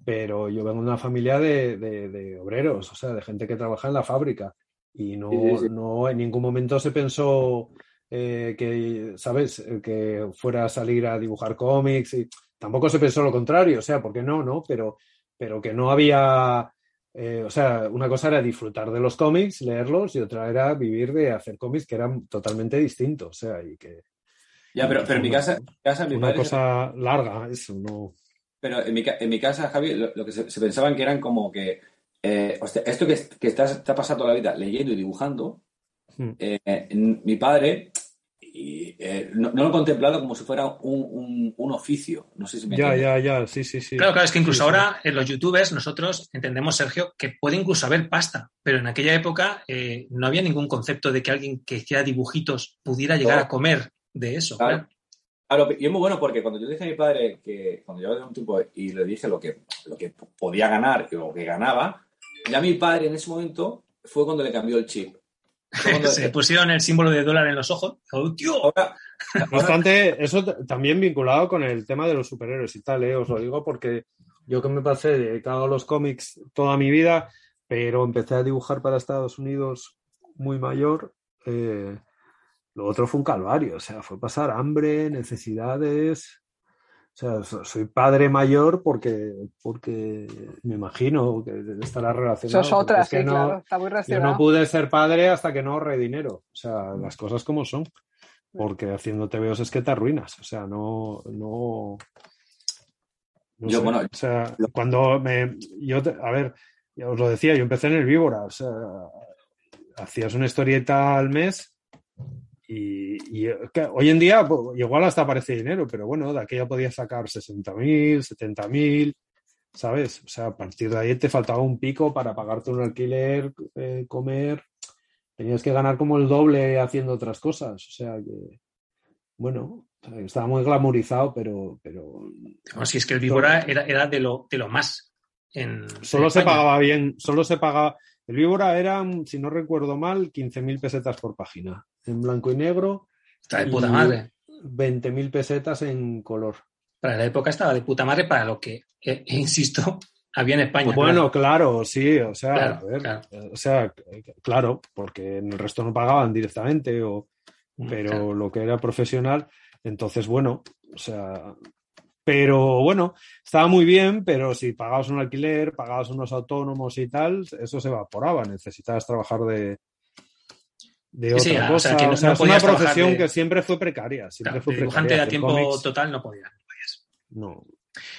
pero yo vengo de una familia de, de- de obreros, o sea, de gente que trabaja en la fábrica. Y no, Sí, sí, sí. no en ningún momento se pensó eh, que, ¿sabes?, que fuera a salir a dibujar cómics y tampoco se pensó lo contrario, o sea, porque no, no, pero, pero que no había, eh, o sea, una cosa era disfrutar de los cómics, leerlos, y otra era vivir de hacer cómics que eran totalmente distintos, o sea, y que Ya, pero, pero en mi casa, mi casa mi una padre cosa larga, eso, no. Pero en mi, en mi casa, Javi, lo, lo que se, se pensaban que eran como que. eh, hostia, esto que, que estás, está pasando la vida leyendo y dibujando, Hmm. eh, mi padre y, eh, no, no lo he contemplado como si fuera un, un- un oficio. No sé si me Ya, entiendes. ya, ya, sí, sí, sí. Claro, claro, es que incluso Sí, sí. ahora en los youtubers nosotros entendemos, Sergio, que puede incluso haber pasta, pero en aquella época eh, no había ningún concepto de que alguien que hiciera dibujitos pudiera llegar No. a comer de eso. Claro. claro. Claro, y es muy bueno porque cuando yo dije a mi padre que cuando llevaba un tiempo y le dije lo que, lo que podía ganar y lo que ganaba, ya mi padre en ese momento fue cuando le cambió el chip. Se pusieron el símbolo de dólar en los ojos. ¡Oh, tío! ahora, No obstante, eso también vinculado con el tema de los superhéroes y tal, ¿eh? os lo digo porque yo que me pasé dedicado a los cómics toda mi vida, pero empecé a dibujar para Estados Unidos muy mayor, eh, lo otro fue un calvario, o sea, fue pasar hambre, necesidades. O sea, so- soy padre mayor porque, porque me imagino que estará relacionado. Eso es otra, porque es sí, que no- claro. Está muy yo no pude ser padre hasta que no ahorré dinero. O sea, las cosas como son. Porque haciendo TVOs es que te arruinas. O sea, no. no, no Yo, sé. bueno, o sea, cuando me. Yo, te- a ver, ya os lo decía, yo empecé en el Víbora. O sea, hacías una historieta al mes. Y, y, eh, que hoy en día, pues, igual hasta parece dinero, pero bueno, de aquella podía sacar 60.000, 70.000. ¿sabes? O sea, a partir de ahí te faltaba un pico para pagarte un alquiler, eh, comer. Tenías que ganar como el doble haciendo otras cosas. O sea que, bueno, estaba muy glamorizado, pero, pero No, si es que el Víbora era, era de, lo, de lo más. En, solo en se pagaba bien, solo se pagaba. El Víbora eran, si no recuerdo mal, 15.000 pesetas por página. En blanco y negro, Está de puta madre. 20.000 pesetas en color. Para la época estaba de puta madre para lo que, eh, insisto, había en España. Bueno, claro, sí, o sea, Claro, a ver, claro. o sea, claro, porque en el resto no pagaban directamente, o, Mm, pero lo que era profesional, entonces, bueno, o sea, pero bueno, estaba muy bien, pero si pagabas un alquiler, pagabas unos autónomos y tal, eso se evaporaba, necesitabas trabajar de, de Sí, otra sí, o sea, cosa, que no- o sea, no es una profesión de- que siempre fue precaria, siempre Claro, fue de dibujante precaria, a tiempo cómics, total no podía. no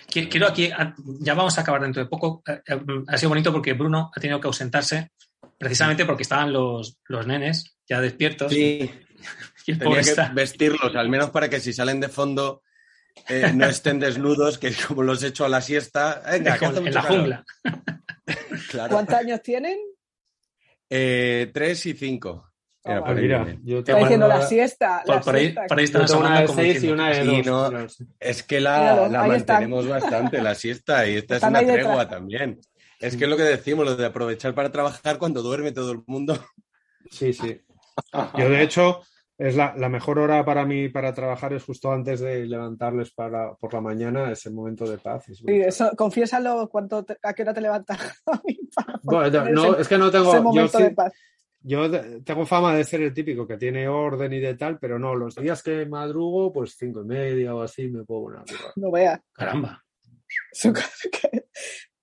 Quiero aquí, a- ya vamos a acabar dentro de poco. Eh, eh, Ha sido bonito porque Bruno ha tenido que ausentarse precisamente porque estaban los, los nenes ya despiertos. Sí, Y el tenía que vestirlos, al menos para que si salen de fondo eh, no estén desnudos, que como los echo a la siesta. Venga, que hace en mucho la calor. jungla. Claro. ¿Cuántos años tienen? Eh, tres y cinco. Era vale. por ahí Mira, viene. yo Está tengo diciendo una- la siesta. Por, la por ahí, siesta. por ahí yo están tengo una de como 6 y una de Sí, 2. no. Es que la, la ahí están. mantenemos bastante, la siesta, y esta es una tregua también. Es que es lo que decimos, lo de aprovechar para trabajar cuando duerme todo el mundo. Sí, sí. Yo, de hecho, es la, la mejor hora para mí para trabajar es justo antes de levantarles para, por la mañana, ese momento de paz. es Sí, eso, confiésalo cuánto te- a qué hora te levantas. Bueno, no, es que no tengo. ese Yo, momento sí- de paz. yo tengo fama de ser el típico que tiene orden y de tal, pero no, los días que madrugo, pues cinco y media o así me puedo poner a currar. No veas. Caramba.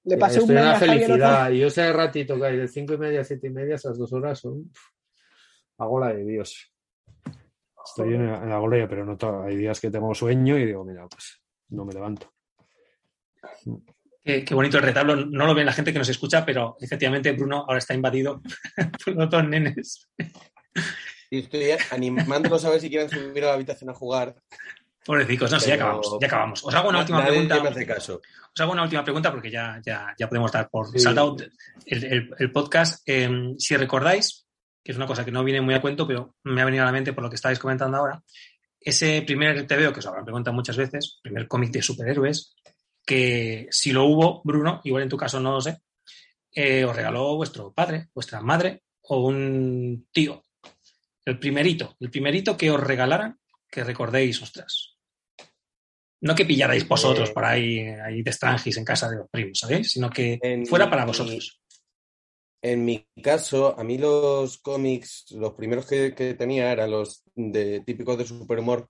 Le Sí, pasé un estoy una felicidad. Y yo ese ratito que hay de cinco y media a siete y media, esas dos horas son. hago la de Dios. Estoy en, en la gloria, pero no hay días que tengo sueño y digo, mira, pues no me levanto. Qué, qué bonito el retablo. No lo ven la gente que nos escucha, pero efectivamente Bruno ahora está invadido por los dos nenes. Y estoy animándolos a ver si quieren subir a la habitación a jugar. Pobrecicos, no, sí, ya acabamos, ya acabamos. Os hago una última Nadie pregunta. me hace caso. Os hago una última pregunta porque ya, ya, ya podemos dar por Sí. saldado el, el- el podcast. Eh, si recordáis, que es una cosa que no viene muy a cuento, pero me ha venido a la mente por lo que estáis comentando ahora, ese primer TVO que os habrán preguntado muchas veces, primer cómic de superhéroes, que si lo hubo, Bruno, igual en tu caso no lo sé, eh, os regaló vuestro padre, vuestra madre o un tío. El primerito, el primerito que os regalaran, que recordéis, ostras. No que pillarais vosotros Eh, por ahí, ahí de extranjis en casa de los primos, ¿sabéis? Sino que En fuera para vosotros. En mi caso, a mí los cómics, los primeros que, que tenía eran los de típicos de superhumor,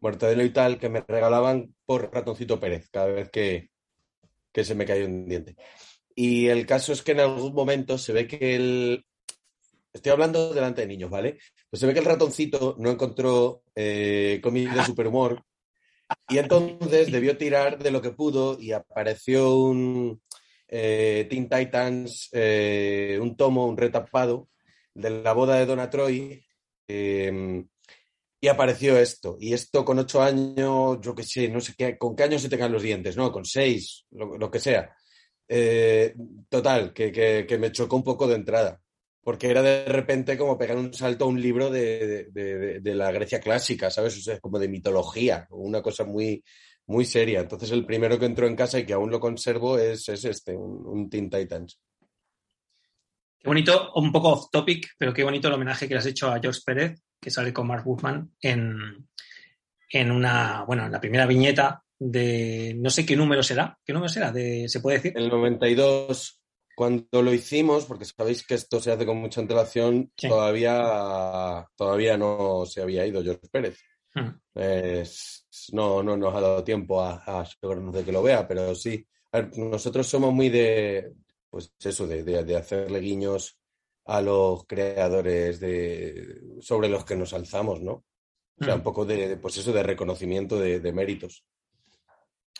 Mortadelo y tal, que me regalaban por Ratoncito Pérez cada vez que, que se me cayó un diente. Y el caso es que en algún momento se ve que el... Estoy hablando delante de niños, ¿vale? Pues se ve que el ratoncito no encontró eh, cómics de superhumor y entonces debió tirar de lo que pudo y apareció un, eh, Teen Titans, eh, un tomo, un retapado de la boda de Donna Troy. eh, y apareció esto. Y esto con ocho años, yo qué sé, no sé qué, con qué años se tengan los dientes, ¿no? Con seis, lo, que sea. Eh, total, que, que- me chocó un poco de entrada. Porque era de repente como pegar un salto a un libro de, de- la Grecia clásica, ¿sabes? O como de mitología, una cosa muy, muy seria. Entonces el primero que entró en casa y que aún lo conservo es, es este, un, un Teen Titans. Qué bonito, un poco off topic, pero qué bonito el homenaje que le has hecho a George Pérez, que sale con Mark Buchman en, en una, bueno, en la primera viñeta de no sé qué número será. ¿Qué número será? De, ¿Se puede decir? El 92, cuando lo hicimos, porque sabéis que esto se hace con mucha antelación, Sí. todavía, todavía no se había ido George Pérez. Mm. No, no nos ha dado tiempo a, a asegurarnos de que lo vea, pero sí. A ver, nosotros somos muy de, pues eso, de, de- de hacerle guiños a los creadores de, sobre los que nos alzamos, ¿no? O sea, Mm. un poco de, de, pues eso, de reconocimiento de, de méritos.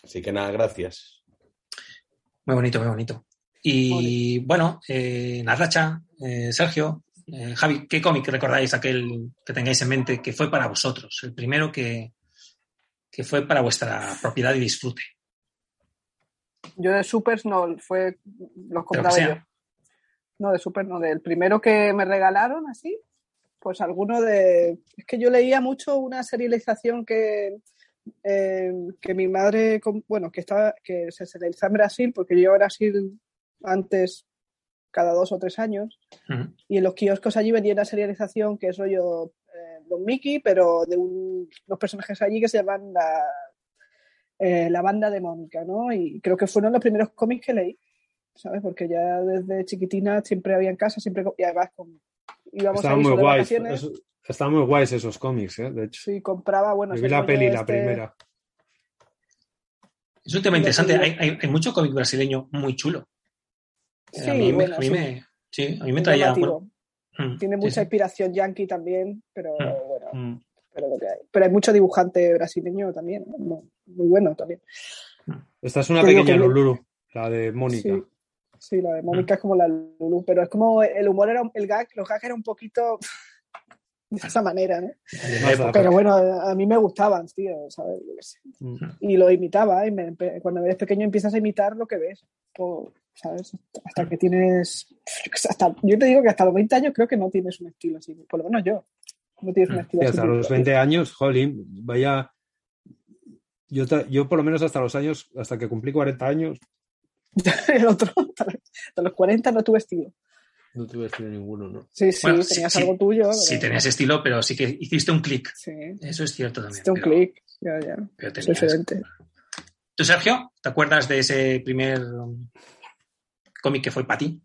Así que nada, gracias. Muy bonito, muy bonito. Y bueno, eh, Natacha, eh, Sergio, eh, Javi, ¿qué cómic recordáis aquel que tengáis en mente que fue para vosotros? El primero que, que fue para vuestra propiedad y disfrute. Yo de Supers no, fue, los compraba yo. No, de Super no, del primero que me regalaron así, pues alguno de... Es que yo leía mucho una serialización que, eh, que mi madre, bueno, que, estaba, que se serializaba en Brasil, porque yo a Brasil antes cada dos o tres años, Ujú. y en los kioscos allí vendía una serialización que es rollo eh, Don Mickey, pero de un- unos personajes allí que se llaman la, eh, la banda de Mónica, ¿no? Y creo que fueron los primeros cómics que leí, ¿sabes? Porque ya desde chiquitina siempre había en casa, siempre, y además con, íbamos Estaban ahí muy vacaciones, eso- Estaban muy guays esos cómics, ¿eh? De hecho. sí, compraba, bueno, Yo vi la peli, la este- primera. Es un tema interesante. Hay, hay- hay mucho cómic brasileño muy chulo. Sí, a mí, me- bueno, a mí sí. me, sí, a mí me traía. bueno, mm, Tiene sí, mucha sí. inspiración yankee también, pero Mm. bueno, Mm. pero lo que hay. Pero hay mucho dibujante brasileño también, ¿eh? muy, bueno también. Esta es una Te pequeña que- Lululu, la de Mónica. Sí, sí, la de Mm. Mónica es como la Lulu, pero es como el humor era, el gag, los gags eran un poquito de esa manera, ¿no? Pero bueno, a mí me gustaban, tío, ¿sabes? Mm. Y lo imitaba, y me cuando eres pequeño empiezas a imitar lo que ves, ¿sabes? Hasta que tienes, hasta, yo te digo que hasta los 20 años creo que no tienes un estilo así, por lo menos yo, no tienes un estilo Sí, así. hasta los 20 años, jolín, vaya. Yo, yo por lo menos hasta los años, hasta que cumplí 40 años, El otro, hasta los, hasta los 40 no tuve estilo. no tuve estilo ninguno, ¿no? Sí, sí, Bueno, tenías sí. algo tuyo. Sí, tenías estilo, pero sí que hiciste un clic. Sí, Eso es cierto también. hiciste un pero- clic, ya, ya. pero Es tenías- diferente. ¿Tú, Sergio, te acuerdas de ese primer cómic que fue para ti?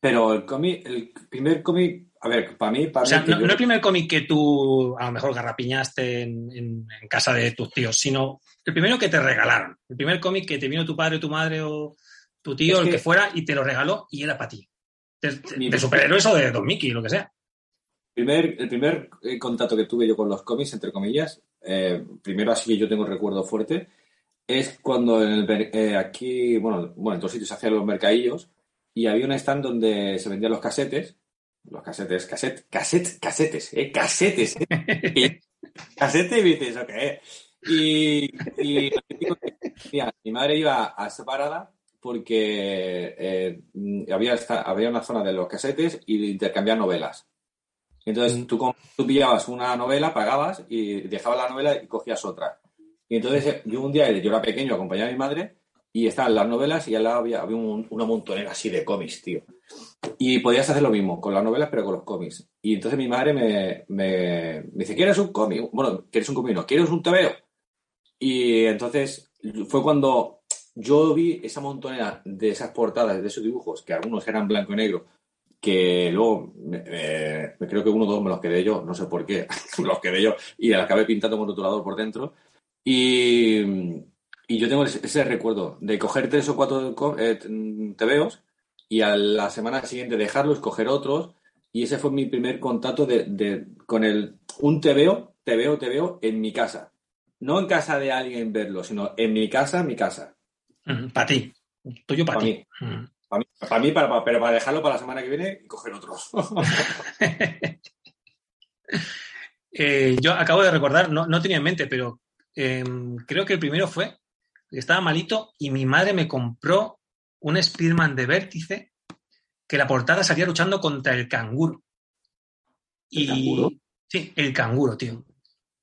Pero el cómic, el primer cómic, a ver, para mí, para O sea, mí, no, yo- no el primer cómic que tú a lo mejor garrapiñaste en, en- en casa de tus tíos, sino el primero que te regalaron. El primer cómic que te vino tu padre tu madre o tu tío, Es el que- que fuera, y te lo regaló y era para ti. De, de- Mi- de superhéroes o de Don Mickey, lo que sea. primer, el primer eh, contacto que tuve yo con los cómics, entre comillas, eh, primero así que yo tengo un recuerdo fuerte, es cuando en el eh, aquí, bueno, bueno, en todos sitios se hacían los mercadillos y había un stand donde se vendían los casetes, los casetes, caset, caset, casetes, eh, casetes, eh. casete y dices, ¿eso qué es? Y, y mi madre iba a esa parada porque eh, mm, había, esta- había una zona de los casetes y de intercambiar novelas. Entonces Mm. tú pillabas una novela, pagabas y dejabas la novela y cogías otra. Y entonces eh, yo un día, yo era pequeño, acompañaba a mi madre y estaban las novelas y al lado había, había un- una montonera así de cómics, tío. Y podías hacer lo mismo con las novelas, pero con los cómics. Y entonces mi madre me, me, me dice, ¿quieres un cómic? Bueno, ¿quieres un cómic? No, ¿quieres un TVO? Y entonces fue cuando yo vi esa montonera de esas portadas, de esos dibujos, que algunos eran blanco y negro, que luego creo que uno o dos me los quedé yo, no sé por qué, me los quedé yo y la acabé pintando con rotulador por dentro. Y, y yo tengo ese, ese recuerdo de coger tres o cuatro eh, TVOs y a la semana siguiente dejarlos, coger otros. Y ese fue mi primer contacto de, de- con el, un TVO, TVO, TVO en mi casa. No en casa de alguien verlo, sino en mi casa, mi casa. Para ti. Tuyo para Pa' ti. Mm. Para mí, para mí para, para- pero para dejarlo para la semana que viene y coger otros. Eh, yo acabo de recordar, no, no tenía en mente, pero eh, creo que el primero fue, que estaba malito y mi madre me compró un Spearman de vértice que la portada salía luchando contra el canguro. ¿El Y, canguro? Sí, el canguro, tío.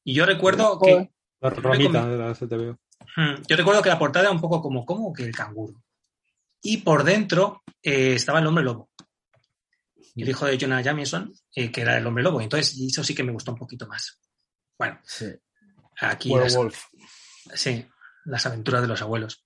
Y yo recuerdo que... Joder. La ramita de la STV. Mm, Yo recuerdo que la portada era un poco como, ¿cómo que el canguro? Y por dentro eh, estaba el hombre lobo. El hijo de Jonah Jameson, eh, que era el hombre lobo. Entonces, eso sí que me gustó un poquito más. Bueno, aquí las, Werewolf. sí, las aventuras de los abuelos.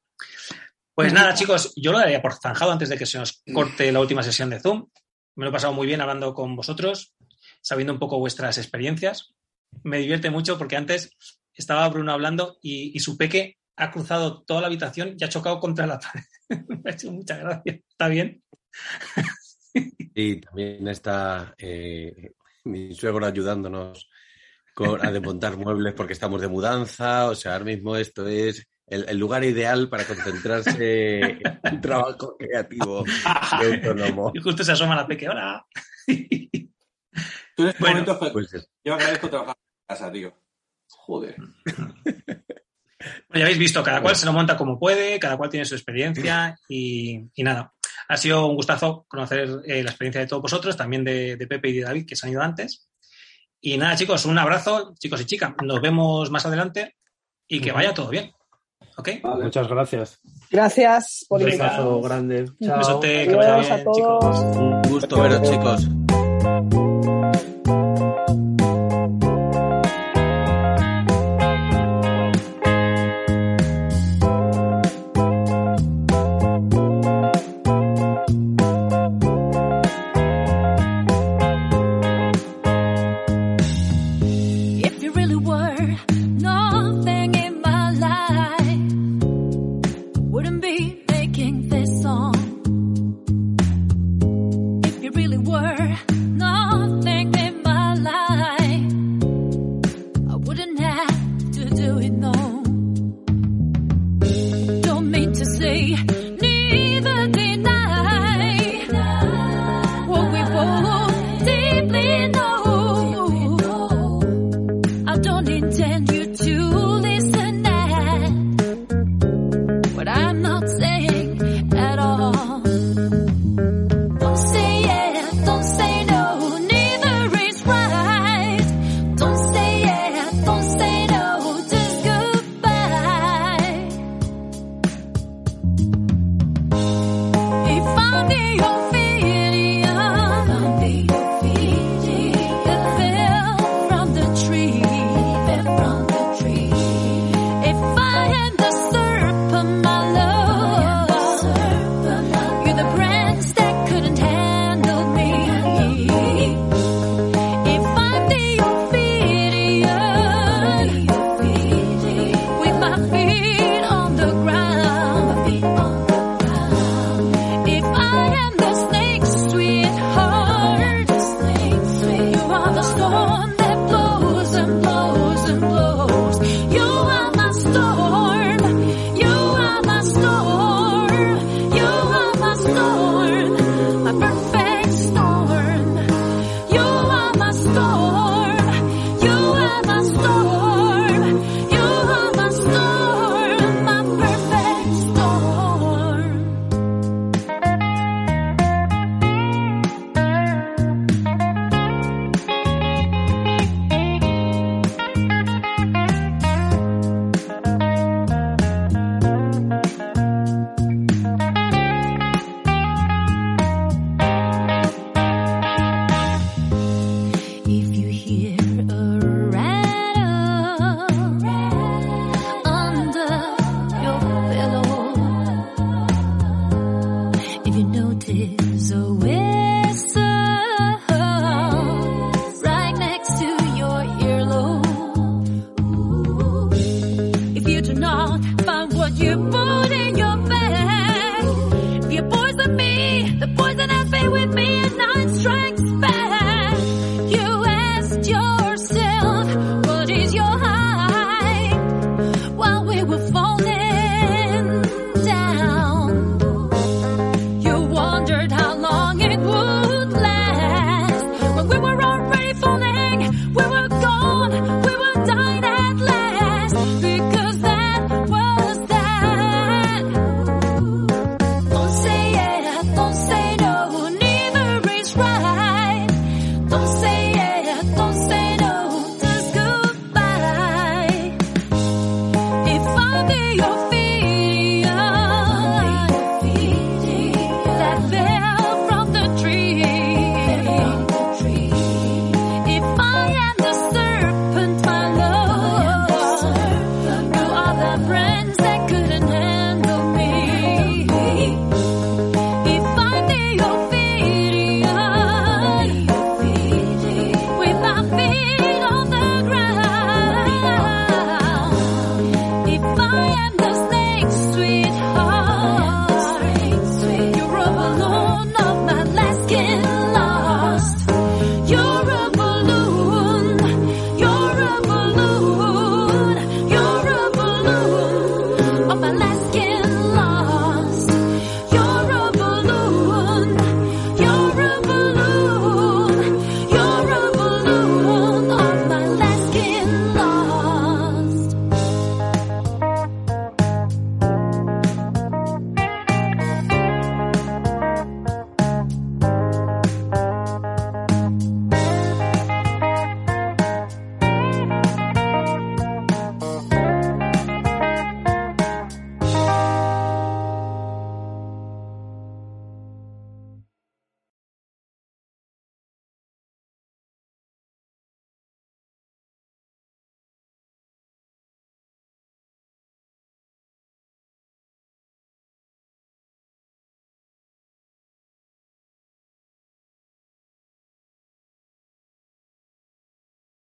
Pues nada, chicos, yo lo daría por zanjado antes de que se nos corte la última sesión de Zoom. Me lo he pasado muy bien hablando con vosotros, sabiendo un poco vuestras experiencias. Me divierte mucho porque antes estaba Bruno hablando y, y su peque ha cruzado toda la habitación y ha chocado contra la pared. Me ha hecho mucha gracia. ¿Está bien? Y también está eh, mi suegro ayudándonos con, a desmontar muebles porque estamos de mudanza. O sea, ahora mismo esto es el, lugar ideal para concentrarse en un trabajo creativo y autónomo. Y justo se asoma la peque, hola. Tú este bueno, pues yo agradezco trabajar en casa, tío. Joder. Bueno, ya habéis visto, cada cual se lo monta como puede, cada cual tiene su experiencia y, nada. Ha sido un gustazo conocer eh, la experiencia de todos vosotros, también de, Pepe y de David, que se han ido antes. Y nada, chicos, un abrazo, chicos y chicas. Nos vemos más adelante y que vaya todo bien. ¿Ok? Muchas gracias. Gracias, por Un abrazo grande. Chao. Un besote, que vaya bien, a todos. Chicos. Un gusto veros, chicos.